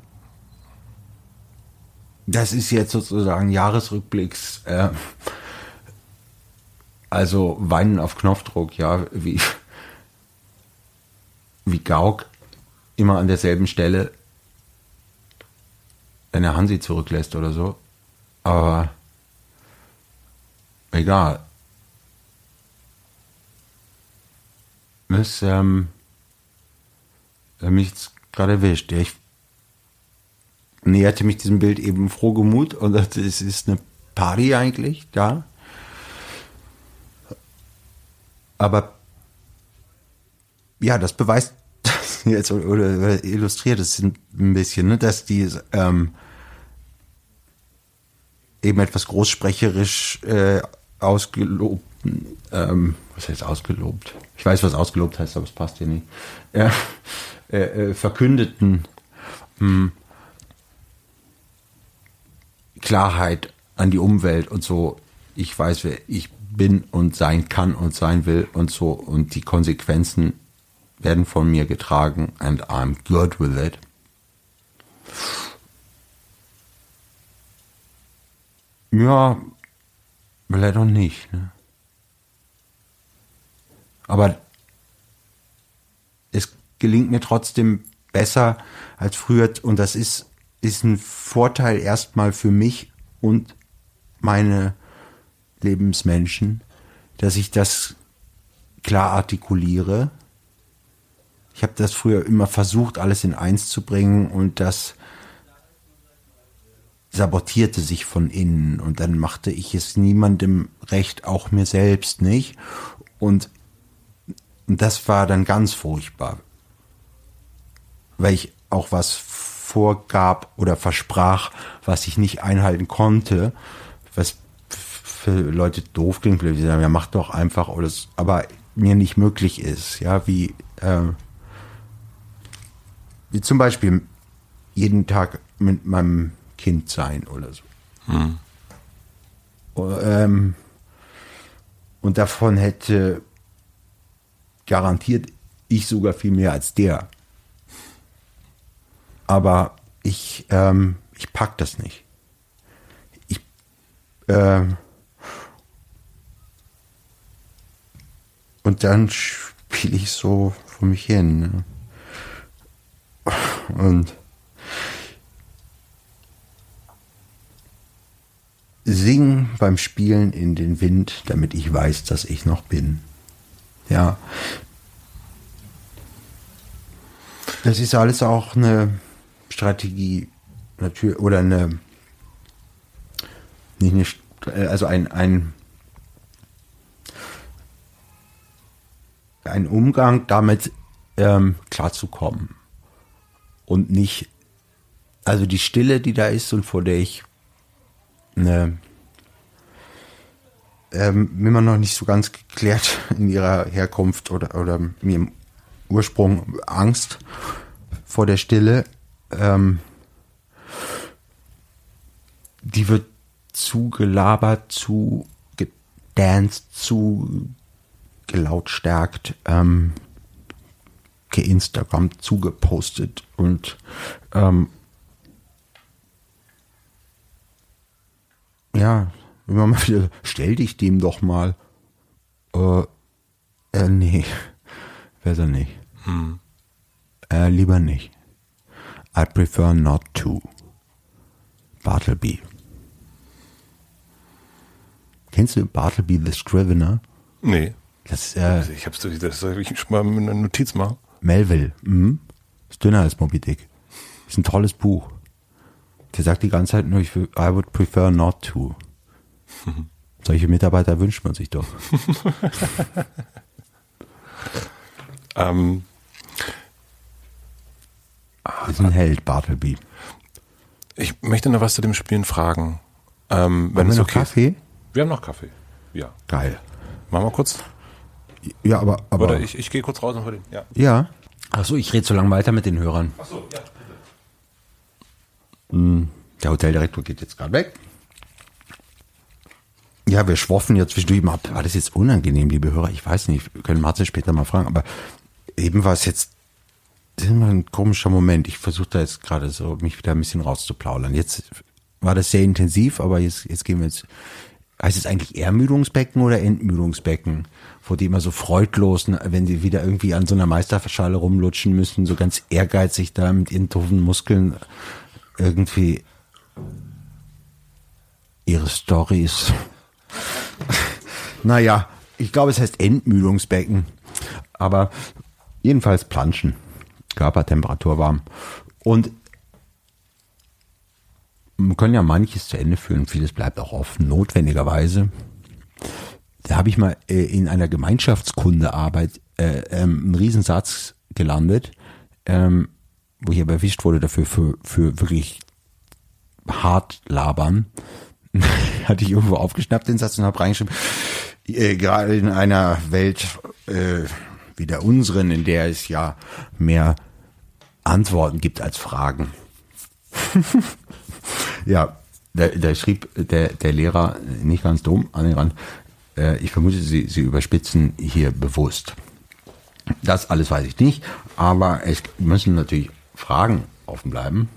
Das ist jetzt sozusagen Jahresrückblicks, äh, also Weinen auf Knopfdruck, ja, wie, wie Gauck immer an derselben Stelle, wenn er Hansi zurücklässt oder so. Aber egal. Das, ähm, hat mich jetzt gerade erwischt. Ich näherte mich diesem Bild eben frohgemut und dachte, es ist eine Party eigentlich da. Aber ja, das beweist das jetzt oder, oder illustriert es ein bisschen, ne, dass die ähm, eben etwas großsprecherisch äh, ausgelobten, ähm, was heißt ausgelobt? Ich weiß, was ausgelobt heißt, aber es passt hier nicht. Ja, äh, äh, verkündeten mh, Klarheit an die Umwelt und so. Ich weiß, wer ich bin und sein kann und sein will und so. Und die Konsequenzen werden von mir getragen and I'm good with it. Ja, auch nicht. Ne? Aber es gelingt mir trotzdem besser als früher und das ist, ist ein Vorteil erstmal für mich und meine Lebensmenschen, dass ich das klar artikuliere. Ich habe das früher immer versucht, alles in eins zu bringen und das sabotierte sich von innen und dann machte ich es niemandem recht, auch mir selbst nicht. Und, und das war dann ganz furchtbar, weil ich auch was vorgab oder versprach, was ich nicht einhalten konnte, was für Leute doof klingt, die sagen, ja, mach doch einfach, oder es, aber mir nicht möglich ist, ja, wie, äh, wie zum Beispiel jeden Tag mit meinem Kind sein oder so. Ähm, und davon hätte garantiert ich sogar viel mehr als der. Aber ich, ähm, ich pack das nicht. Ich, ähm, und dann spiele ich so vor mich hin. Ne? Und sing beim Spielen in den Wind, damit ich weiß, dass ich noch bin. Ja. Das ist alles auch eine Strategie, natürlich, oder eine, nicht eine, äh, also ein, ein, ein Umgang damit ähm, klarzukommen. Und nicht, also die Stille, die da ist und vor der ich eine, ähm, immer noch nicht so ganz geklärt in ihrer Herkunft oder, oder mir im Ursprung Angst vor der Stille. Ähm, die wird zu gelabert, zu gedanced, zu gelautstärkt, ähm, geinstagram zugepostet und ähm, ja, immer mal wieder, stell dich dem doch mal. Äh, äh nee, besser nicht. Äh, lieber nicht. I prefer not to. Bartleby. Kennst du Bartleby the Scrivener? Nee. Das äh, Ich hab's durch, das soll ich schon mal mit einer Notiz machen. Melville. Mhm. Ist dünner als Moby Dick. Ist ein tolles Buch. Der sagt die ganze Zeit nur, ich will, I would prefer not to. Solche Mitarbeiter wünscht man sich doch. Ähm, Ist ein Held, Bartleby. ich möchte noch was zu dem Spielen fragen. Ähm, wenn Haben es wir noch okay Kaffee? ist. Wir haben noch Kaffee. Ja. Geil. Machen wir kurz. Ja, aber, aber Oder ich, ich gehe kurz raus und hol den. Ja. ja. Ach so, ich rede so lange weiter mit den Hörern. Achso, ja. Der Hoteldirektor geht jetzt gerade weg. Ja, wir schwoffen jetzt zwischendurch. War das jetzt unangenehm, liebe Hörer? Ich weiß nicht, wir können Matze später mal fragen, aber eben war es jetzt das ist immer ein komischer Moment. Ich versuche da jetzt gerade so, mich wieder ein bisschen rauszuplaudern. Jetzt war das sehr intensiv, aber jetzt, jetzt gehen wir jetzt. Heißt es eigentlich Ermüdungsbecken oder Entmüdungsbecken? Vor die immer so freudlos, ne, wenn sie wieder irgendwie an so einer Meisterschale rumlutschen müssen, so ganz ehrgeizig da mit ihren doofen Muskeln irgendwie ihre Stories. naja, ich glaube, es heißt Entmüdungsbecken. Aber jedenfalls Planschen. Körpertemperatur warm. Und wir können ja manches zu Ende führen, vieles bleibt auch offen, notwendigerweise. Da habe ich mal äh, in einer Gemeinschaftskundearbeit äh, ähm, einen Riesensatz gelandet, ähm, wo ich aber erwischt wurde dafür für, für wirklich hart labern. Hatte ich irgendwo aufgeschnappt den Satz und habe reingeschrieben, äh, gerade in einer Welt äh, wie der unseren, in der es ja mehr Antworten gibt als Fragen. ja, da, da schrieb der, der Lehrer nicht ganz dumm an den Rand. Äh, ich vermute, sie, sie überspitzen hier bewusst. Das alles weiß ich nicht, aber es müssen natürlich Fragen offen bleiben.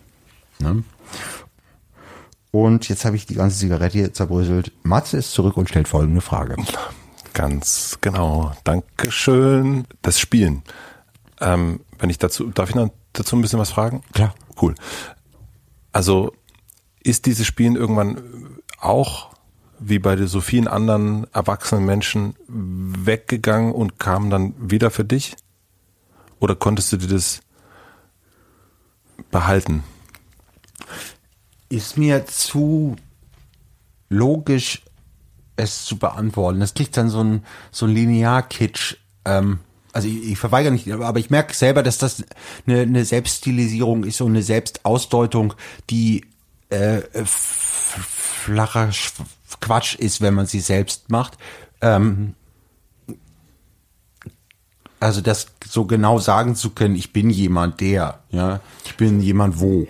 Ne? Und jetzt habe ich die ganze Zigarette hier zerbröselt. Matze ist zurück und stellt folgende Frage. Ganz genau. Dankeschön. Das Spielen. Ähm, wenn ich dazu, darf ich noch dazu ein bisschen was fragen? Klar. Cool. Also ist dieses Spielen irgendwann auch wie bei so vielen anderen erwachsenen Menschen weggegangen und kam dann wieder für dich? Oder konntest du dir das behalten? Ist mir zu logisch, es zu beantworten. Das kriegt dann so ein, so ein Linear-Kitsch. Ähm, also ich, ich verweigere nicht, aber ich merke selber, dass das eine, eine Selbststilisierung ist und eine Selbstausdeutung, die äh, flacher Sch- Quatsch ist, wenn man sie selbst macht. Ähm, also das so genau sagen zu können, ich bin jemand der, ja, ich bin jemand wo.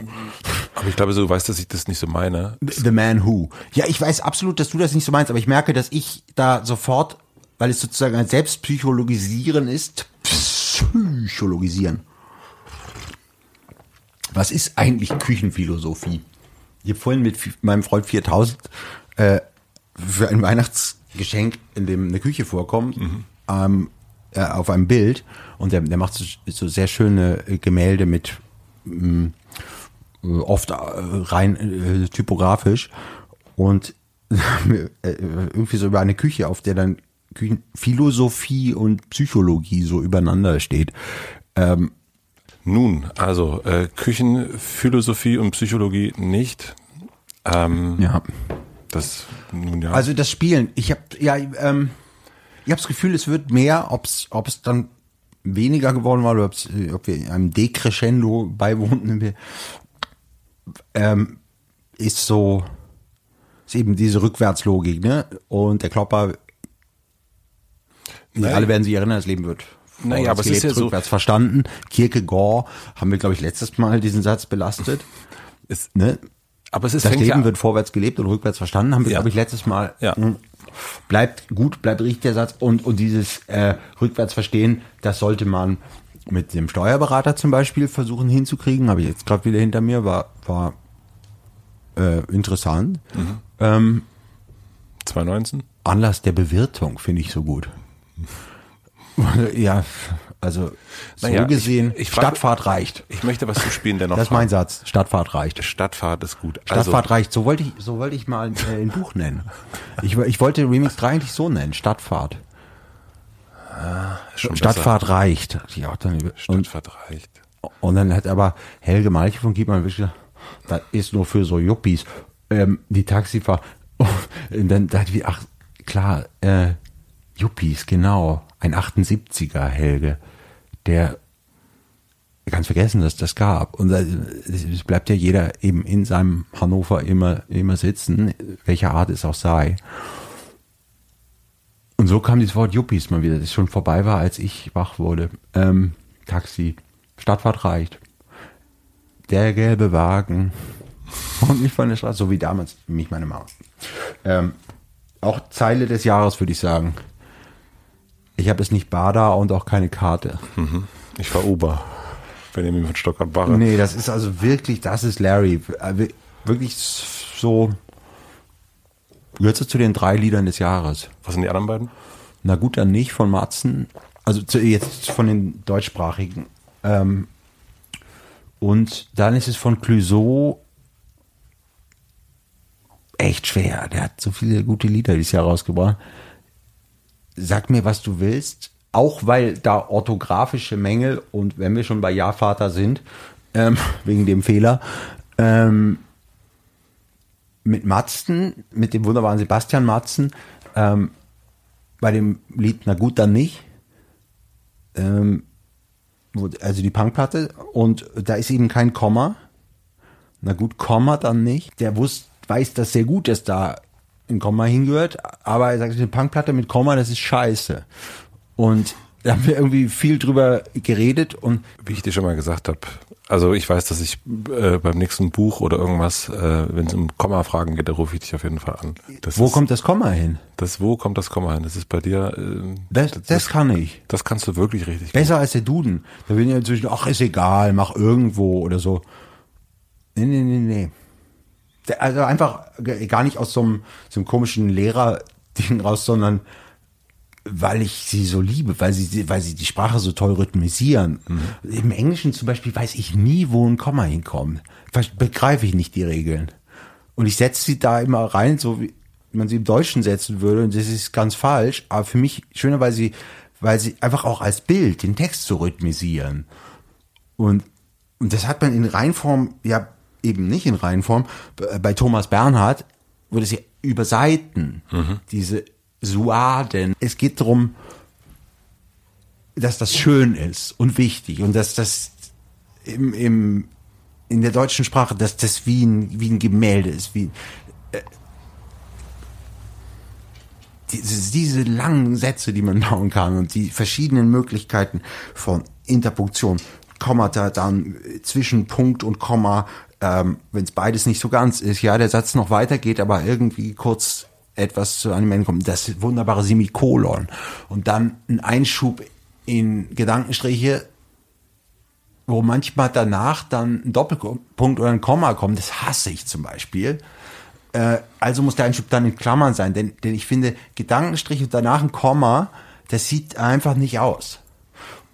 Aber ich glaube, du weißt, dass ich das nicht so meine. The Man Who. Ja, ich weiß absolut, dass du das nicht so meinst, aber ich merke, dass ich da sofort, weil es sozusagen ein Selbstpsychologisieren ist, Psychologisieren. Was ist eigentlich Küchenphilosophie? Ich habe vorhin mit meinem Freund 4000 äh, für ein Weihnachtsgeschenk, in dem eine Küche vorkommt, ähm, äh, auf einem Bild und der, der macht so, so sehr schöne äh, Gemälde mit mh, äh, oft äh, rein äh, typografisch und irgendwie so über eine Küche, auf der dann Küchenphilosophie und Psychologie so übereinander steht. Ähm, Nun, also äh, Küchenphilosophie und Psychologie nicht. Ähm, ja. Das nun ja. Also das Spielen, ich habe ja, ähm, ich habe das Gefühl, es wird mehr, ob es dann weniger geworden war oder äh, ob wir einem Decrescendo beiwohnen, wir, ähm, ist so ist eben diese Rückwärtslogik, ne? Und der Klopper, Nein. alle werden sich erinnern, das Leben wird Naja, aber es ist gelebt, ja so- rückwärts verstanden. Kierkegaard haben wir, glaube ich, letztes Mal diesen Satz belastet. es, Ne? aber es ist Das Leben ja, wird vorwärts gelebt und rückwärts verstanden, haben wir, Ja. glaube ich, letztes Mal. Ja. Bleibt gut, bleibt richtig der Satz. Und, und dieses äh, rückwärts verstehen, das sollte man mit dem Steuerberater zum Beispiel versuchen hinzukriegen. Habe ich jetzt gerade wieder hinter mir, war, war äh, interessant. Mhm. Ähm, 2019. Anlass der Bewirtung finde ich so gut. ja, Also so Naja, gesehen, ich- ich Stadtfahrt reicht. Ich möchte was zu spielen, der noch Das ist mein Satz. Stadtfahrt reicht. Stadtfahrt ist gut. Also, Stadtfahrt reicht. So wollte ich, so wollte ich mal äh, ein Buch nennen. Ich, ich wollte Remix 3 eigentlich so nennen. Stadtfahrt. schon Stadtfahrt reicht. Ja, dann, besser. und, Stadtfahrt reicht. und dann hat aber Helge Malche von Giebmann wirklich gesagt, das ist nur für so Yuppies. Ähm, die Taxifahrer. Und dann dachte ich, ach, klar, äh, Yuppies, genau. Ein 78er Helge, der ganz vergessen, dass das gab. Und da- es bleibt ja jeder eben in seinem Hannover immer, immer sitzen, welcher Art es auch sei. Und so kam dieses Wort Yuppies mal wieder, das schon vorbei war, als ich wach wurde. Ähm, Taxi, Stadtfahrt reicht. Der gelbe Wagen. Und mich von der Straße, so wie damals mich meine Mama. Ähm, auch Zeile des Jahres, würde ich sagen. Ich habe es nicht Bada und auch keine Karte. Ich fahr Uber. Benjamin von Stockert-Barre. Nee, das ist also wirklich, das ist Larry. Äh, Wirklich so, gehört zu den drei Liedern des Jahres. Was sind die anderen beiden? Na gut, dann nicht von Matzen. Also zu, jetzt von den deutschsprachigen. Ähm, und dann ist es von Clouseau echt schwer. Der hat so viele gute Lieder dieses Jahr rausgebracht. Sag mir, was du willst. Auch weil da orthografische Mängel und wenn wir schon bei Ja-Vater sind, ähm, wegen dem Fehler, ähm, mit Matzen, mit dem wunderbaren Sebastian Matzen, ähm, bei dem Lied Na gut, dann nicht. Ähm, also die Punkplatte. Und da ist eben kein Komma. Na gut, Komma dann nicht. Der wusst, weiß das sehr gut, dass da ein Komma hingehört. Aber er sagt, eine Punkplatte mit Komma, das ist scheiße. Und da haben wir irgendwie viel drüber geredet und Wie ich dir schon mal gesagt habe. Also ich weiß, dass ich äh, beim nächsten Buch oder irgendwas, äh, wenn es um Komma-Fragen geht, da rufe ich dich auf jeden Fall an. Das wo ist, kommt das Komma hin? das Wo kommt das Komma hin? Das ist bei dir. Äh, Das, das kann ich. das kannst du wirklich richtig. gut. Besser als der Duden. Da bin ich inzwischen, ach, ist egal, mach irgendwo oder so. Nee, nee, nee, nee. Also einfach gar nicht aus so einem, so einem komischen Lehrer-Ding raus, sondern weil ich sie so liebe, weil sie, weil sie die Sprache so toll rhythmisieren. Im Englischen zum Beispiel weiß ich nie, wo ein Komma hinkommt. Begreife ich nicht die Regeln. Und ich setze sie da immer rein, so wie man sie im Deutschen setzen würde. Und das ist ganz falsch. Aber für mich schöner, weil sie, weil sie einfach auch als Bild den Text so rhythmisieren. Und, und das hat man in Reinform, ja, eben nicht in Reinform. Bei bei Thomas Bernhard wurde es ja über Seiten, diese Suaden. Es geht darum, dass das schön ist und wichtig und dass das im, im, in der deutschen Sprache, dass das wie ein, wie ein Gemälde ist, wie, äh, diese, diese langen Sätze, die man bauen kann und die verschiedenen Möglichkeiten von Interpunktion, Kommata, dann äh, zwischen Punkt und Komma, ähm, wenn es beides nicht so ganz ist, ja, der Satz noch weitergeht, aber irgendwie kurz etwas zu einem Ende kommt, das wunderbare Semikolon und dann ein Einschub in Gedankenstriche, wo manchmal danach dann ein Doppelpunkt oder ein Komma kommt, das hasse ich zum Beispiel. Äh, also muss der Einschub dann in Klammern sein, denn, denn ich finde, Gedankenstrich und danach ein Komma, das sieht einfach nicht aus.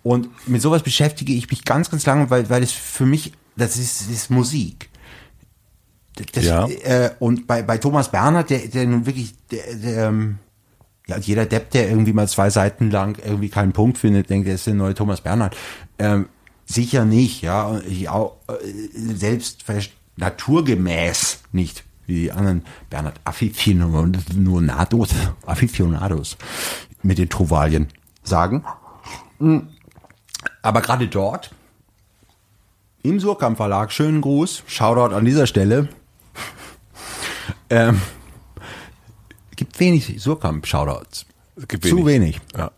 Und mit sowas beschäftige ich mich ganz, ganz lange, weil, weil es für mich, das ist, ist Musik. Das, Ja. äh, und bei, bei Thomas Bernhard, der, der nun wirklich, der, der, ähm, ja, jeder Depp, der irgendwie mal zwei Seiten lang irgendwie keinen Punkt findet, denkt, er ist der neue Thomas Bernhard. Ähm, sicher nicht, ja. Ich auch, äh, selbst naturgemäß nicht, wie die anderen Bernhard Aficionados, Aficionados mit den Trovalien sagen. Mm. Aber gerade dort, im Surkamp Verlag, schönen Gruß, Shoutout an dieser Stelle. ähm, gibt wenig Surkamp-Shoutouts. Es gibt Zu wenig. Ja.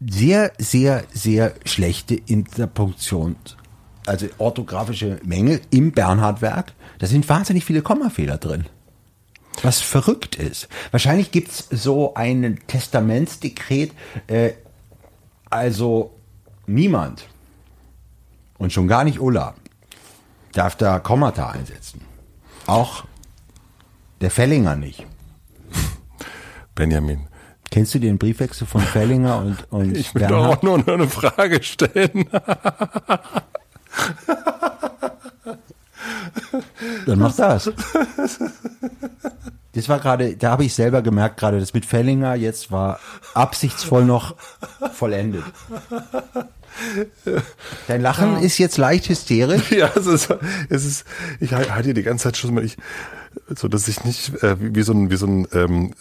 Sehr, sehr, sehr schlechte Interpunktion, also orthografische Mängel im Bernhard-Werk. Da sind wahnsinnig viele Kommafehler drin. Was verrückt ist. Wahrscheinlich gibt's so ein Testamentsdekret, äh, also niemand und schon gar nicht Ulla darf da Kommata einsetzen. Auch der Fellinger nicht. Benjamin, Kennst du den Briefwechsel von Fellinger und, und Ich will doch auch nur eine Frage stellen. Dann mach das. Das war gerade, da habe ich selber gemerkt, gerade das mit Fellinger jetzt war absichtsvoll noch vollendet. Dein Lachen ist jetzt leicht hysterisch. Ja, es ist, es ist, ich halte die ganze Zeit schon mal, ich, so dass ich nicht, äh, wie, wie so ein, wie so ein, ähm,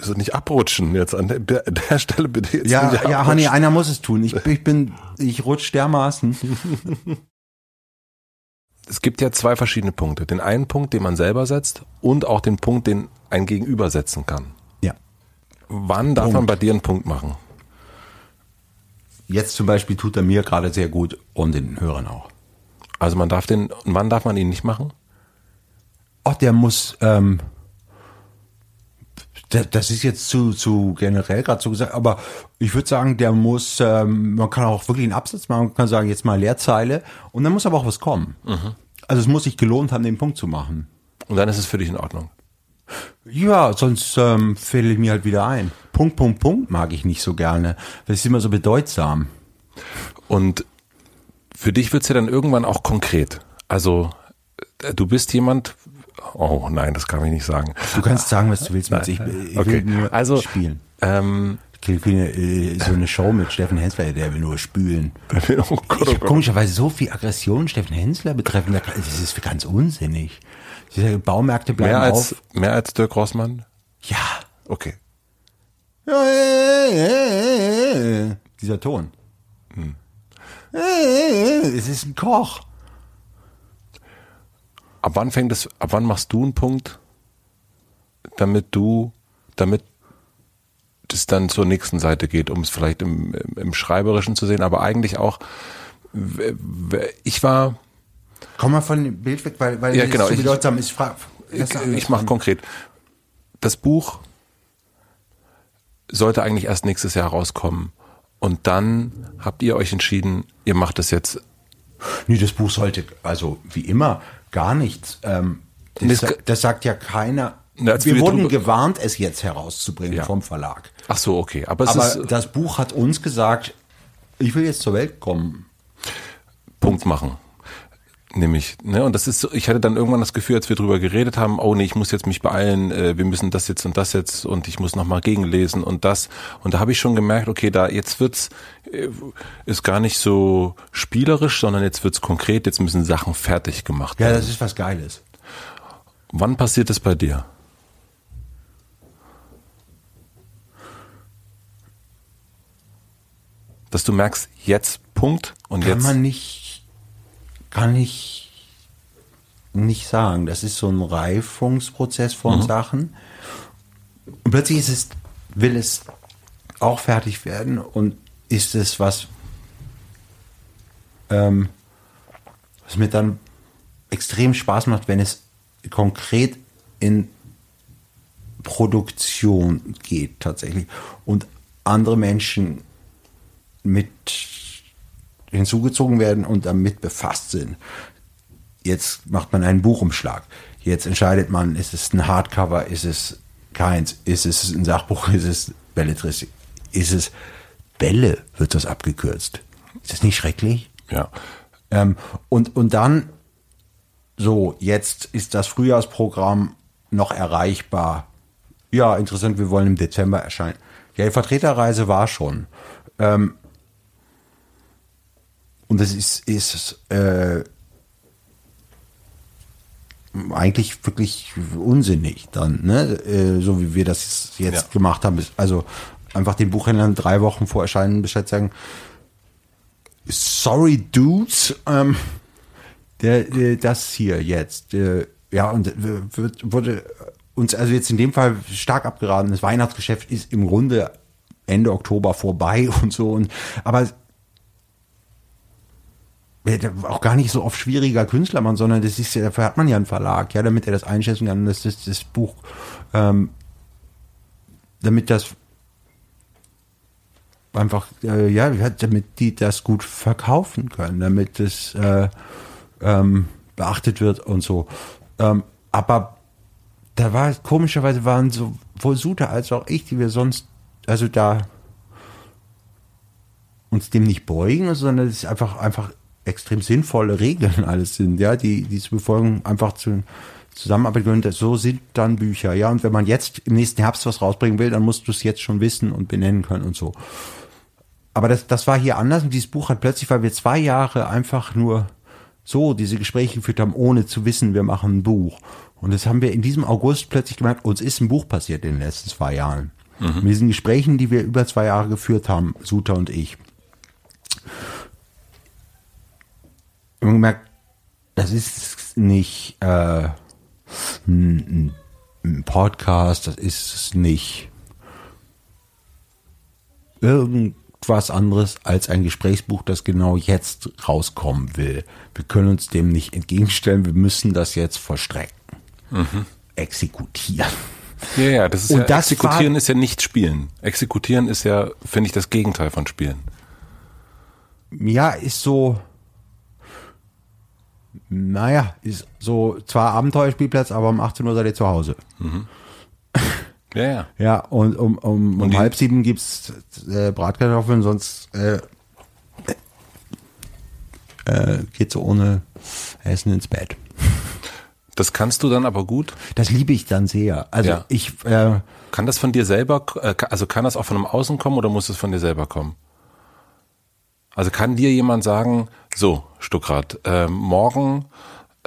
so nicht abrutschen jetzt an der, der Stelle bitte jetzt Ja, nicht ja. Hanni, einer muss es tun. Ich, ich bin, ich rutsch dermaßen. Es gibt ja zwei verschiedene Punkte. Den einen Punkt, den man selber setzt und auch den Punkt, den ein Gegenüber setzen kann. Ja. Wann darf man bei dir einen Punkt machen? Jetzt zum Beispiel tut er mir gerade sehr gut und den Hörern auch. Also man darf den, und wann darf man ihn nicht machen? Ach, der muss, ähm, da- das ist jetzt zu, zu generell gerade so gesagt, aber ich würde sagen, der muss, ähm, man kann auch wirklich einen Absatz machen, man kann sagen, jetzt mal Leerzeile und dann muss aber auch was kommen. Also es muss sich gelohnt haben, den Punkt zu machen. Und dann ist es für dich in Ordnung. Ja, sonst ähm, fälle ich mir halt wieder ein. Punkt, Punkt, Punkt mag ich nicht so gerne. Das ist immer so bedeutsam. Und für dich wird's ja dann irgendwann auch konkret. Also äh, du bist jemand, oh nein, das kann ich nicht sagen. Du kannst sagen, was du willst, Mats. Ich, ich Okay, will nur also spielen. ähm, äh, so eine Show mit Steffen Hensler, der will nur spülen. oh Gott, oh Ich, Gott. komischerweise so viel Aggression Steffen Hensler betreffen, da kann- das ist ganz unsinnig. Diese Baumärkte bleiben mehr als auf. mehr als Dirk Rossmann? Ja. Okay. Ja, äh, äh, äh, Dieser Ton. Äh, Es ist ein Koch. Ab wann fängt es, ab wann machst du einen Punkt, damit du, damit es dann zur nächsten Seite geht, um es vielleicht im, im, im Schreiberischen zu sehen, aber eigentlich auch, ich war, Komm mal von dem Bild weg, weil, weil Ja, das genau, so ich- bedeutsam ist. Ich, Lass mal ich mache konkret. Das Buch sollte eigentlich erst nächstes Jahr rauskommen. Und dann habt ihr euch entschieden, ihr macht es jetzt. Nee, das Buch sollte, also wie immer, gar nichts. Ähm, das, Das- sa- das sagt ja keiner. Na, wir wir wurden gewarnt, es jetzt herauszubringen Ja. vom Verlag. Ach so, okay. Aber Aber ist das Buch hat uns gesagt, ich will jetzt zur Welt kommen. Punkt machen. Nämlich, ne, und das ist so, ich hatte dann irgendwann das Gefühl, als wir drüber geredet haben, oh nee, ich muss jetzt mich beeilen, äh, wir müssen das jetzt und das jetzt und ich muss nochmal gegenlesen und das. Und da habe ich schon gemerkt, okay, da jetzt wird's äh, ist gar nicht so spielerisch, sondern jetzt wird's konkret, jetzt müssen Sachen fertig gemacht Ja, werden. das ist was Geiles. Wann passiert das bei dir? Dass du merkst, jetzt Punkt und Kann jetzt. man nicht, kann ich nicht sagen. Das ist so ein Reifungsprozess von Mhm. Sachen. Und plötzlich ist es, will es auch fertig werden und ist es was, ähm, was mir dann extrem Spaß macht, wenn es konkret in Produktion geht tatsächlich und andere Menschen mit hinzugezogen werden und damit befasst sind. Jetzt macht man einen Buchumschlag. Jetzt entscheidet man, ist es ein Hardcover, ist es keins, ist es ein Sachbuch, ist es Belletristik, ist es Bälle, wird das abgekürzt. Ist das nicht schrecklich? ja. Ähm, und, und dann, so, jetzt ist das Frühjahrsprogramm noch erreichbar. Ja, interessant, wir wollen im Dezember erscheinen. Ja, die Vertreterreise war schon. Ähm, und das ist, ist äh, eigentlich wirklich unsinnig dann, ne? Äh, so wie wir das jetzt Ja. gemacht haben. Also einfach den Buchhändlern drei Wochen vor Erscheinen Bescheid sagen, sorry Dudes, ähm, der, der, das hier jetzt, äh, ja, und äh, wird, wurde uns also jetzt in dem Fall stark abgeraten. Das Weihnachtsgeschäft ist im Grunde Ende Oktober vorbei und so. Und aber auch gar nicht so oft schwieriger Künstlermann, sondern das ist dafür hat man ja einen Verlag, ja, damit er das einschätzen kann, dass das, das Buch, ähm, damit das einfach, äh, ja, damit die das gut verkaufen können, damit es äh, ähm, beachtet wird und so. Ähm, aber da war komischerweise waren sowohl Sute als auch ich, die wir sonst also da uns dem nicht beugen, sondern es ist einfach, einfach extrem sinnvolle Regeln alles sind, ja, die, die zu befolgen, einfach zu, Zusammenarbeit gehören. So sind dann Bücher, ja. Und wenn man jetzt im nächsten Herbst was rausbringen will, dann musst du es jetzt schon wissen und benennen können und so. Aber das, das war hier anders und dieses Buch hat plötzlich, weil wir zwei Jahre einfach nur so diese Gespräche geführt haben, ohne zu wissen, wir machen ein Buch. Und das haben wir in diesem August plötzlich gemerkt, uns ist ein Buch passiert in den letzten zwei Jahren. Mhm. Mit diesen Gesprächen, die wir über zwei Jahre geführt haben, Suta und ich. Und gemerkt, das ist nicht äh, ein, ein Podcast, das ist nicht irgendwas anderes als ein Gesprächsbuch, das genau jetzt rauskommen will. Wir können uns dem nicht entgegenstellen, wir müssen das jetzt verstrecken. Mhm. Exekutieren. Ja, ja, das ist Und ja, das Exekutieren ist ja nicht Spielen. Exekutieren ist ja, finde ich, das Gegenteil von Spielen. Ja, ist so, naja, ist so zwar Abenteuerspielplatz, aber um 18 Uhr seid ihr zu Hause. Mhm. Ja, ja. Ja, und um, um, um halb sieben gibt's äh, Bratkartoffeln, sonst äh, äh, geht so ohne Essen ins Bett. Das kannst du dann aber gut? Das liebe ich dann sehr. Also ja. ich äh, kann das von dir selber, äh, also kann das auch von einem Außen kommen oder muss es von dir selber kommen? Also kann dir jemand sagen, so, Stuckrad, äh, morgen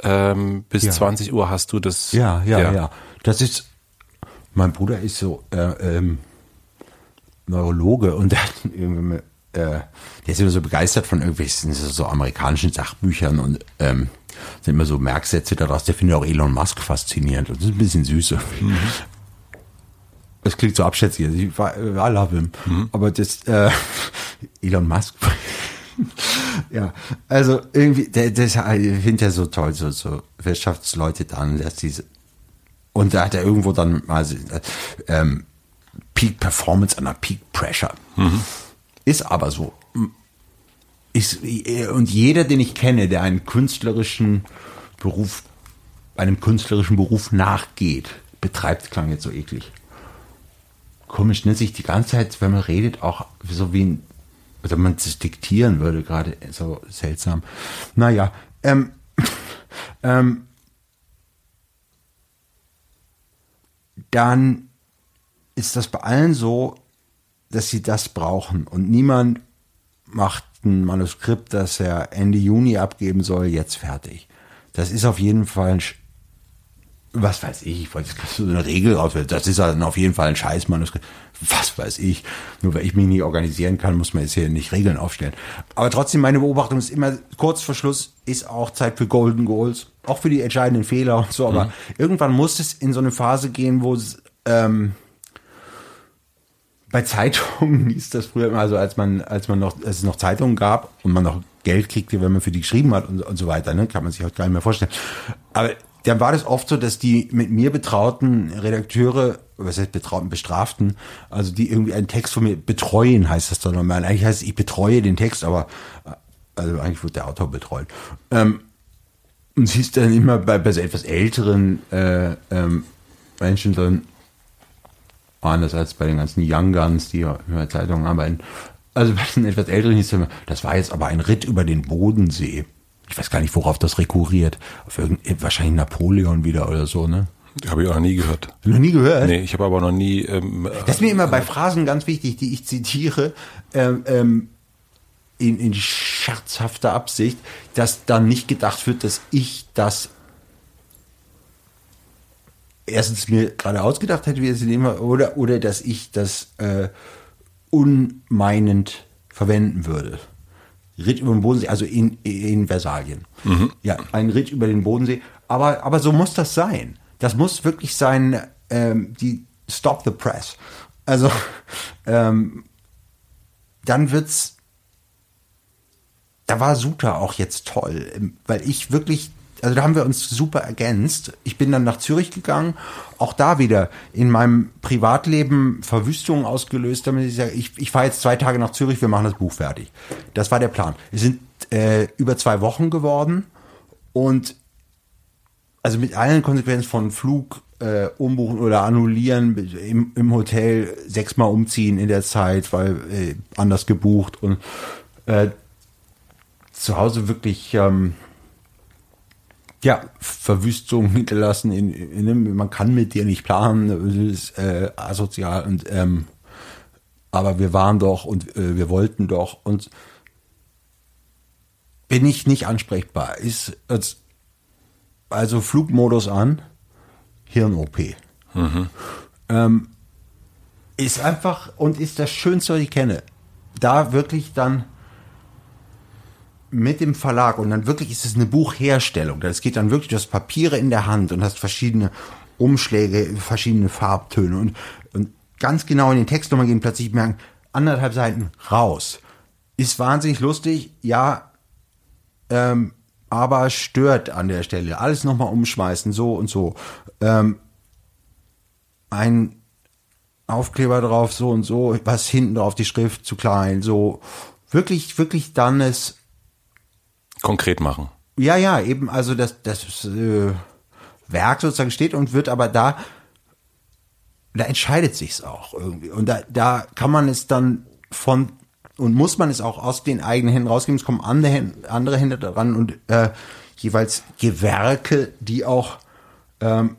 ähm, bis ja. 20 Uhr hast du das. Ja, ja, ja, ja. Das ist, mein Bruder ist so äh, ähm, Neurologe und der, äh, der ist immer so begeistert von irgendwelchen so amerikanischen Sachbüchern und ähm, sind immer so Merksätze daraus. Der findet auch Elon Musk faszinierend und das ist ein bisschen süß. Mhm. Das klingt so abschätzig. Also ich, I love him. Mhm. Aber das äh, Elon Musk ja, also irgendwie, das, ich finde ja so toll, so, so Wirtschaftsleute dann, dass diese, und da hat er irgendwo dann mal ähm, Peak Performance an der Peak Pressure. Mhm. Ist aber so. Ist, und jeder, den ich kenne, der einen künstlerischen Beruf, einem künstlerischen Beruf nachgeht, betreibt, klang jetzt so eklig. Komisch, nennt sich die ganze Zeit, wenn man redet, auch so wie ein oder man es diktieren würde, gerade so seltsam. Naja, ähm, ähm, dann ist das bei allen so, dass sie das brauchen und niemand macht ein Manuskript, das er Ende Juni abgeben soll, jetzt fertig. Das ist auf jeden Fall ein was weiß ich, ich wollte jetzt so eine Regel raus, das ist dann auf jeden Fall ein Scheißmanuskript. Was weiß ich. Nur weil ich mich nicht organisieren kann, muss man jetzt hier nicht Regeln aufstellen. Aber trotzdem, meine Beobachtung ist immer, kurz vor Schluss ist auch Zeit für Golden Goals. Auch für die entscheidenden Fehler und so. Aber mhm. irgendwann muss es in so eine Phase gehen, wo es, ähm, bei Zeitungen hieß das früher immer, also als man, als man noch, als es noch Zeitungen gab und man noch Geld kriegte, wenn man für die geschrieben hat und, und so weiter, ne, kann man sich heute gar nicht mehr vorstellen. Aber dann war das oft so, dass die mit mir betrauten Redakteure, was heißt betrauten, bestraften, also die irgendwie einen Text von mir betreuen, heißt das doch normal. Eigentlich heißt es, ich betreue den Text, aber äh, also eigentlich wird der Autor betreut. Ähm, und sie ist dann immer bei, bei so etwas älteren äh, ähm, Menschen dann anders als bei den ganzen Young Guns, die in der Zeitung arbeiten. Also bei den etwas älteren hieß es immer, das war jetzt aber ein Ritt über den Bodensee ich weiß gar nicht, worauf das rekurriert. Auf wahrscheinlich Napoleon wieder oder so, ne? Habe ich auch noch nie gehört. Noch nie gehört? Nee, ich habe aber noch nie. Ähm, das ist mir immer bei Phrasen ganz wichtig, die ich zitiere, ähm, ähm, in, in scherzhafter Absicht, dass dann nicht gedacht wird, dass ich das erstens mir gerade ausgedacht hätte, wie es immer, oder, oder dass ich das äh, unmeinend verwenden würde. Ritt über den Bodensee, also in, in Versalien. Mhm. Ja, ein Ritt über den Bodensee. Aber, aber so muss das sein. Das muss wirklich sein, ähm, die Stop the Press. Also, ähm, dann wird's, da war Suta auch jetzt toll, weil ich wirklich also da haben wir uns super ergänzt. Ich bin dann nach Zürich gegangen, auch da wieder in meinem Privatleben Verwüstungen ausgelöst, damit ich sage, ich, ich fahre jetzt zwei Tage nach Zürich, wir machen das Buch fertig. Das war der Plan. Es sind äh, über zwei Wochen geworden und also mit allen Konsequenzen von Flug äh, umbuchen oder annullieren, im, im Hotel sechsmal umziehen in der Zeit, weil äh, anders gebucht und äh, zu Hause wirklich ähm, ja, Verwüstung hinterlassen. In, in, man kann mit dir nicht planen, es ist äh, asozial und ähm, aber wir waren doch und äh, wir wollten doch und bin ich nicht ansprechbar. Ist also Flugmodus an, Hirn-OP. Mhm. Ähm, ist einfach und ist das Schönste, was ich kenne. Da wirklich dann mit dem Verlag und dann wirklich ist es eine Buchherstellung. Das geht dann wirklich, du hast Papiere in der Hand und hast verschiedene Umschläge, verschiedene Farbtöne und, und ganz genau in den Text nochmal gehen, plötzlich merken, anderthalb Seiten raus. Ist wahnsinnig lustig, ja, ähm, aber stört an der Stelle. Alles nochmal umschmeißen, so und so. Ähm, ein Aufkleber drauf, so und so, was hinten drauf, die Schrift zu klein, so. Wirklich, wirklich dann es konkret machen. Ja, ja, eben, also das, das äh, Werk sozusagen steht und wird aber da, da entscheidet sich's auch irgendwie. Und da, da kann man es dann von und muss man es auch aus den eigenen Händen rausgeben. Es kommen andere, andere Hände daran und äh, jeweils Gewerke, die auch ähm,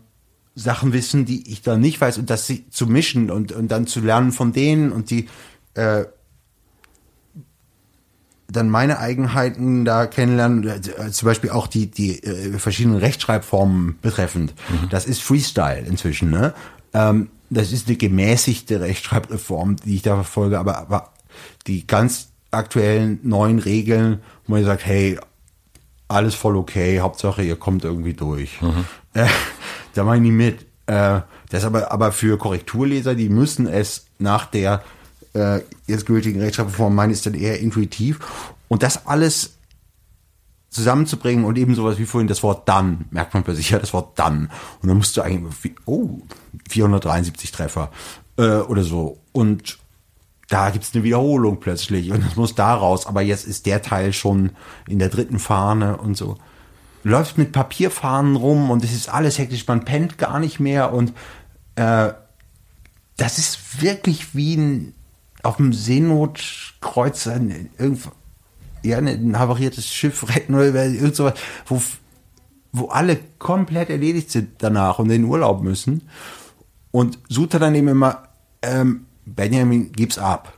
Sachen wissen, die ich da nicht weiß und das zu mischen und, und dann zu lernen von denen und die äh, dann meine Eigenheiten da kennenlernen, äh, zum Beispiel auch die, die äh, verschiedenen Rechtschreibformen betreffend. Mhm. Das ist Freestyle inzwischen, ne? Ähm, das ist eine gemäßigte Rechtschreibreform, die ich da verfolge, aber, aber die ganz aktuellen neuen Regeln, wo man sagt, hey, alles voll okay, Hauptsache ihr kommt irgendwie durch. Mhm. Äh, da mache ich nie mit. Äh, das aber, aber für Korrekturleser, die müssen es nach der äh, jetzt gültigen Rechtschreibreform meinen, ist dann eher intuitiv. Und das alles zusammenzubringen und eben sowas wie vorhin das Wort dann, merkt man plötzlich, ja, das Wort dann. Und dann musst du eigentlich, oh, 473 Treffer äh, oder so. Und da gibt's eine Wiederholung plötzlich und es muss da raus, aber jetzt ist der Teil schon in der dritten Fahne und so. Läuft mit Papierfahnen rum und es ist alles hektisch, man pennt gar nicht mehr und äh, das ist wirklich wie ein auf dem Seenotkreuz irgendwo, ja, ein havariertes Schiff retten oder irgend sowas, wo, wo alle komplett erledigt sind danach und in den Urlaub müssen. Und Suter dann eben immer, ähm, Benjamin, gib's ab.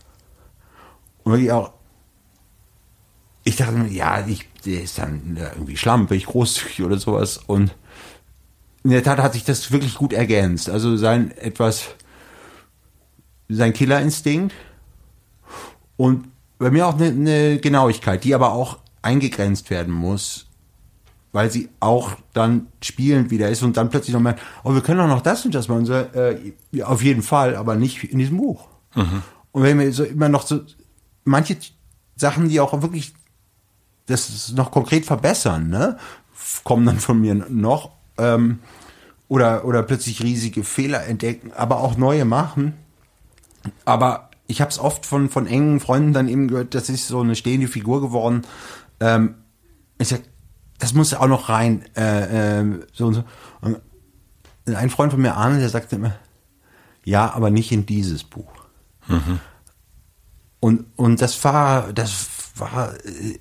Und wirklich auch, ich dachte mir, ja, ich, der ist dann irgendwie schlampig, großzügig oder sowas. Und in der Tat hat sich das wirklich gut ergänzt. Also sein etwas, sein Killerinstinkt und bei mir auch eine, eine Genauigkeit, die aber auch eingegrenzt werden muss, weil sie auch dann spielend wieder ist und dann plötzlich noch mal, oh, wir können auch noch das und das machen. So, äh, ja, auf jeden Fall, aber nicht in diesem Buch. Mhm. Und wenn wir so immer noch so manche Sachen, die auch wirklich das noch konkret verbessern, ne, kommen dann von mir noch ähm, oder oder plötzlich riesige Fehler entdecken, aber auch neue machen. Aber ich habe es oft von, von engen Freunden dann eben gehört, das ist so eine stehende Figur geworden. Ähm, ich sag, das muss auch noch rein. Äh, äh, so und so. Und ein Freund von mir, Arne, der sagte immer, ja, aber nicht in dieses Buch. Mhm. Und, und das war, das war äh,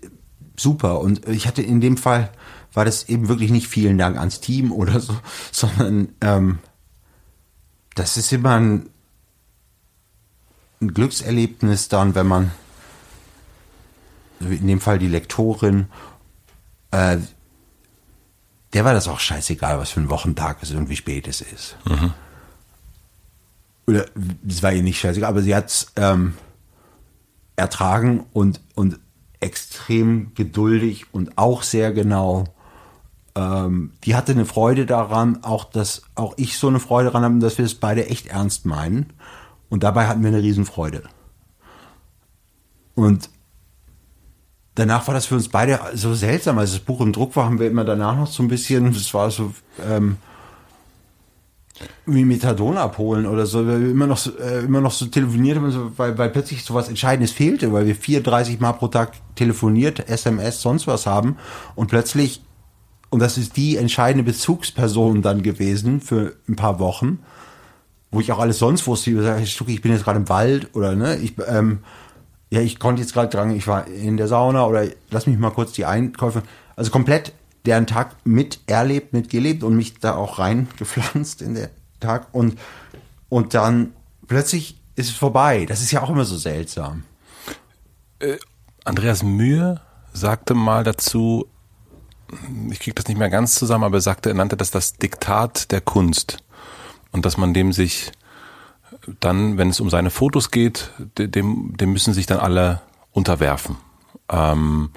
super. Und ich hatte in dem Fall, war das eben wirklich nicht vielen Dank ans Team oder so, sondern ähm, das ist immer ein ein Glückserlebnis dann, wenn man in dem Fall die Lektorin, äh, der war das auch scheißegal, was für ein Wochentag es ist und wie spät es ist. Mhm. Oder es war ihr nicht scheißegal, aber sie hat es ähm, ertragen und, und extrem geduldig und auch sehr genau. Ähm, die hatte eine Freude daran, auch dass auch ich so eine Freude daran habe, dass wir es beide echt ernst meinen. Und dabei hatten wir eine Riesenfreude. Und danach war das für uns beide so seltsam. Als das Buch im Druck war, haben wir immer danach noch so ein bisschen, es war so ähm, wie Methadon abholen oder so, weil wir immer noch so, äh, immer noch so telefoniert haben, weil, weil plötzlich so was Entscheidendes fehlte, weil wir 34 Mal pro Tag telefoniert, SMS, sonst was haben und plötzlich und das ist die entscheidende Bezugsperson dann gewesen für ein paar Wochen, wo ich auch alles sonst wusste. Ich, sage, Stucki, ich bin jetzt gerade im Wald oder ne, ich, ähm, ja, ich konnte jetzt gerade dran, ich war in der Sauna oder lass mich mal kurz die Einkäufe. Also komplett deren Tag mit erlebt, mitgelebt und mich da auch reingepflanzt in den Tag und, und dann plötzlich ist es vorbei. Das ist ja auch immer so seltsam. Äh, Andreas Mühe sagte mal dazu, ich kriege das nicht mehr ganz zusammen, aber er sagte, er nannte das das Diktat der Kunst. Und dass man dem sich dann, wenn es um seine Fotos geht, dem, dem müssen sich dann alle unterwerfen. Ähm,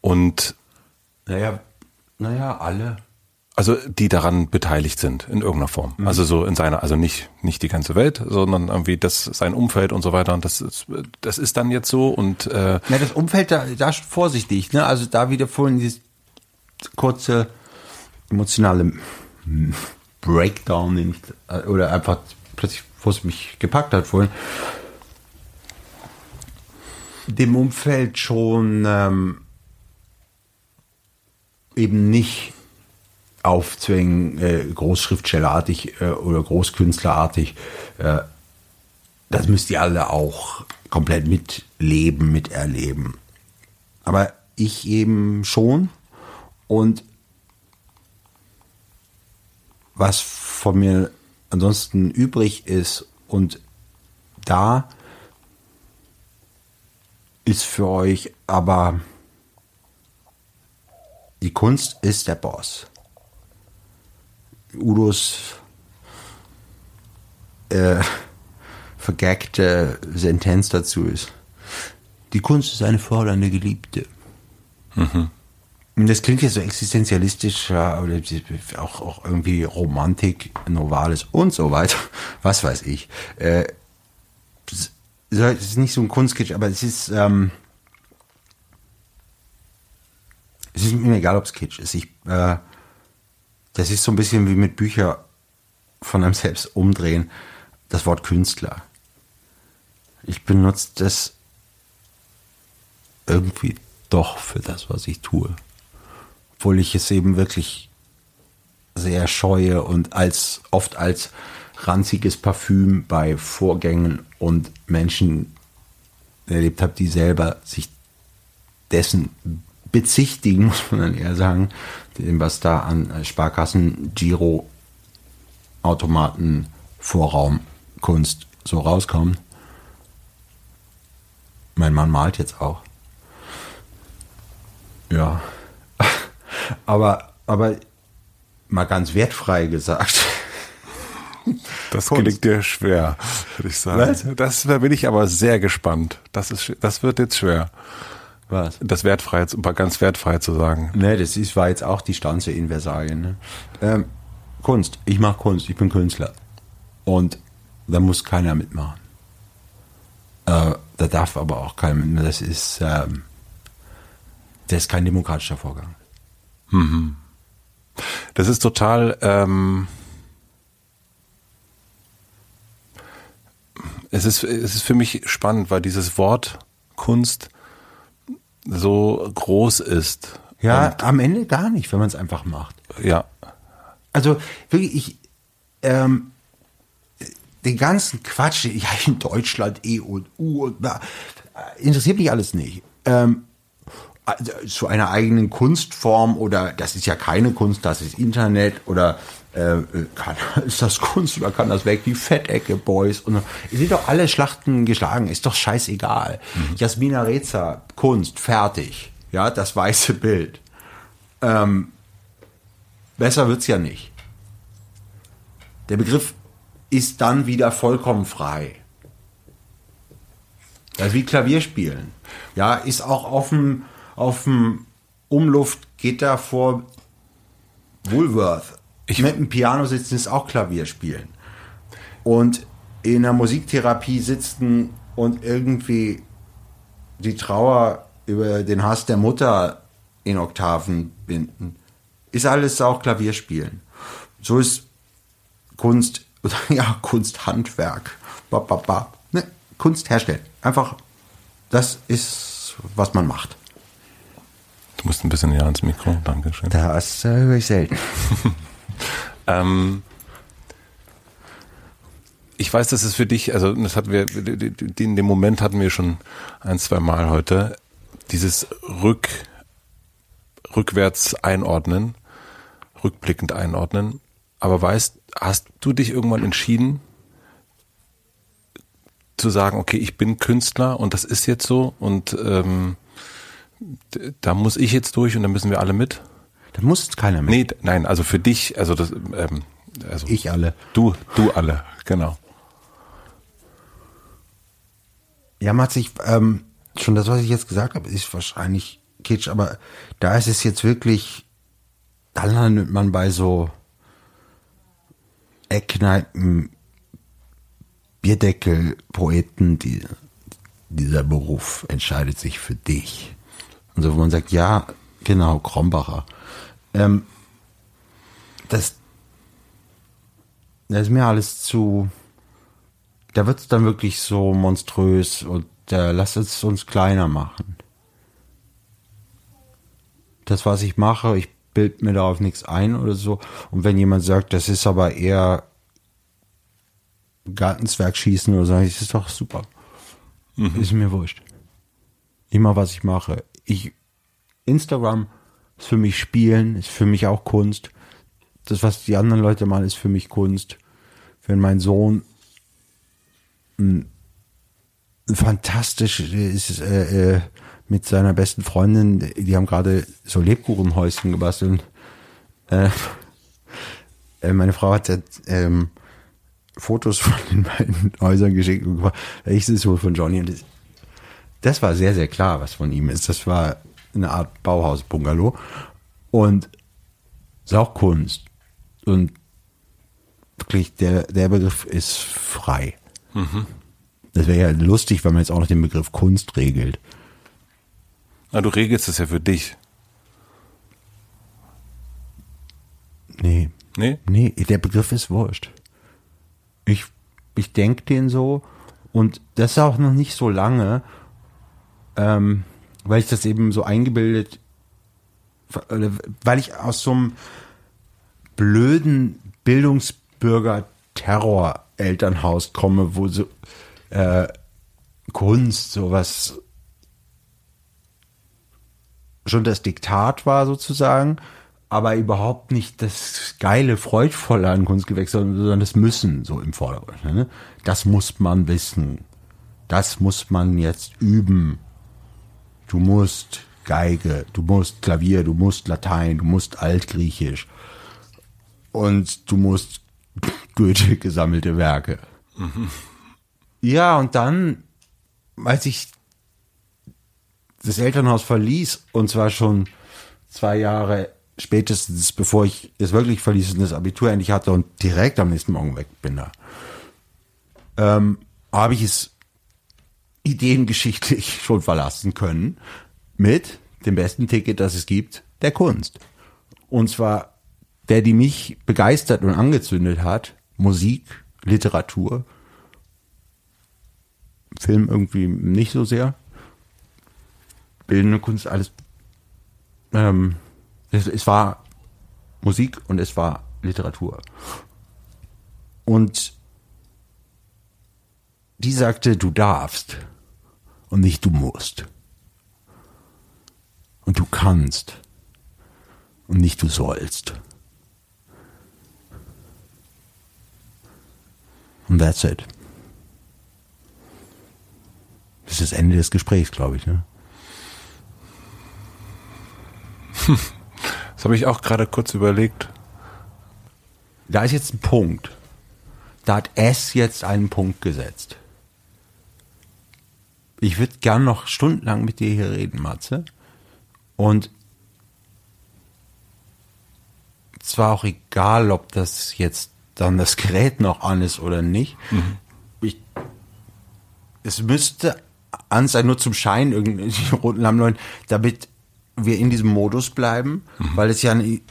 und naja, naja, alle. Also die daran beteiligt sind in irgendeiner Form. Mhm. Also so in seiner, also nicht nicht die ganze Welt, sondern irgendwie das sein Umfeld und so weiter. Und das ist, das ist dann jetzt so und äh, Na, das Umfeld da, da vorsichtig, ne? Also da wieder vorhin dieses kurze emotionale Breakdown nicht, oder einfach plötzlich, wo es mich gepackt hat vorhin, dem Umfeld schon ähm, eben nicht aufzwingen, äh, Großschriftstellerartig äh, oder Großkünstlerartig. Äh, das müsst ihr alle auch komplett mitleben, miterleben. Aber ich eben schon. Und was von mir ansonsten übrig ist und da ist für euch aber die Kunst ist der Boss. Udos äh, vergeckte Sentenz dazu ist. Die Kunst ist eine fordernde Geliebte. Mhm. Das klingt jetzt so existenzialistisch, oder auch, auch irgendwie Romantik, Novales und so weiter. Was weiß ich. Äh, es ist nicht so ein Kunstkitsch, aber es ist, ähm, es ist mir egal, ob es Kitsch ist. Ich, äh, das ist so ein bisschen wie mit Büchern von einem selbst umdrehen. Das Wort Künstler. Ich benutze das irgendwie doch für das, was ich tue. Obwohl ich es eben wirklich sehr scheue und als oft als ranziges Parfüm bei Vorgängen und Menschen erlebt habe, die selber sich dessen bezichtigen, muss man dann eher sagen, was da an Sparkassen, Giro, Automaten, Vorraum, Kunst so rauskommt. Mein Mann malt jetzt auch. Ja. Aber, aber mal ganz wertfrei gesagt. Das Kunst. gelingt dir schwer, würde ich sagen. Was? Das, da bin ich aber sehr gespannt. Das, ist, das wird jetzt schwer. Was? Das wertfrei, ganz wertfrei zu sagen. Ne, das ist, war jetzt auch die Stanze in Versalien. Ne? Ähm, Kunst. Ich mache Kunst. Ich bin Künstler. Und da muss keiner mitmachen. Äh, da darf aber auch keiner mitmachen. Das ist, ähm, das ist kein demokratischer Vorgang. Mhm. Das ist total, ähm, es ist, es ist für mich spannend, weil dieses Wort Kunst so groß ist. Ja, am Ende gar nicht, wenn man es einfach macht. Ja. Also wirklich, ich, ähm, den ganzen Quatsch, ja, in Deutschland E und U und bla, interessiert mich alles nicht. Ähm, zu einer eigenen Kunstform oder das ist ja keine Kunst, das ist Internet oder äh, kann, ist das Kunst oder kann das weg? Die Fettecke Boys und ihr seht doch alle Schlachten geschlagen, ist doch scheißegal. Mhm. Jasmina Reza, Kunst, fertig. Ja, das weiße Bild. Ähm, besser wird's ja nicht. Der Begriff ist dann wieder vollkommen frei. Das ist wie Klavierspielen. Ja, ist auch auf dem, auf dem Umluftgitter vor Woolworth ich mit dem Piano sitzen ist auch Klavier spielen. Und in der Musiktherapie sitzen und irgendwie die Trauer über den Hass der Mutter in Oktaven binden, ist alles auch Klavierspielen. So ist Kunst, ja, Kunsthandwerk. Ba, ba, ba. Ne? Kunst herstellen. Einfach, das ist, was man macht. Du musst ein bisschen näher ans Mikro. Dankeschön. Das äh, höre ich selten. ähm, ich weiß, dass es für dich, also das hatten wir, in dem Moment hatten wir schon ein, zwei Mal heute, dieses Rück, rückwärts einordnen, rückblickend einordnen. Aber weißt, hast du dich irgendwann entschieden, zu sagen, okay, ich bin Künstler und das ist jetzt so und ähm, da muss ich jetzt durch und da müssen wir alle mit? Da muss keiner mit. Nee, nein, also für dich, also das, ähm, also ich alle. Du, du alle, genau. Ja, Mats, ich, ähm, schon das, was ich jetzt gesagt habe, ist wahrscheinlich Kitsch, aber da ist es jetzt wirklich, da landet man bei so Eckkneipen, Bierdeckel-Poeten, die, dieser Beruf entscheidet sich für dich. Und so, wo man sagt, ja, genau, Krombacher. Ähm, das, das ist mir alles zu, da wird es dann wirklich so monströs und äh, lasst es uns kleiner machen. Das, was ich mache, ich bild mir darauf nichts ein oder so. Und wenn jemand sagt, das ist aber eher Gartenzwerg schießen oder so, das ist doch super. Mhm. Ist mir wurscht. Immer was ich mache. Ich, Instagram ist für mich Spielen, ist für mich auch Kunst. Das, was die anderen Leute machen, ist für mich Kunst. Wenn mein Sohn ein, ein fantastisch ist äh, äh, mit seiner besten Freundin, die haben gerade so Lebkuchenhäuschen gebastelt. Äh, äh, meine Frau hat ähm, Fotos von den beiden Häusern geschickt ich ist wohl von Johnny. Und das, das war sehr, sehr klar, was von ihm ist. Das war eine Art Bauhaus-Bungalow. Und ist auch Kunst. Und wirklich, der, der Begriff ist frei. Mhm. Das wäre ja lustig, wenn man jetzt auch noch den Begriff Kunst regelt. Na, du regelst es ja für dich. Nee. Nee? Nee, der Begriff ist wurscht. Ich, ich denke den so und das ist auch noch nicht so lange, ähm, weil ich das eben so eingebildet, weil ich aus so einem blöden Bildungsbürger-Terror-Elternhaus komme, wo so äh, Kunst sowas schon das Diktat war sozusagen aber überhaupt nicht das geile, freudvolle an Kunstgewächs, sondern das Müssen so im Vordergrund. Ne? Das muss man wissen. Das muss man jetzt üben. Du musst Geige, du musst Klavier, du musst Latein, du musst Altgriechisch. Und du musst Goethe gesammelte Werke. Mhm. Ja, und dann, als ich das Elternhaus verließ, und zwar schon zwei Jahre spätestens bevor ich es wirklich verließ und das Abitur endlich hatte und direkt am nächsten Morgen weg bin da, ähm, habe ich es ideengeschichtlich schon verlassen können mit dem besten Ticket, das es gibt, der Kunst. Und zwar der, die mich begeistert und angezündet hat, Musik, Literatur, Film irgendwie nicht so sehr, bildende Kunst, alles ähm, es, es war Musik und es war Literatur. Und die sagte, du darfst und nicht du musst. Und du kannst und nicht du sollst. Und that's it. Das ist das Ende des Gesprächs, glaube ich. Ne? Das habe ich auch gerade kurz überlegt. Da ist jetzt ein Punkt. Da hat S jetzt einen Punkt gesetzt. Ich würde gern noch stundenlang mit dir hier reden, Matze. Und zwar auch egal, ob das jetzt dann das Gerät noch an ist oder nicht. Mhm. Ich, es müsste an sein, nur zum Schein, irgendwie roten Lammleuten, damit wir in diesem Modus bleiben, mhm. weil es ja ein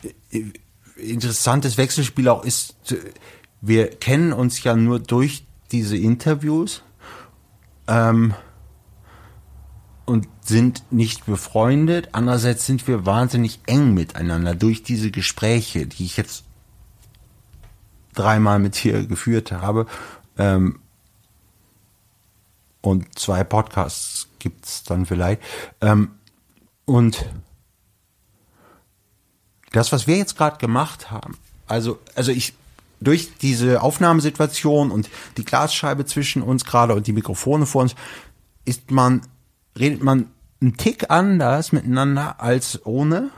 interessantes Wechselspiel auch ist. Wir kennen uns ja nur durch diese Interviews. Ähm, und sind nicht befreundet. Andererseits sind wir wahnsinnig eng miteinander durch diese Gespräche, die ich jetzt dreimal mit hier geführt habe. Ähm, und zwei Podcasts gibt's dann vielleicht. Ähm, und das, was wir jetzt gerade gemacht haben, also, also ich, durch diese Aufnahmesituation und die Glasscheibe zwischen uns gerade und die Mikrofone vor uns, ist man, redet man einen Tick anders miteinander als ohne,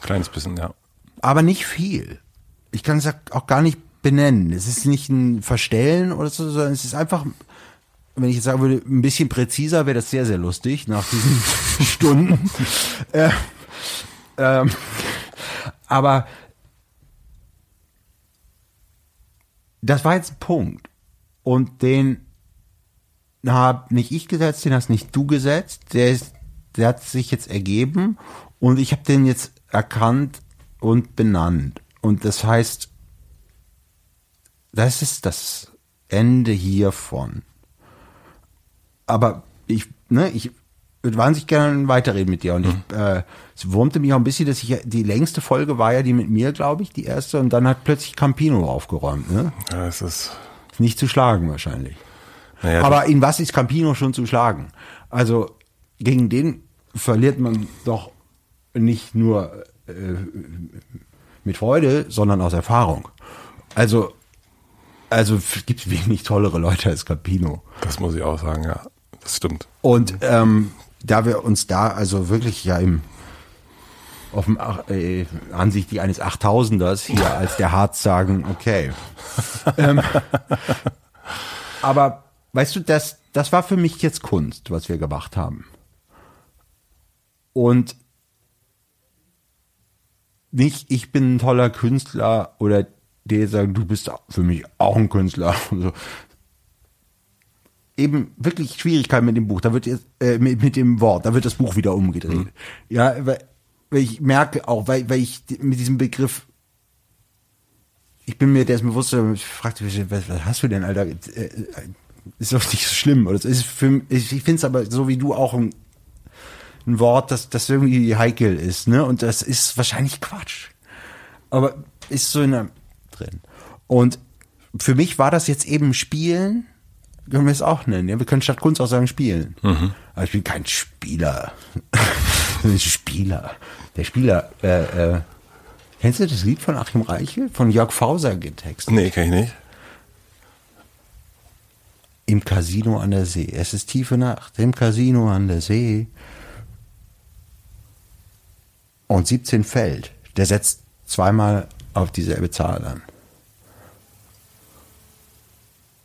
Kleines bisschen, ja. aber nicht viel. Ich kann es auch gar nicht benennen. Es ist nicht ein Verstellen oder so, sondern es ist einfach, wenn ich jetzt sagen würde, ein bisschen präziser, wäre das sehr, sehr lustig nach diesen Stunden. äh, ähm, aber das war jetzt ein Punkt. Und den habe nicht ich gesetzt, den hast nicht du gesetzt. Der, ist, der hat sich jetzt ergeben und ich habe den jetzt erkannt und benannt. Und das heißt, das ist das Ende hiervon. Aber ich, ne, ich würde wahnsinnig gerne weiterreden mit dir. Und ich, äh, es wurmte mich auch ein bisschen, dass ich, die längste Folge war ja die mit mir, glaube ich, die erste. Und dann hat plötzlich Campino aufgeräumt, ne? Ja, es ist. Nicht zu schlagen wahrscheinlich. Naja, Aber in was ist Campino schon zu schlagen? Also gegen den verliert man doch nicht nur äh, mit Freude, sondern aus Erfahrung. Also, also gibt wenig tollere Leute als Campino. das muss ich auch sagen, ja. Das stimmt. Und ähm, da wir uns da also wirklich ja im auf dem äh, ansichtlich eines 8000ers hier als der Harz sagen, okay. ähm, aber weißt du, das, das war für mich jetzt Kunst, was wir gemacht haben. Und nicht, ich bin ein toller Künstler oder die sagen, du bist für mich auch ein Künstler. So. Eben wirklich Schwierigkeiten mit dem Buch. Da wird jetzt, äh, mit, mit dem Wort, da wird das Buch wieder umgedreht. Ja, weil, weil ich merke auch, weil, weil ich mit diesem Begriff ich bin mir dessen bewusst, ich fragte mich, was, was hast du denn, Alter? Ist doch nicht so schlimm. Oder ist für, ich, ich finde es aber so wie du auch ein, ein Wort, das, das irgendwie heikel ist, ne? Und das ist wahrscheinlich Quatsch. Aber ist so in der, drin. Und für mich war das jetzt eben Spielen, können wir es auch nennen. Ja? Wir können statt Kunst auch sagen Spielen. Aber ich bin kein Spieler. Spieler. Der Spieler, äh, äh, kennst du das Lied von Achim Reichel? Von Jörg Fauser getextet. Nee, kann ich nicht. Im Casino an der See. Es ist tiefe Nacht im Casino an der See. Und 17 fällt. Der setzt zweimal auf dieselbe Zahl an.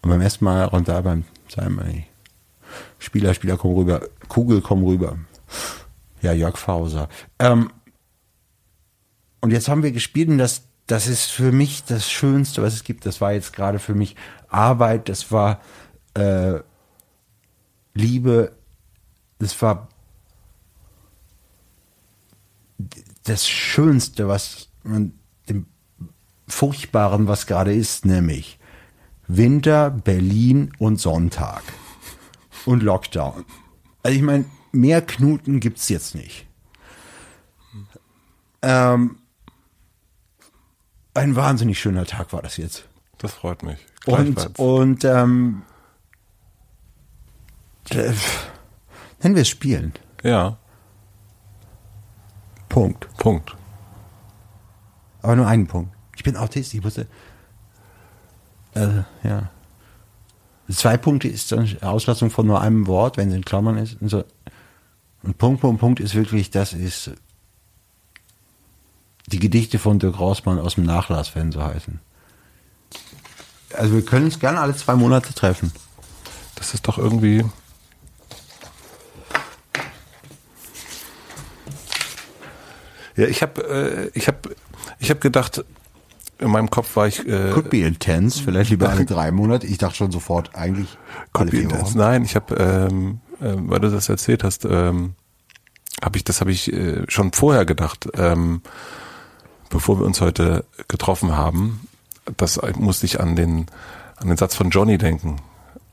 Und beim ersten Mal runter, beim zweiten Mal. Spieler, Spieler, komm rüber. Kugel, komm rüber. Ja, Jörg Fauser. Ähm, und jetzt haben wir gespielt und das, das ist für mich das Schönste, was es gibt. Das war jetzt gerade für mich Arbeit, das war äh, Liebe, das war das Schönste, was man dem Furchtbaren, was gerade ist, nämlich Winter, Berlin und Sonntag und Lockdown. Also ich meine, mehr Knuten gibt's jetzt nicht. Ähm, ein wahnsinnig schöner Tag war das jetzt. Das freut mich. Und, und ähm, äh, nennen wir es Spielen. ja, Punkt. Punkt. Aber nur einen Punkt. Ich bin Autist, ich musste. Äh, ja. Zwei Punkte ist dann Auslassung von nur einem Wort, wenn es in Klammern ist. Und, so. und Punkt, Punkt, Punkt ist wirklich, das ist die Gedichte von Dirk Rossmann aus dem Nachlass, wenn so heißen. Also wir können uns gerne alle zwei Monate treffen. Das ist doch irgendwie. Ja, ich habe, äh, ich habe, ich habe gedacht, in meinem Kopf war ich. Äh, Could be intense, vielleicht lieber alle drei Monate. Ich dachte schon sofort eigentlich Could be intense. Wochen. Nein, ich habe, ähm, äh, weil du das erzählt hast, ähm, habe ich, das habe ich äh, schon vorher gedacht, ähm, bevor wir uns heute getroffen haben. Das musste ich an den an den Satz von Johnny denken.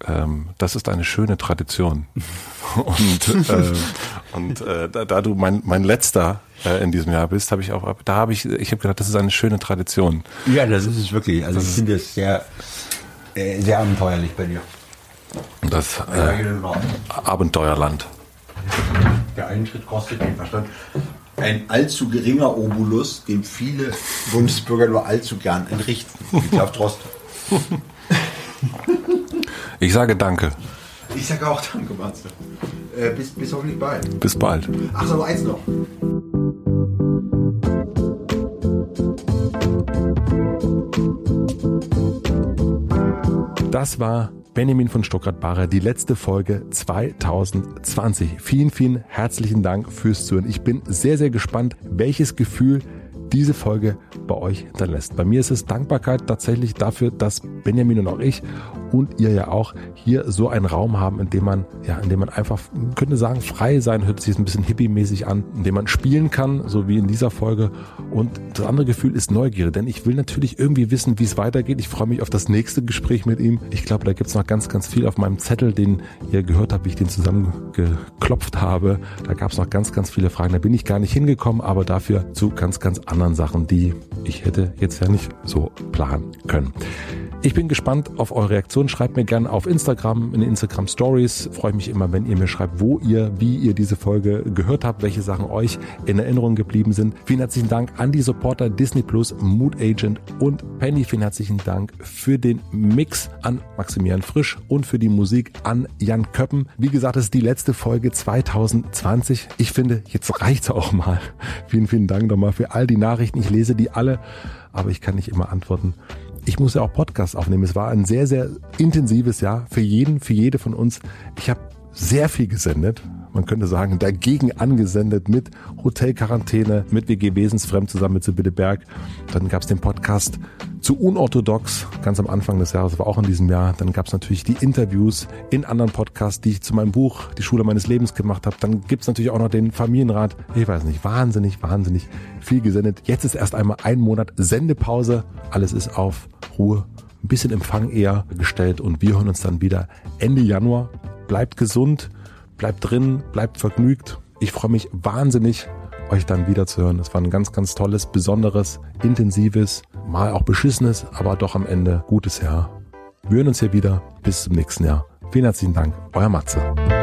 Ähm, das ist eine schöne Tradition. und, äh, Und äh, da, da du mein, mein letzter äh, in diesem Jahr bist, habe ich auch, da habe ich, ich habe gedacht, das ist eine schöne Tradition. Ja, das ist es wirklich. Also ich finde es sehr, äh, sehr abenteuerlich bei dir. Das äh, Abenteuerland. Der Eintritt kostet den Verstand. Ein allzu geringer Obolus, den viele Bundesbürger nur allzu gern entrichten. Ich glaube Trost. Ich sage Danke. Ich sage auch Danke, Matze. Äh, bis, bis hoffentlich bald. Bis bald. Ach so, eins noch. Das war Benjamin von Stuttgart-Barre, die letzte Folge 2020. Vielen, vielen herzlichen Dank fürs Zuhören. Ich bin sehr, sehr gespannt, welches Gefühl diese Folge bei euch hinterlässt. Bei mir ist es Dankbarkeit tatsächlich dafür, dass Benjamin und auch ich und ihr ja auch hier so einen Raum haben, in dem man, ja, in dem man einfach, könnte sagen, frei sein, hört sich ein bisschen hippie-mäßig an, in dem man spielen kann, so wie in dieser Folge. Und das andere Gefühl ist Neugierde, denn ich will natürlich irgendwie wissen, wie es weitergeht. Ich freue mich auf das nächste Gespräch mit ihm. Ich glaube, da gibt es noch ganz, ganz viel auf meinem Zettel, den ihr gehört habt, wie ich den zusammengeklopft habe. Da gab es noch ganz, ganz viele Fragen. Da bin ich gar nicht hingekommen, aber dafür zu ganz, ganz anderen Sachen, die ich hätte jetzt ja nicht so planen können. Ich bin gespannt auf eure Reaktion. Schreibt mir gerne auf Instagram, in Instagram Stories. Freue mich immer, wenn ihr mir schreibt, wo ihr, wie ihr diese Folge gehört habt, welche Sachen euch in Erinnerung geblieben sind. Vielen herzlichen Dank an die Supporter Disney Plus, Mood Agent und Penny. Vielen herzlichen Dank für den Mix an Maximilian Frisch und für die Musik an Jan Köppen. Wie gesagt, es ist die letzte Folge 2020. Ich finde, jetzt reicht's auch mal. Vielen, vielen Dank nochmal für all die Nachrichten. Ich lese die alle, aber ich kann nicht immer antworten ich muss ja auch Podcasts aufnehmen. Es war ein sehr, sehr intensives Jahr für jeden, für jede von uns. Ich habe sehr viel gesendet. Man könnte sagen, dagegen angesendet mit Hotelquarantäne, mit WG Wesensfremd zusammen mit Sibylle Berg. Dann gab es den Podcast zu Unorthodox, ganz am Anfang des Jahres, war auch in diesem Jahr. Dann gab es natürlich die Interviews in anderen Podcasts, die ich zu meinem Buch Die Schule meines Lebens gemacht habe. Dann gibt es natürlich auch noch den Familienrat. Ich weiß nicht, wahnsinnig, wahnsinnig viel gesendet. Jetzt ist erst einmal ein Monat Sendepause. Alles ist auf Ruhe, ein bisschen Empfang eher gestellt und wir hören uns dann wieder Ende Januar. Bleibt gesund, bleibt drin, bleibt vergnügt. Ich freue mich wahnsinnig euch dann wieder zu hören. Es war ein ganz, ganz tolles, besonderes, intensives, mal auch beschissenes, aber doch am Ende gutes Jahr. Wir hören uns hier wieder. Bis zum nächsten Jahr. Vielen herzlichen Dank. Euer Matze.